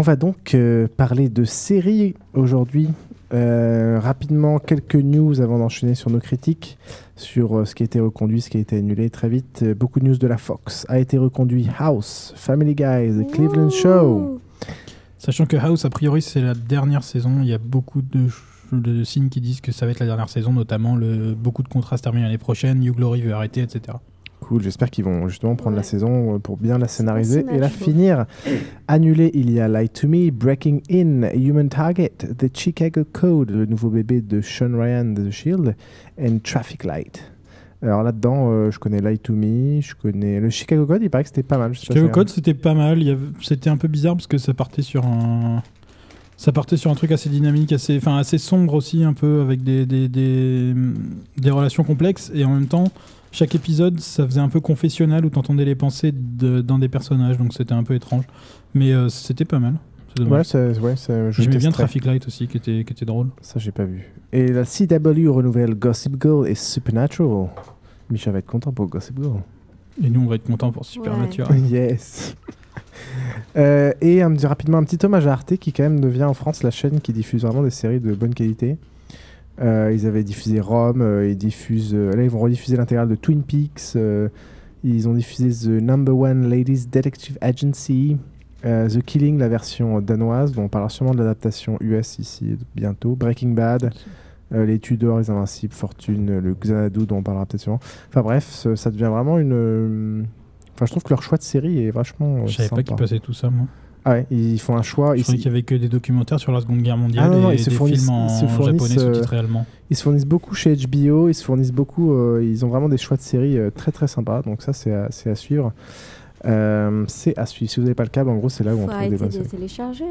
On va donc euh, parler de séries aujourd'hui. Euh, rapidement, quelques news avant d'enchaîner sur nos critiques, sur euh, ce qui a été reconduit, ce qui a été annulé très vite. Euh, beaucoup de news de la Fox. A été reconduit House, Family Guy, The Cleveland Show. Sachant que House, a priori, c'est la dernière saison. Il y a beaucoup de, signes qui disent que ça va être la dernière saison, notamment le, beaucoup de contrats se terminent l'année prochaine. New Glory veut arrêter, etc. Cool, j'espère qu'ils vont justement prendre la saison euh, pour bien la scénariser et la finir. Annulé, il y a Lie to Me, Breaking In, Human Target, The Chicago Code, le nouveau bébé de Sean Ryan de The Shield, and Traffic Light. Alors là-dedans, euh, je connais Lie to Me, je connais le Chicago Code, il paraît que c'était pas mal. Chicago Code, c'était pas mal. Avait- C'était un peu bizarre parce que ça partait sur un. Ça partait sur un truc assez dynamique, assez, enfin, assez sombre aussi, un peu, avec des, des, des, des relations complexes. Et en même temps, chaque épisode, ça faisait un peu confessionnal où t'entendais les pensées de- d'un des personnages. Donc c'était un peu étrange. Mais euh, c'était pas mal. Ouais, ça- ouais, ça- J'aimais bien. Traffic Light aussi, qui était, qui était drôle. Ça, j'ai pas vu. Et la CW renouvelle Gossip Girl et Supernatural. Micha va être content pour Gossip Girl. Et nous, on va être contents pour Supernatural. yes. Euh, et un, rapidement, un petit hommage à Arte qui, quand même, devient en France la chaîne qui diffuse vraiment des séries de bonne qualité. Euh, ils avaient diffusé Rome, euh, ils diffusent, euh, là, ils vont rediffuser l'intégrale de Twin Peaks. euh, ils ont diffusé The Number One Ladies Detective Agency, euh, The Killing, la version danoise, dont on parlera sûrement de l'adaptation US ici bientôt. Breaking Bad. euh, les Tudors, les Invincibles, Fortune, le Xanadu dont on parlera peut-être sûrement. Enfin bref, ça devient vraiment une. Enfin, je trouve que leur choix de série est vachement. euh, Je savais pas qu'ils passaient tout ça, moi. Ah ouais, ils font un choix. Je ils- croyais qu'il y avait que des documentaires sur la Seconde Guerre mondiale Ah non, non, et ils se des fournissent, films en ils se fournissent, japonais euh, sous-titrés. Ils se fournissent beaucoup chez HBO, ils se fournissent beaucoup, euh, ils ont vraiment des choix de séries euh, très très sympas, donc ça c'est à, c'est à suivre. Euh, c'est à suivre. Si vous n'avez pas le câble, en gros, c'est là où on trouve des bonnes de séries. télécharger.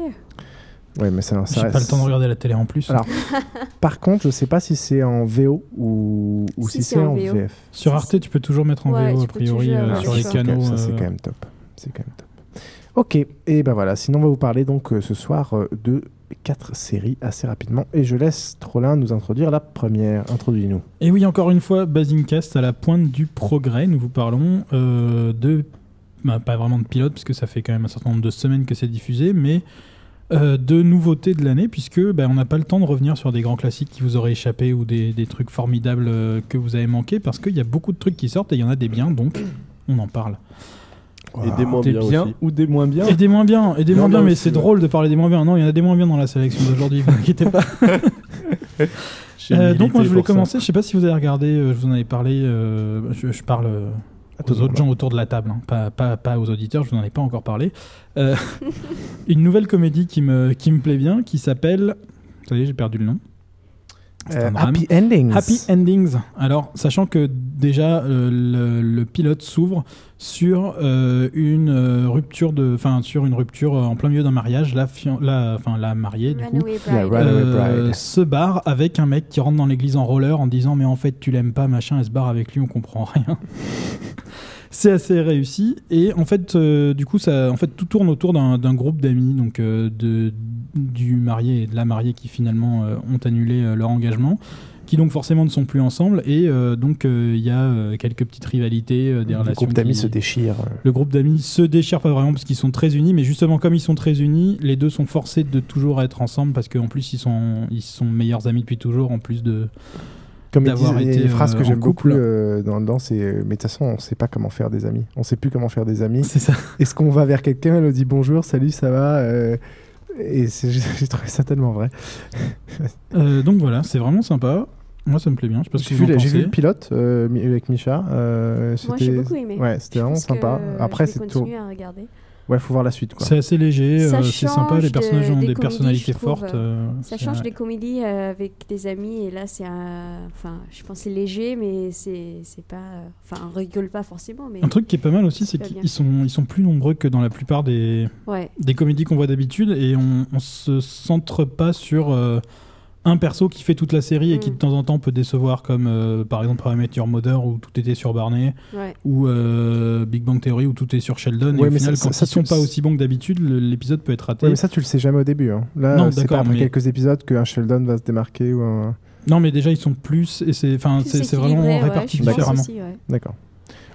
Ouais, mais ça, ça J'ai pas reste- le temps de regarder la télé en plus. Alors, par contre, je sais pas si c'est en VO ou, ou si, c'est en, VF. Sur Arte, tu peux toujours mettre en Ouais, VO, a priori, euh, sur les canaux. Ça, c'est quand même top. C'est quand même top. Ok, et ben voilà. Sinon, on va vous parler donc euh, ce soir euh, de quatre séries assez rapidement. Et je laisse Trollin nous introduire la première. Introduis-nous. Et oui, encore une fois, Basingcast à la pointe du progrès. Nous vous parlons euh, de. bah, pas vraiment de pilote, puisque ça fait quand même un certain nombre de semaines que c'est diffusé, mais de nouveautés de l'année, puisque bah, on n'a pas le temps de revenir sur des grands classiques qui vous auraient échappé ou des, des trucs formidables que vous avez manqué, parce qu'il y a beaucoup de trucs qui sortent et il y en a des biens, donc on en parle. Et des moins Des bien, aussi. ou des moins bien Et des moins bien, et des moins bien, mais c'est drôle de parler des moins bien. Non, il y en a des moins bien dans la sélection d'aujourd'hui, vous inquiétez pas. Euh, donc moi je voulais commencer, je sais pas si vous avez regardé, euh, je vous en avais parlé, euh, je, je parle euh, aux autres gens autour de la table, hein, pas, pas, pas aux auditeurs, je vous en ai pas encore parlé. Euh, une nouvelle comédie qui me, qui me plaît bien, qui s'appelle... Vous savez, j'ai perdu le nom. Euh. Happy Endings. Happy Endings. Alors, sachant que déjà euh, le, le pilote s'ouvre sur euh, une euh, rupture de, enfin sur une rupture euh, en plein milieu d'un mariage, la, fian- la, enfin la mariée du coup euh, se barre avec un mec qui rentre dans l'église en roller en disant mais en fait tu l'aimes pas machin, elle se barre avec lui, on comprend rien. C'est assez réussi et en fait euh, du coup ça en fait tout tourne autour d'un groupe d'amis donc euh, de du marié et de la mariée qui finalement euh, ont annulé euh, leur engagement qui donc forcément ne sont plus ensemble et euh, donc euh, il y a euh, quelques petites rivalités des Le relations groupe d'amis se déchire. le groupe d'amis se déchire pas vraiment parce qu'ils sont très unis, mais justement comme ils sont très unis, les deux sont forcés de toujours être ensemble parce qu'en plus ils sont, ils sont meilleurs amis depuis toujours en plus de, Comme d'avoir été une phrase que j'aime beaucoup couple. euh, dans c'est euh, mais de toute façon, on sait pas comment faire des amis. On sait plus comment faire des amis. C'est ça. Est-ce qu'on va vers quelqu'un, elle nous dit bonjour, salut, ça va euh, Et j'ai trouvé ça tellement vrai. Donc voilà, c'est vraiment sympa. Moi, ça me plaît bien. J'ai vu, le pilote euh, avec Micha. euh, Moi, j'ai c'était- beaucoup aimé. Ouais, c'était vraiment sympa. Après, c'est tout. à regarder. Ouais, faut voir la suite. C'est assez léger, euh, c'est sympa. Les personnages de- ont des personnalités fortes. ça change des comédies euh, avec des amis et là c'est un enfin je pense que c'est léger mais c'est c'est pas euh, enfin on rigole pas forcément mais Un truc qui est pas mal aussi, c'est qu'ils sont, ils sont plus nombreux que dans la plupart des, Ouais. des comédies qu'on voit d'habitude et on, on se centre pas sur euh, un perso qui fait toute la série et Mm. qui de temps en temps peut décevoir, comme euh, par exemple How I Met Your Mother où tout était sur Barney, Ouais. ou euh, Big Bang Theory où tout est sur Sheldon. et Ouais, au mais final, ça- quand ça, ils sont pas aussi bons que d'habitude, l'épisode peut être raté. Ouais, mais ça, tu le sais jamais au début. hein. Là, Non, c'est pas après mais- quelques épisodes qu'un Sheldon va se démarquer ou un. Non, mais déjà ils sont plus et c'est, enfin, Plus c'est, c'est vraiment réparti différemment. D'accord.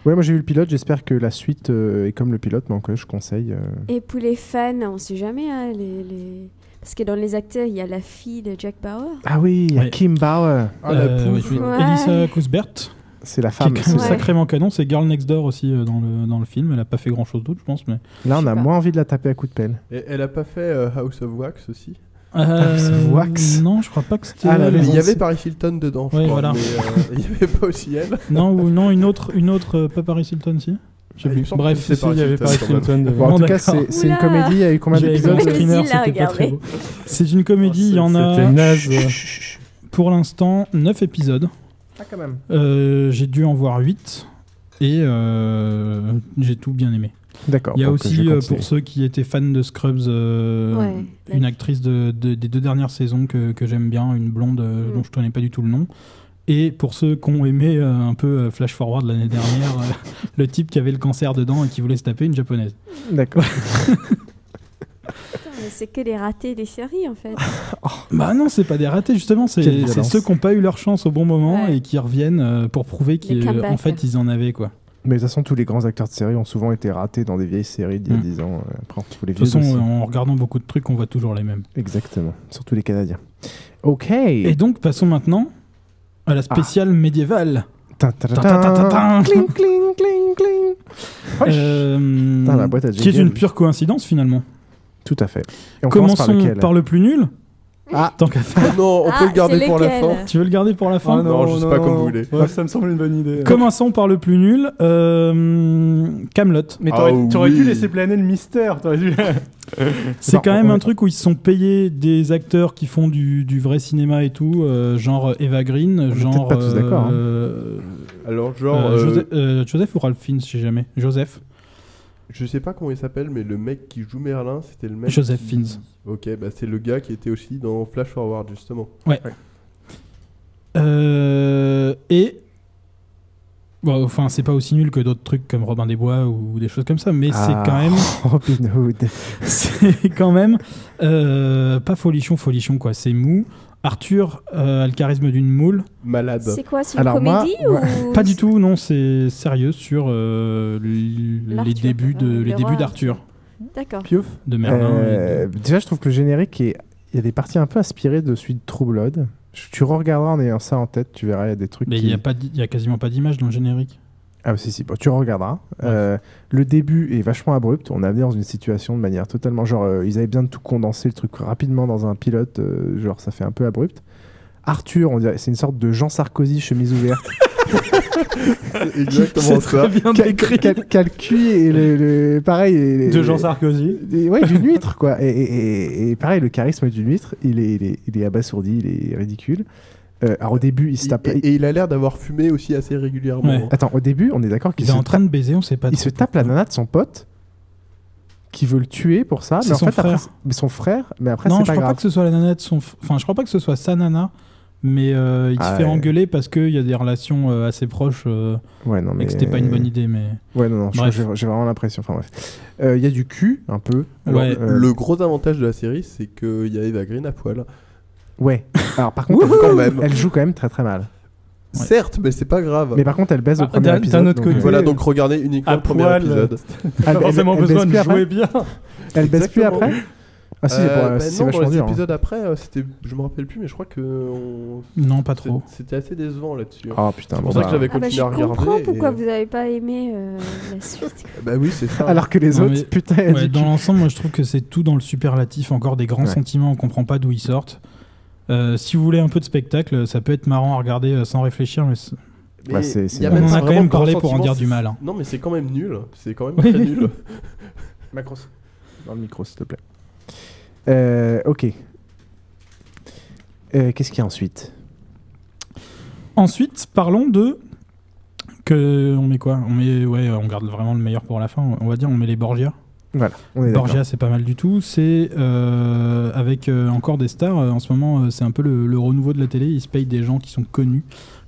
Ouais, moi j'ai vu le pilote. J'espère que la suite euh, est comme le pilote, donc je conseille. euh, et pour les fans on sait jamais hein, les, les- parce que dans les acteurs il y a la fille de Jack Bauer Ah oui, il y a Ouais. Kim Bauer. Euh, oui, oui. Ouais. Elisa Cuthbert. C'est la Qui femme. est quand même c'est- sacrément canon, c'est Girl Next Door aussi euh, dans, le, dans le film. Elle a pas fait grand chose d'autre, je pense. Mais... Là, on a moins envie de la taper à coups de pelle. Et elle a pas fait euh, House of Wax aussi Euh, Wax. Non, je crois pas que c'était. Ah, la elle. maison Il y avait Paris Hilton dedans, je Ouais, crois, voilà. mais euh, il y avait pas aussi elle. Non, ou non, une autre, une autre euh, pas Paris Hilton, si Bref, c'est il y avait Paris Hilton, dedans. Bon, en tout cas, c'est une comédie. Il y a eu combien d'épisodes. C'est une comédie, il y en a naze. pour l'instant 9 épisodes. Ah, quand même. Euh, j'ai dû en voir 8 et euh, j'ai tout bien aimé. D'accord. Il y a aussi, euh, pour ceux qui étaient fans de Scrubs, euh, Ouais, une actrice de, de- des deux dernières saisons que, que j'aime bien, une blonde euh, Mm. dont je ne connais pas du tout le nom. Et pour ceux qui ont aimé euh, un peu euh, Flash Forward l'année dernière, euh, le type qui avait le cancer dedans et qui voulait se taper une japonaise. D'accord. C'est que des ratés des séries en fait Bah non, c'est pas des ratés, justement, c'est ceux qui n'ont pas eu leur chance au bon moment Ouais. et qui reviennent euh, pour prouver Les qu'en fait ils en avaient quoi. Mais de toute façon, tous les grands acteurs de série ont souvent été ratés dans des vieilles séries d'il y a Mm. 10 ans. Après, les De toute façon, aussi. en regardant beaucoup de trucs, on voit toujours les mêmes. Exactement. Surtout les Canadiens. Ok. Et donc, passons maintenant à la spéciale médiévale. Tin, tin. Cling, cling, cling, cling. Euh, Putain, la boîte à qui est une pure coïncidence finalement. Tout à fait. Et on commence par Commençons par le plus nul. Ah. Tant qu'à faire. Non, on Ah, peut le garder c'est pour la fin. Tu veux le garder pour la fin Ah Non, je sais pas comme vous voulez. Ouais, ça me semble une bonne idée. Commençons par le plus nul. Euh, Camelot. Mais Ah t'aurais dû laisser planer le mystère. T'aurais dû. C'est quand même un truc où ils se sont payés des acteurs qui font du, du vrai cinéma et tout, euh, genre Eva Green, genre pas tous d'accord, hein. euh, Alors, genre, euh, euh, Joseph, euh, Joseph ou Ralph Fiennes, je sais jamais. Joseph. Je sais pas comment il s'appelle, mais le mec qui joue Merlin, c'était le mec. Joseph qui- Fiennes. Ok, bah c'est le gars qui était aussi dans Flash Forward, justement. Ouais. Euh, et bon, enfin, c'est pas aussi nul que d'autres trucs comme Robin des Bois ou des choses comme ça, mais Ah, c'est quand même, Robin Hood. c'est quand même euh, pas folichon, folichon quoi. C'est mou. Arthur euh, a le charisme d'une moule. Malade. c'est quoi c'est une Alors, comédie moi- ou Pas du tout, non, c'est sérieux sur euh, les débuts de euh, les débuts d'Arthur, d'accord Piouf. de Merlin. Euh, Déjà, je trouve que le générique, est... il y a des parties un peu inspirées de celui de True Blood. Tu regarderas en ayant ça en tête, tu verras, il y a des trucs Mais il qui... y a pas, d'i- il y a quasiment pas d'image dans le générique. Ah si, si, bon, tu regarderas. Euh, le début est vachement abrupt. On est amené dans une situation de manière totalement... Genre, euh, ils avaient besoin de tout condenser, le truc rapidement dans un pilote. euh, genre, ça fait un peu abrupt. Arthur, on dirait, c'est une sorte de Jean Sarkozy chemise ouverte. Exactement ça. bien quel cul et le, le- pareil. et- De Jean Sarkozy. et- Ouais, d'une huître, quoi. Et, et- et- et pareil, le charisme d'une huître, il est, il, est, il est abasourdi, il est ridicule. Euh, alors au début, il se tape. Et, et il a l'air d'avoir fumé aussi assez régulièrement. Ouais. Attends, au début, on est d'accord qu'il Il est se, en train de baiser, on sait pas. il se tape la nana de son pote qui veut le tuer pour ça. Mais en son fait, frère. après, mais son frère, mais après, non, je pas crois grave. pas que ce soit la nana de son. Enfin, je crois pas que ce soit sa nana, mais euh, il Ah se fait ouais. engueuler parce qu'il y a des relations euh, assez proches euh, Ouais, non, mais. et que c'était pas une bonne idée. Mais Ouais, non, non, j'ai vraiment l'impression. Enfin, bref. Euh, Il y a du cul, un peu. Alors, Ouais. Euh, Le gros avantage de la série, c'est qu'il y a Eva Green à poil. Ouais. Alors, par contre, elle, Quand même. elle joue quand même très très mal. Ouais. Certes, mais c'est pas grave. Mais par contre, elle baise au Ah, premier d'un- épisode. d'un autre donc, côté, euh, Voilà, donc regardez uniquement À le premier poil, épisode. Pas elle- forcément elle baise besoin de plus jouer après bien. Elle baisse plus Exactement. après Ah si, c'est Euh, pour- bah c'est non, dans vachement les dur. hein. épisodes après, euh, c'était, je me rappelle plus, mais je crois que on- Non, pas trop. c'est- C'était assez décevant là-dessus. Ah, putain, c'est bon, pour ça bah. que j'avais Ah bah, continué je à regarder. comprends et- pourquoi vous n'avez pas aimé euh, la suite. Bah oui, c'est ça. Alors que les Non, autres, mais- putain, ouais, dans l'ensemble, moi je trouve que c'est tout dans le superlatif, encore des grands Ouais. sentiments, on comprend pas d'où ils sortent. Euh, si vous voulez un peu de spectacle, ça peut être marrant à regarder euh, sans réfléchir, mais Bah, On en a quand même parlé pour en dire du mal, hein. Non, mais c'est quand même nul. C'est quand même Oui, très nul. Macros. Dans le micro, s'il te plaît. Euh, ok. Euh, Qu'est-ce qu'il y a ensuite? Ensuite, parlons de que on met quoi? On met ouais, on garde vraiment le meilleur pour la fin. On va dire on met les Borgia. Voilà, on est d'accord. Borgia, c'est pas mal du tout. C'est euh, avec euh, encore des stars. euh, en ce moment, c'est un peu le, le renouveau de la télé. Ils se payent des gens qui sont connus,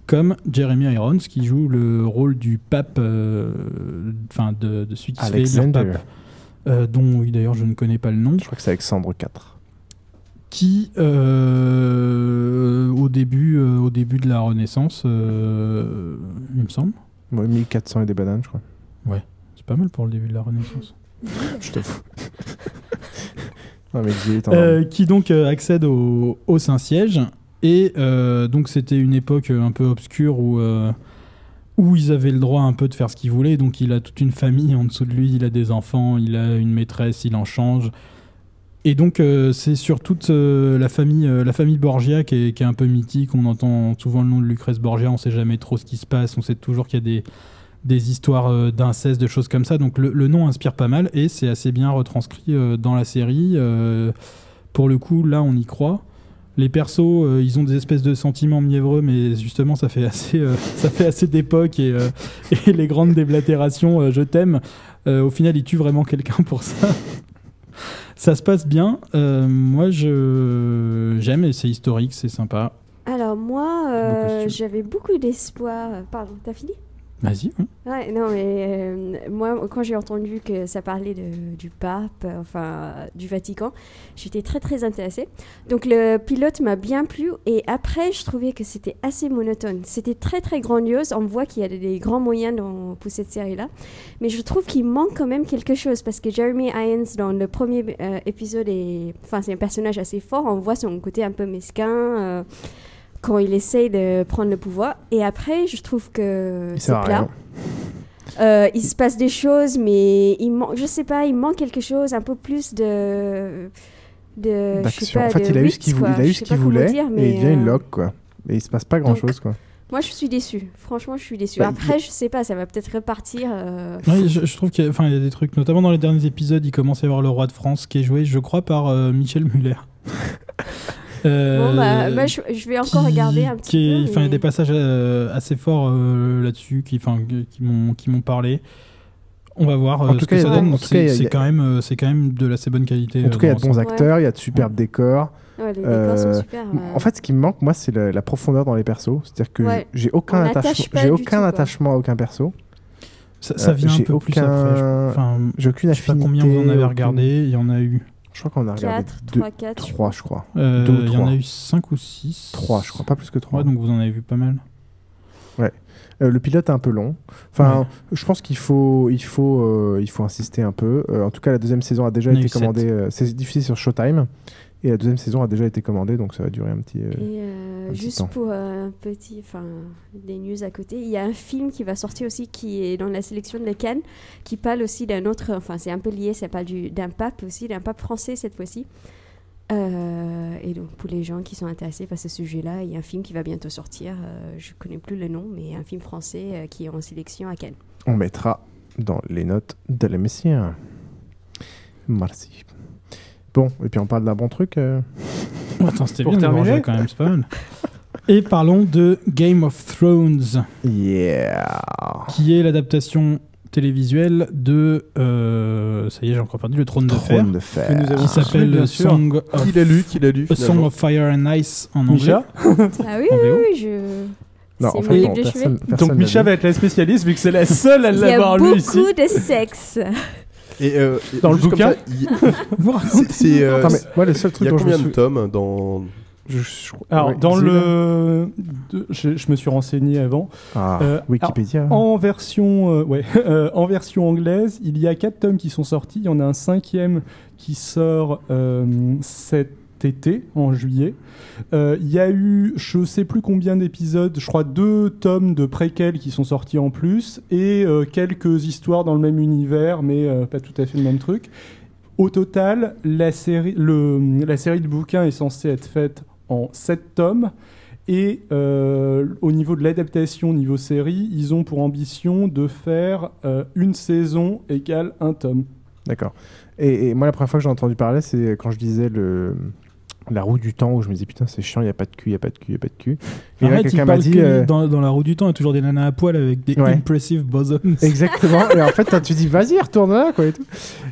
comme Jeremy Irons, qui joue le rôle du pape, enfin de, de celui qui se fait Alexander. pape, dont oui, d'ailleurs je ne connais pas le nom. Je crois que c'est Alexandre IV. Qui euh, au début, euh, au début de la Renaissance, euh, il me semble. Ouais, 1400 et des bananes, je crois. Ouais, c'est pas mal pour le début de la Renaissance. Je te fous. non, mais Euh, qui donc euh, accède au, au Saint-Siège. Et euh, donc c'était une époque un peu obscure où, euh, où ils avaient le droit un peu de faire ce qu'ils voulaient. Donc il a toute une famille en dessous de lui, il a des enfants, il a une maîtresse, il en change. Et donc euh, c'est sur toute la famille, la famille Borgia qui est, qui est un peu mythique. On entend souvent le nom de Lucrèce Borgia, on sait jamais trop ce qui se passe. On sait toujours qu'il y a des, des histoires euh, d'inceste, de choses comme ça. Donc le, le nom inspire pas mal et c'est assez bien retranscrit euh, dans la série. Euh, pour le coup, là, on y croit. Les persos, euh, ils ont des espèces de sentiments mièvreux, mais justement, ça fait assez, euh, ça fait assez d'époque et, euh, et les grandes déblatérations, je t'aime. au final, ils tuent vraiment quelqu'un pour ça. ça se passe bien. Moi, je j'aime et c'est historique, c'est sympa. Alors moi, j'avais beaucoup d'espoir. Pardon, t'as fini? Vas-y. Ouais, non, mais euh, moi, quand j'ai entendu que ça parlait du pape, enfin, du Vatican, j'étais très, très intéressée. Donc, le pilote m'a bien plu. Et après, je trouvais que c'était assez monotone. C'était très, très grandiose. On voit qu'il y a des, grands moyens dans, pour cette série-là. Mais je trouve qu'il manque quand même quelque chose. Parce que Jeremy Irons, dans le premier euh, épisode, est... C'est un personnage assez fort. On voit son côté un peu mesquin. euh, quand il essaye de prendre le pouvoir. Et après, je trouve que c'est plat. Euh, il se passe des choses, mais il manque, je sais pas, il manque quelque chose, un peu plus de. de je sais D'action. pas, En fait, de il a eu ce qu'il vou- quoi. il a eu ce qu'il voulait dire, et mais, il devient une euh, loque, quoi. Et il se passe pas grand chose, quoi. Moi, je suis déçue. Franchement, je suis déçue. Bah, Après, je sais pas, ça va peut-être repartir. euh, je, je trouve qu'il y a des trucs, notamment dans les derniers épisodes, il commence à y avoir le roi de France qui est joué, je crois, par euh, Michel Muller. Euh, Bon, bah, bah, je, je vais encore qui- regarder un petit qui est- peu. Enfin, il y a des passages euh, assez forts euh, là-dessus qui, m'ont, qui m'ont parlé. On va voir En euh, tout ce cas, que ça donne. C'est, quand même, euh, quand même de l'assez bonne qualité. En tout cas, il y a euh, de bons acteurs, il y a de superbes décors. Ouais, les décors sont Euh, super. En fait, ce qui me manque, moi, c'est la, la profondeur dans les persos. C'est-à-dire que Ouais. j'ai aucun j'ai du aucun tout, quoi. attachement à aucun perso. Ça, ça Euh, vient un j'ai peu plus aucun- après. Enfin, j'ai aucune je sais pas affinité. combien vous en avez regardé. Il y en a eu. Je crois qu'on a regardé Quatre, deux, trois, quatre, je trois, je crois. Euh, ou il y en a eu 5 ou 6. Trois, je crois, pas plus que trois. Ouais, donc vous en avez vu pas mal. Ouais. Euh, le pilote est un peu long. Enfin, je pense qu'il faut, il faut, euh, il faut insister un peu. Euh, en tout cas, la deuxième saison a déjà été commandée. euh, c'est diffusé sur Showtime. Et la deuxième saison a déjà été commandée, donc ça va durer un petit. euh, Et euh, un petit juste temps. pour euh, un petit, enfin, des news à côté, il y a un film qui va sortir aussi qui est dans la sélection de Cannes, qui parle aussi d'un autre, enfin c'est un peu lié, ça parle du- d'un pape aussi, d'un pape français cette fois-ci. Euh, et donc pour les gens qui sont intéressés par ce sujet-là, il y a un film qui va bientôt sortir, euh, je connais plus le nom, mais un film français euh, qui est en sélection à Cannes. On mettra dans les notes de l'émission. Merci. Bon, et puis on parle d'un bon truc. euh, Attends, c'était bien terminé quand même, c'est pas mal. Et parlons de Game of Thrones. Yeah. Qui est l'adaptation télévisuelle de. euh, ça y est, j'ai encore perdu le Trône de Trône Fer. de Fer. Qui Que nous avons Qui s'appelle. Song of. Qui l'a lu, qui l'a lu, A Song of Fire and Ice en anglais. Misha? Ah oui, oui, oui, je. Non, c'est en mon fait, livre non, de personne- chevet. personne Donc lu. va être la spécialiste vu que c'est la seule à Il y a l'avoir lu ici. beaucoup de sexe. Et, euh, et Dans le bouquin c'est- euh, moi, le seul truc Il y a dont je me combien de tomes dans Je- je- Alors, ouais, dans dis-le. le. de- je, je me suis renseigné avant. Ah, Euh, Wikipédia. alors, en, version, euh, ouais, euh, en version anglaise, il y a quatre tomes qui sont sortis. Il y en a un cinquième qui sort euh, cet été, en juillet. Euh, Il y a eu, je sais plus combien d'épisodes, je crois deux tomes de préquels qui sont sortis en plus et euh, quelques histoires dans le même univers, mais euh, pas tout à fait le même truc. Au total, la série, le, la série de bouquins est censée être faite en 7 tomes. Et au niveau de l'adaptation, niveau série, ils ont pour ambition de faire une saison égale un tome. D'accord. Et moi, la première fois que j'ai entendu parler, c'est quand je disais le. La roue du temps où je me disais putain c'est chiant, il n'y a pas de cul, il n'y a pas de cul, il n'y a pas de cul. Et Arrête, quelqu'un m'a dit... euh, dans, dans la roue du temps, il y a toujours des nanas à poil avec des Ouais. impressive bosoms. Exactement. et en fait, tu dis, vas-y, retourne là, quoi, et tout.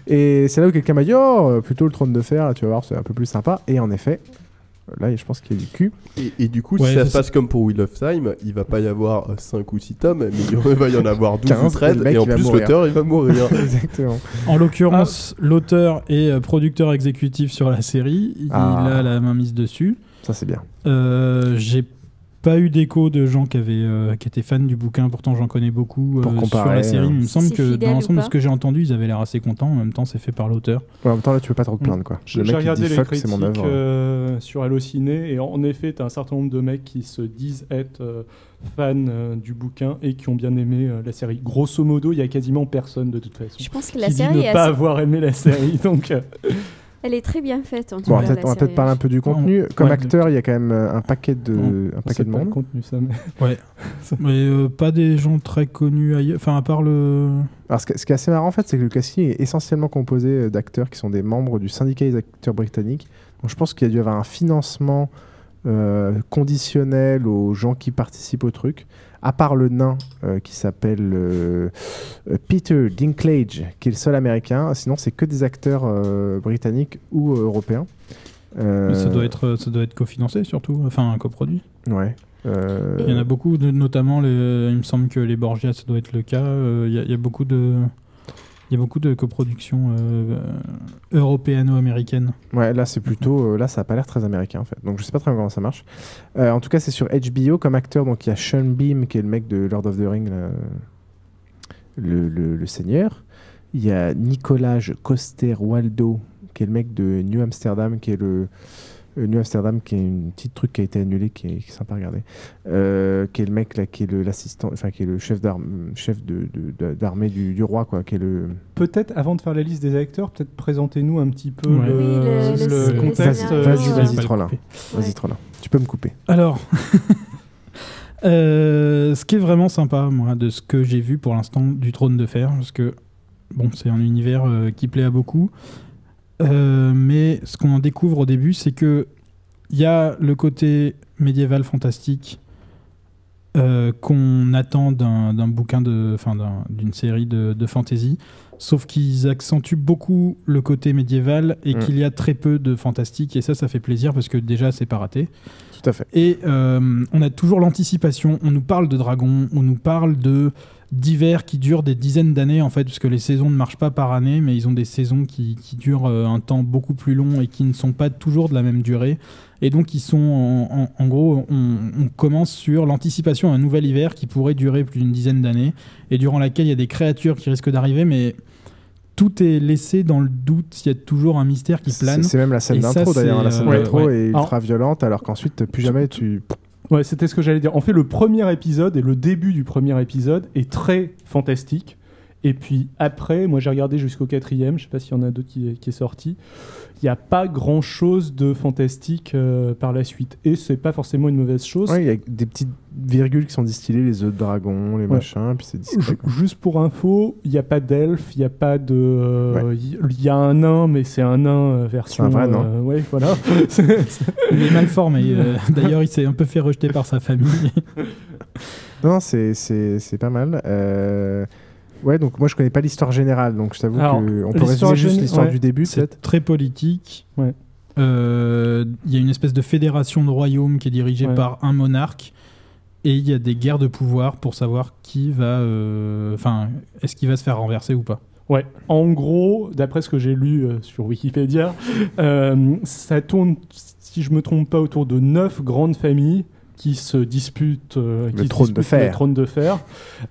Et c'est là où quelqu'un m'a dit, oh, plutôt le trône de fer, là, tu vas voir, c'est un peu plus sympa. Et en effet, là, je pense qu'il y a du cul. Et, et du coup, Ouais, si ça ça, se passe comme pour Wheel of Time, il va pas y avoir 5 ou 6 tomes, mais il va y en avoir 12 ou 15, 13, et en plus l'auteur il va mourir. Exactement. En l'occurrence, l'auteur est euh, producteur exécutif sur la série. Il Ah. a la main mise dessus. Ça, c'est bien. Euh, J'ai pas eu d'écho de gens qui, avaient, euh, qui étaient fans du bouquin. Pourtant, j'en connais beaucoup euh, Pour sur comparer, la série. hein. Il me semble que dans l'ensemble de ce que j'ai entendu, ils avaient l'air assez contents. En même temps, c'est fait par l'auteur. Ouais, en même temps, là, tu peux pas trop te plaindre, quoi. J'ai Le regardé dit les fuck, critiques mon œuvre. euh, sur Allociné et en effet, tu as un certain nombre de mecs qui se disent être euh, fans euh, du bouquin et qui ont bien aimé euh, la série. Grosso modo, il y a quasiment personne de toute façon. Je pense que la qui dit série ne est pas assez- avoir aimé la série. donc, euh, Elle est très bien faite en tout Bon, cas. va peut-être la on va peut-être parler un peu du contenu. Ouais, Comme ouais, acteur, il y a quand même euh, un paquet de, un paquet de monde. contenu, ça, mais- Ouais. Mais euh, pas des gens très connus ailleurs. Enfin, à part le. Alors, ce, qui- ce qui est assez marrant, en fait, c'est que le casting est essentiellement composé euh, d'acteurs qui sont des membres du syndicat des acteurs britanniques. Donc, je pense qu'il y a dû y avoir un financement euh, conditionnel aux gens qui participent au truc. À part le nain euh, qui s'appelle euh, euh, Peter Dinklage, qui est le seul américain. Sinon, c'est que des acteurs britanniques ou européens. Mais ça doit être, ça doit être cofinancé surtout. Enfin, coproduit. Ouais. Il y en a beaucoup, de- notamment les, il me semble que les Borgia, ça doit être le cas. Il y, a- il y a beaucoup de, il y a beaucoup de coproductions euh, européano-américaines. Ouais, là c'est plutôt, euh, là ça a pas l'air très américain en fait. Donc je sais pas très bien comment ça marche. Euh, en tout cas, c'est sur HBO comme acteur. Donc il y a Sean Beam qui est le mec de Lord of the Ring, là, le, le- le seigneur. Il y a Nicolas Coster-Waldo qui est le mec de New Amsterdam, qui est le euh, New Amsterdam, qui est une petite truc qui a été annulé, qui est, qui est sympa à regarder. Euh, qui est le mec là, qui est le- l'assistant, enfin qui est le chef d'armée, chef de, de- du, du roi, quoi, qui est le. Peut-être, avant de faire la liste des acteurs, peut-être présentez-nous un petit peu Ouais. le, Oui, le- le le contexte. euh, Vas-y, vas-y, Trollin. couper. Vas-y. Trollin. Tu peux me couper. Alors, euh, ce qui est vraiment sympa, moi, de ce que j'ai vu pour l'instant du Trône de Fer, parce que bon, c'est un univers euh, qui plaît à beaucoup, Euh, mais ce qu'on en découvre au début, c'est que il y a le côté médiéval fantastique euh, qu'on attend d'un bouquin de, d'une série de, de fantasy, sauf qu'ils accentuent beaucoup le côté médiéval et Mm. qu'il y a très peu de fantastique, et ça, ça fait plaisir parce que déjà, c'est pas raté. Tout à fait. Et euh, on a toujours l'anticipation. On nous parle de dragons, on nous parle de d'hivers qui durent des dizaines d'années en fait, parce que les saisons ne marchent pas par année, mais ils ont des saisons qui, qui durent euh, un temps beaucoup plus long et qui ne sont pas toujours de la même durée. Et donc ils sont en, en- en gros, on, on commence sur l'anticipation d'un nouvel hiver qui pourrait durer plus d'une dizaine d'années et durant laquelle il y a des créatures qui risquent d'arriver, mais tout est laissé dans le doute. Il y a toujours un mystère qui plane. C'est même la scène d'intro d'ailleurs. La scène euh, d'intro ouais. est Alors- ultra violente alors qu'ensuite plus jamais tu. Ouais, c'était ce que j'allais dire. En fait, le premier épisode et le début du premier épisode est très fantastique. Et puis après, moi j'ai regardé jusqu'au quatrième, je sais pas s'il y en a d'autres qui, qui est sorti. Il n'y a pas grand chose de fantastique euh, par la suite. Et c'est pas forcément une mauvaise chose. Ouais, il y a des petites virgules qui sont distillées, les œufs de dragon, les Ouais. machins, puis c'est discret. Ju- quoi. Juste pour info, il n'y a pas d'elfe, il n'y a pas de. euh, Il y a un nain, mais c'est un nain euh, version. C'est un vrai nain. euh, ouais, voilà. Il est mal formé. euh, D'ailleurs, il s'est un peu fait rejeter par sa famille. Non, non, c'est- c'est c'est pas mal. Euh, Ouais, donc moi je connais pas l'histoire générale, donc je t'avoue qu'on peut résumer juste l'histoire ouais. du début C'est peut-être. très politique. Ouais. Euh, Il y a une espèce de fédération de royaumes qui est dirigée Ouais. par un monarque. Et il y a des guerres de pouvoir pour savoir qui va. euh, Enfin, est-ce qu'il va se faire renverser ou pas Ouais, en gros, d'après ce que j'ai lu euh, sur Wikipédia, euh, ça tourne si je me trompe pas, autour de neuf grandes familles qui se disputent euh, qui se trône disputent fer. le trône de fer.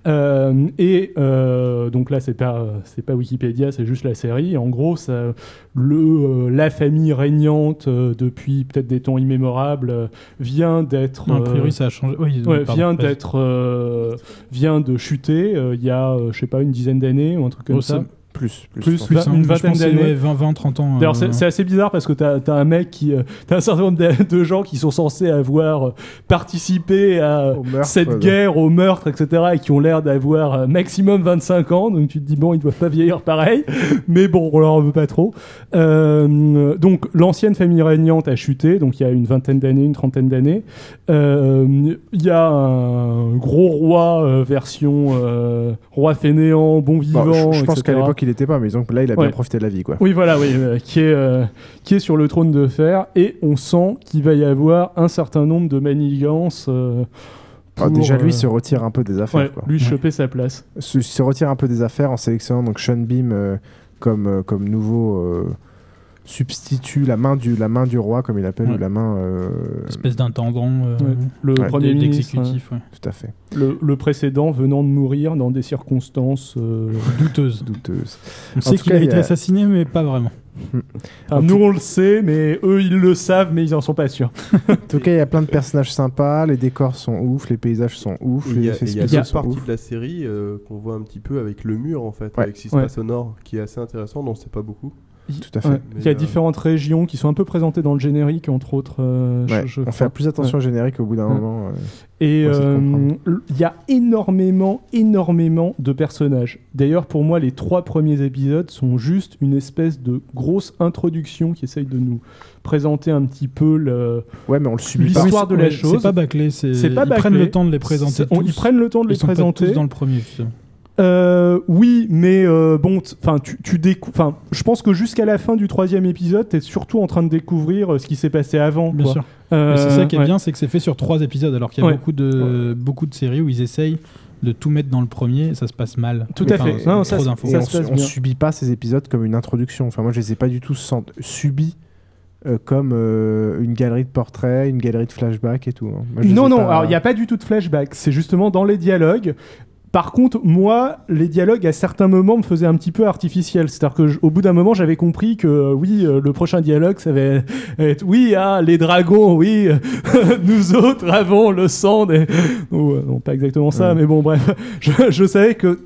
Euh, et euh, donc là, c'est pas c'est pas Wikipédia, c'est juste la série. En gros, ça, le euh, la famille régnante euh, depuis peut-être des temps immémorables euh, vient d'être a priori, ça a changé. Oui, ouais, pardon, vient d'être euh, vient de chuter euh, il y a euh, je sais pas une dizaine d'années ou un truc comme Oh, ça. Plus, plus, Plus. Plus, hein, une vingtaine d'années. ouais, 20, 20, 30 ans. D'ailleurs, euh, c'est assez bizarre parce que t'as as un mec qui. euh, t'as un certain nombre de, gens qui sont censés avoir euh, participé à meurtre, cette ouais. guerre, au meurtre, etc. et qui ont l'air d'avoir euh, maximum 25 ans. Donc tu te dis, bon, ils doivent pas vieillir pareil. Mais bon, on leur en veut pas trop. Euh, donc l'ancienne famille régnante a chuté, donc il y a une vingtaine d'années, une trentaine d'années. Euh, Il y a un gros roi euh, version euh, roi fainéant, bon vivant. Bon, je, je pense qu'à l'époque il était pas, mais disons que là il a bien profité de la vie quoi. Oui, voilà, oui, euh, qui, est, euh, qui est sur le trône de fer, et on sent qu'il va y avoir un certain nombre de manigances. euh, Ah, déjà lui euh, se retire un peu des affaires. ouais, quoi. lui choper sa place. Se, se retire un peu des affaires en sélectionnant donc Sean Beam euh, comme, euh, comme nouveau euh, substitut, la main, du, la main du roi comme il appelle, Ouais. ou la main... euh, espèce d'intendant euh, Ouais, le Ouais. premier ministre. Tout à fait. Le, le précédent venant de mourir dans des circonstances euh, douteuse. Douteuse. On En sait qu'il a y été a- assassiné, mais pas vraiment. Ah, nous on le sait, mais eux ils le savent, mais ils en sont pas sûrs. En tout cas, il y a plein de personnages sympas, les décors sont ouf, les paysages sont ouf, Il y il y a parties ouf. de la série euh, qu'on voit un petit peu avec le mur en fait, Ouais. avec ce qui se passe au nord, qui est assez intéressant, dont c'est pas beaucoup. Tout à fait. Ouais. Il y a euh, différentes régions qui sont un peu présentées dans le générique, entre autres. euh, Ouais, je on fait plus attention Ouais. au générique au bout d'un Ouais. moment. euh, Et euh, il y a énormément, énormément de personnages. D'ailleurs, pour moi, les trois premiers épisodes sont juste une espèce de grosse introduction qui essaye de nous présenter un petit peu le Ouais, mais on le subit pas. l'histoire de la Ouais, chose. C'est pas bâclé, c'est C'est pas ils prennent le temps de les présenter. On- ils prennent le temps de les Ils sont pas présenter. tous dans le premier. justement. Euh, oui, mais euh, bon, enfin, tu, tu décou- enfin, je pense que jusqu'à la fin du troisième épisode, t'es surtout en train de découvrir euh, ce qui s'est passé avant. Bien quoi. sûr. Euh, c'est ça qui est ouais. bien, c'est que c'est fait sur trois épisodes, alors qu'il y a Ouais. beaucoup, de, beaucoup de séries où ils essayent de tout mettre dans le premier et ça se passe mal. Tout à Enfin, fait. Non, ça, trop c'est- d'infos. Et ça on, on subit pas ces épisodes comme une introduction. Enfin, moi, je les ai pas du tout sent- subis euh, comme euh, une galerie de portraits, une galerie de flashbacks et tout. hein. Moi, Non, non, pas- alors il n'y a pas du tout de flashback. C'est justement dans les dialogues. Par contre, moi, les dialogues à certains moments me faisaient un petit peu artificiels. C'est-à-dire que, j- au bout d'un moment, j'avais compris que euh, oui, euh, le prochain dialogue, ça va être oui, ah, les dragons, oui, nous autres avons le sang des. Non, pas exactement ça, Ouais. mais bon, bref, je, je savais que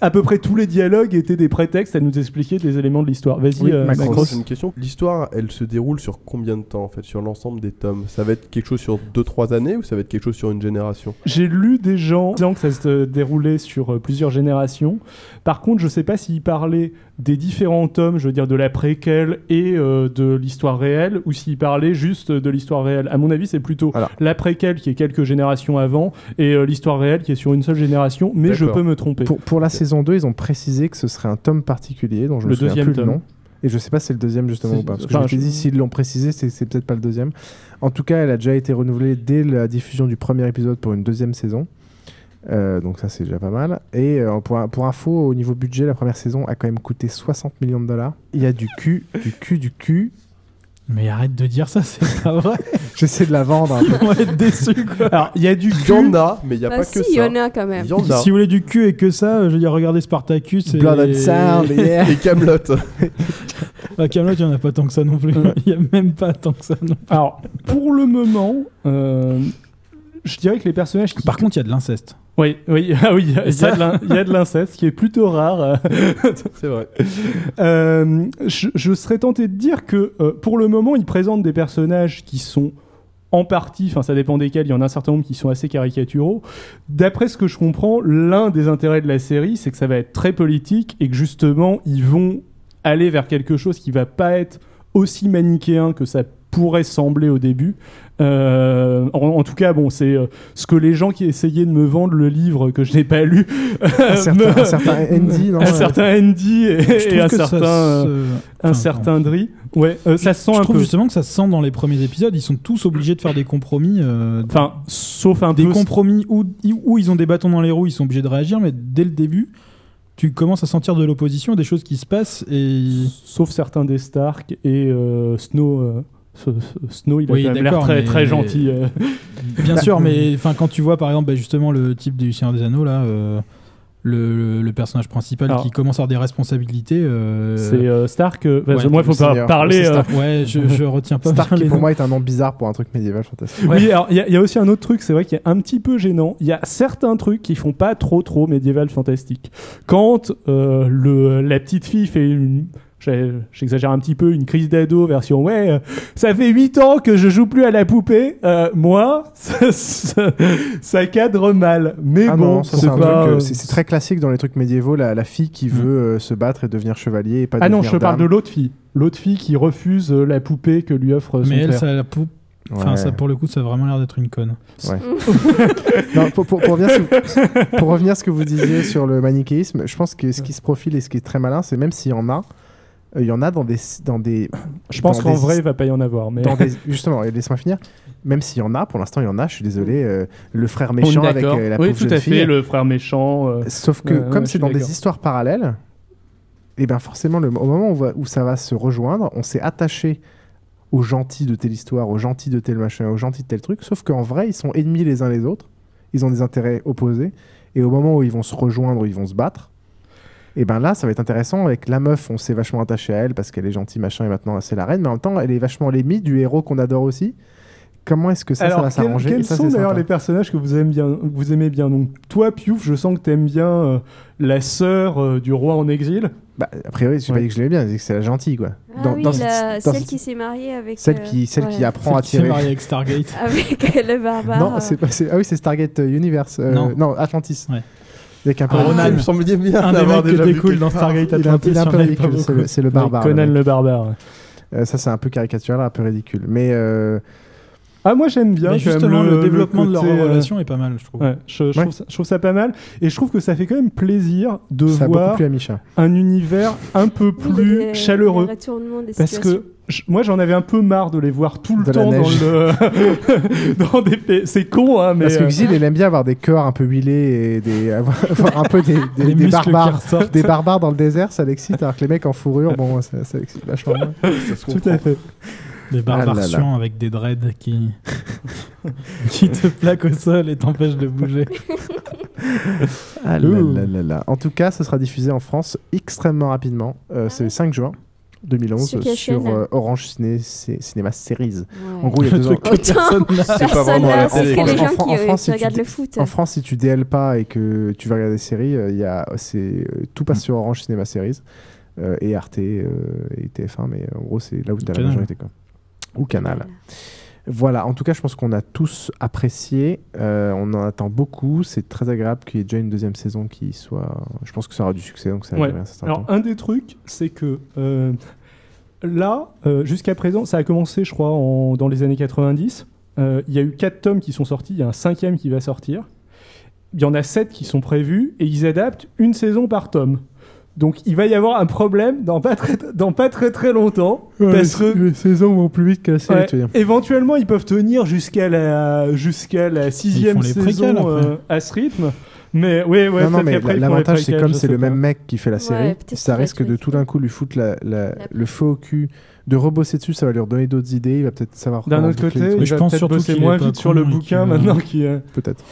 à peu près tous les dialogues étaient des prétextes à nous expliquer des éléments de l'histoire. Vas-y, Oui, euh. C'est une question. L'histoire, elle se déroule sur combien de temps en fait, sur l'ensemble des tomes? Ça va être quelque chose sur 2-3 années ou ça va être quelque chose sur une génération? J'ai lu des gens disant que ça se déroulait sur euh, plusieurs générations. Par contre, je sais pas s'ils parlaient des différents tomes, je veux dire de la préquelle et euh, de l'histoire réelle, ou s'ils parlaient juste de l'histoire réelle. À mon avis, c'est plutôt Alors. la préquelle qui est quelques générations avant et euh, l'histoire réelle qui est sur une seule génération, mais je peux me tromper. Pour, pour la saison 2, ils ont précisé que ce serait un tome particulier dont je Le me souviens deuxième plus tome. le nom. Et je sais pas si c'est le deuxième justement ou pas. Parce que enfin, je dit, s'ils l'ont précisé, c'est c'est peut-être pas le deuxième. En tout cas, elle a déjà été renouvelée dès la diffusion du premier épisode pour une deuxième saison. Euh, donc ça, c'est déjà pas mal. Et euh, pour, pour info, au niveau budget, la première saison a quand même coûté 60 millions de dollars. Il y a du cul, du cul, du cul. Mais arrête de dire ça, c'est pas vrai. J'essaie de la vendre un peu. On va être déçus quoi. Alors, il y a du Il y en a, mais il n'y a Bah pas si, que il y ça. en a quand même. Il y en a. Si vous voulez du cul et que ça, je veux dire, regardez Spartacus et. Blood and Sound, yeah. Et Camelot. Camelot, il n'y en a pas tant que ça non plus. Il n'y a même pas tant que ça non plus. Alors, pour le moment, euh, je dirais que les personnages qui Par contre, il y a de l'inceste. Oui, oui, ah oui, il y a- de l'inceste, ce qui est plutôt rare. C'est vrai. Euh, je, je serais tenté de dire que euh, pour le moment, ils présentent des personnages qui sont en partie, enfin ça dépend desquels, il y en a un certain nombre qui sont assez caricaturaux. D'après ce que je comprends, l'un des intérêts de la série, c'est que ça va être très politique et que justement, ils vont aller vers quelque chose qui va pas être aussi manichéen que ça pourrait sembler au début. Euh, en, en tout cas, bon, c'est euh, ce que les gens qui essayaient de me vendre le livre que je n'ai pas lu, Un certain, me- un certain Andy, non un certain Andy et, un certain, se- euh, enfin, un certain Dri. Ouais, euh, ça se sent Je un trouve peu. justement que ça se sent dans les premiers épisodes. Ils sont tous obligés de faire des compromis. euh, Enfin, sauf un des peu. compromis où, où ils ont des bâtons dans les roues, ils sont obligés de réagir, mais dès le début, tu commences à sentir de l'opposition, des choses qui se passent et. Sauf certains des Stark et euh, Snow. euh, Ce- ce Snow, il a Oui, quand même l'air très, mais- très gentil. euh. Bien sûr, mais enfin quand tu vois par exemple bah, justement le type du Seigneur des Anneaux là, euh, le, personnage principal Alors- qui commence à avoir des responsabilités. euh, C'est euh, Stark. euh, ouais, moi, il faut pas parler. Euh. Ouais, je, je retiens pas Stark qui pour noms. moi est un nom bizarre pour un truc médiéval fantastique. Oui, alors il y, a- il y a aussi un autre truc, c'est vrai qu'il est un petit peu gênant. Il y a certains trucs qui font pas trop trop médiéval fantastique. Quand euh, le, la petite fille fait une. J'exagère un petit peu, une crise d'ado version ouais, euh, ça fait 8 ans que je joue plus à la poupée. Euh, moi, ça, ça- ça cadre mal. Mais Ah bon, c'est un pas, truc, euh, euh, très classique dans les trucs médiévaux, la, la fille qui veut euh, se battre et devenir chevalier et pas Ah non, je parle de l'autre fille. L'autre fille qui refuse euh, la poupée que lui offre son Mais elle, ça, la pou- enfin, Ouais. ça pour le coup, ça a vraiment l'air d'être une conne. Ouais. Non, pour, pour- pour revenir sur, pour revenir à ce que vous disiez sur le manichéisme, je pense que ce qui se profile et ce qui est très malin, c'est même s'il y en a, euh, il y en a dans des. Dans des Je pense qu'en des vrai, il va pas y en avoir. Mais... dans des- justement, laisse-moi finir. Même s'il y en a, pour l'instant, il y en a, je suis désolé, euh, le frère méchant avec euh, la Oui, pauvre tout jeune à fait, fille. le frère méchant. euh, Sauf que, ouais, comme c'est dans des histoires parallèles, et bien forcément, le, au moment où, où ça va se rejoindre, on s'est attaché aux gentils de telle histoire, aux gentils de tel machin, aux gentils de tel truc, sauf qu'en vrai, ils sont ennemis les uns les autres, ils ont des intérêts opposés, et au moment où ils vont se rejoindre, où ils vont se battre, et ben là, ça va être intéressant. Avec la meuf, on s'est vachement attaché à elle parce qu'elle est gentille, machin, et maintenant c'est la reine, mais en même temps, elle est vachement l'ennemi du héros qu'on adore aussi. Comment est-ce que ça, ça Alors, va quels, s'arranger quels ça, sont d'ailleurs les personnages que vous aimez bien, vous aimez bien Donc, toi, Piouf, je sens que t'aimes bien euh, la sœur euh, du roi en exil. Bah, a priori, je pas Ouais. dit que je l'aimais bien, j'ai dit que c'est la gentille, quoi. Ah oui, cette- la- dans celle qui s'est mariée avec. Celle euh, qui, celle qui apprend à Qui s'est tirer. mariée avec Stargate. Avec le barbare. Non, c'est pas, ah oui, c'est Stargate Universe. euh, Non. non. Atlantis. Ouais. Avec un peu Ah. Ronan. Il me semble bien bien Un des mecs déjà découle dans. Stargate Il est un, Atlantis. il est un il y peu pas ridicule, c'est beaucoup. le, c'est le Avec barbare. Conan le barbare. ouais. Euh, ça, c'est un peu caricatural, un peu ridicule. Mais euh, Ah, moi j'aime bien. Mais quand même justement, le, développement de leur côté, euh, relation est pas mal, je trouve. Ouais, je, je Ouais. trouve ça, je trouve ça pas mal. Et je trouve que ça fait quand même plaisir de ça a beaucoup voir plu à Micha. un univers un peu plus chaleureux. Parce que moi j'en avais un peu marre de les voir tout le De temps dans le dans des pa- c'est con hein mais Parce que euh, Xil, il aime bien avoir des cœurs un peu huilés et des, avoir, un peu des, barbares. Des barbares dans le désert, ça l'excite, alors que les mecs en fourrure, bon, ça, ça l'excite vachement. Ça se tout comprend. à fait. Des barbares Ah là là. suants avec des dreads qui... qui te plaquent au sol et t'empêchent de bouger. Ah là là là là. En tout cas, ce sera diffusé en France extrêmement rapidement. Euh, c'est le 5 juin 2011 Sur euh, Orange Ciné, Cé- Cinéma Series. Ouais. En gros, il y a Le deux truc ans- personne n'a. C'est pas vraiment la télé. En c'est que les France- gens en qui, euh, France, qui si tu regardent le foot. En France, si tu DL pas et que tu vas regarder des séries, euh, il y a, c'est, euh, tout passe sur Orange Cinéma Series euh, et Arte euh, et TF1, mais en gros, c'est là où tu as la Canal. majorité. Quoi. Ou Canal. Voilà, en tout cas, je pense qu'on a tous apprécié. Euh, on en attend beaucoup. C'est très agréable qu'il y ait déjà une deuxième saison qui soit. Je pense que ça aura du succès, donc ça Ouais. va un certain Alors temps. un des trucs c'est que euh, là euh, jusqu'à présent ça a commencé je crois dans les années 90. Euh, Il y a eu quatre tomes qui sont sortis, il y a un cinquième qui va sortir. Il y en a sept qui sont prévus et ils adaptent une saison par tome. Donc il va y avoir un problème dans pas très, dans pas très très longtemps. parce que les saisons vont plus vite que la série, Ouais, tu veux dire. éventuellement, ils peuvent tenir jusqu'à la, jusqu'à la sixième saison euh, à ce rythme. Mais oui, ouais, non, non, mais l'avantage, c'est comme c'est le pas. même mec qui fait la série, ça risque de tout d'un coup lui foutre la- la- le feu au cul, de rebosser dessus, ça va lui redonner d'autres idées, il va peut-être savoir. D'un autre côté, il je va pense peut-être surtout bosser moins vite sur le bouquin maintenant qui est... Peut-être.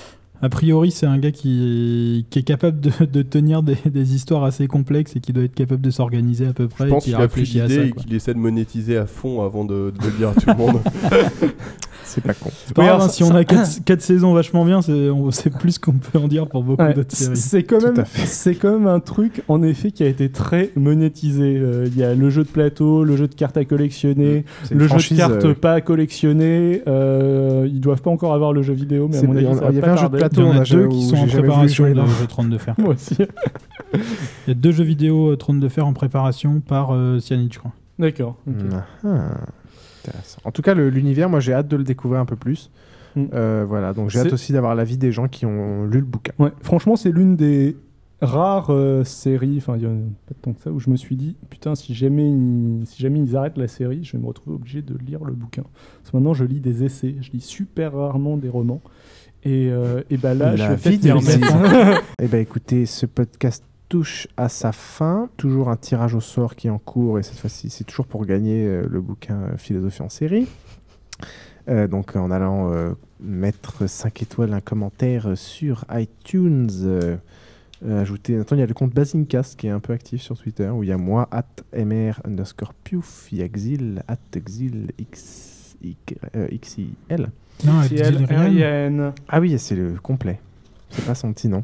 A priori, c'est un gars qui, qui est capable de, de tenir des, des histoires assez complexes et qui doit être capable de s'organiser à peu près. Je et pense qui qu'il a plus d'idées et qu'il essaie de monétiser à fond avant de, de le dire à tout le monde. C'est pas con. Pas Oui, grave, alors, si ça- on a 4, saisons vachement bien, c'est plus qu'on peut en dire pour beaucoup Ouais, d'autres c'est séries. c'est quand même à fait. c'est quand même un truc en effet qui a été très monétisé. Euh, Il y a le jeu de plateau, le jeu de cartes à collectionner, le jeu de cartes euh, pas à collectionner. Euh, ils doivent pas encore avoir le jeu vidéo, mais à mon avis, ça il y avait un jeu de plateau, Il y en on a deux qui sont en préparation non. jeu Trône de Fer. Moi aussi. Il y a deux jeux vidéo euh, Trône de Fer en préparation par Cyanide, je crois. D'accord. ok. Ah, intéressant. En tout cas, l'univers, moi j'ai hâte de le découvrir un peu plus. Mm. Euh, voilà, donc j'ai hâte aussi d'avoir l'avis des gens qui ont lu le bouquin. Ouais, franchement, c'est l'une des rares euh, séries, enfin, il y en a pas tant que ça, où je me suis dit, putain, si jamais, ils, si jamais ils arrêtent la série, je vais me retrouver obligé de lire le bouquin. Parce que maintenant, je lis des essais, je lis super rarement des romans. Et, euh, et bah là, je La vais vie peut-être remettre. Eh ben écoutez, ce podcast touche à sa fin. Toujours un tirage au sort qui est en cours et cette fois-ci, c'est toujours pour gagner euh, le bouquin euh, Philosophie en série. Euh, donc en allant euh, mettre 5 étoiles, un commentaire sur iTunes. euh, euh, ajouter, attends, il y a le compte Basincast qui est un peu actif sur Twitter où il y a moi, at mr underscore piouf, il y a Xil, at Xil x, y, euh, XIL. Non, XIL. Ah oui, c'est le complet. C'est pas son petit nom.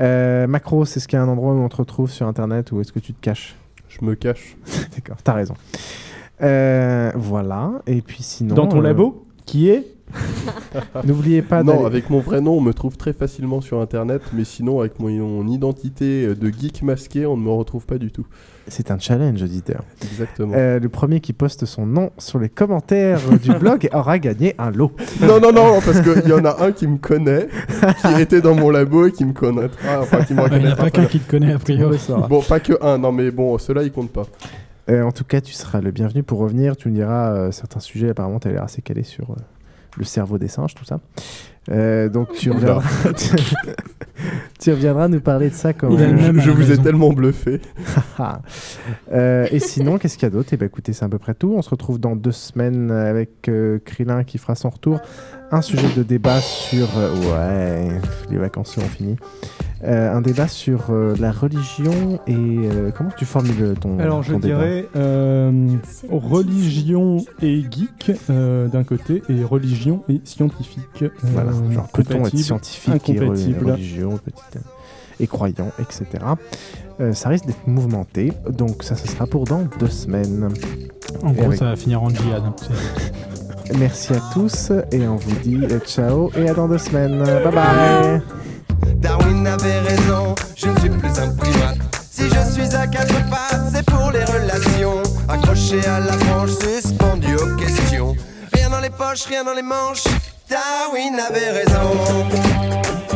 Euh, Macro, c'est ce qu'il y a un endroit où on te retrouve sur internet ou est-ce que tu te caches Je me cache. D'accord, t'as raison. Euh, voilà, et puis sinon. Dans ton euh, labo, qui est N'oubliez pas Non, avec mon vrai nom, on me trouve très facilement sur internet, mais sinon, avec mon, mon identité de geek masqué, on ne me retrouve pas du tout. C'est un challenge, auditeur. Exactement. Euh, le premier qui poste son nom sur les commentaires du blog aura gagné un lot. Non, non, non, parce qu'il y en a un qui me connaît, qui était dans mon labo et qui me connaîtra. Enfin, qui me Il n'y a pas qu'un qui te connaît a priori. Bon, pas que un, non, mais bon, ceux-là, ils comptent pas. Euh, en tout cas, tu seras le bienvenu pour revenir. Tu nous diras euh, certains sujets. Apparemment, tu as l'air assez calé sur euh, le cerveau des singes, tout ça. Euh, donc, tu reviendras, tu reviendras nous parler de ça quand même Je vous ai tellement bluffé. Euh, et sinon, qu'est-ce qu'il y a d'autre? Eh ben, écoutez, c'est à peu près tout. On se retrouve dans deux semaines avec euh, Krillin qui fera son retour. Un sujet de débat sur. euh, ouais, les vacances seront finies. Euh, un débat sur euh, la religion et euh, comment tu formules ton. Alors je débat? dirais euh, religion et geek euh, d'un côté et religion et scientifique. euh, Voilà, genre peut-on être scientifique et re- incompatible. religieux, petite, euh, et croyant, etc. Euh, ça risque d'être mouvementé, donc ça, ce sera pour dans deux semaines. En Et gros, avec- ça va finir en djihad. hein. Merci à tous et on vous dit euh, ciao et à dans deux semaines. Bye bye. Darwin avait raison, je ne suis plus un primate. Si je suis à quatre pattes, c'est pour les relations. Accroché à la branche, suspendu aux questions. Rien dans les poches, rien dans les manches. Darwin avait raison.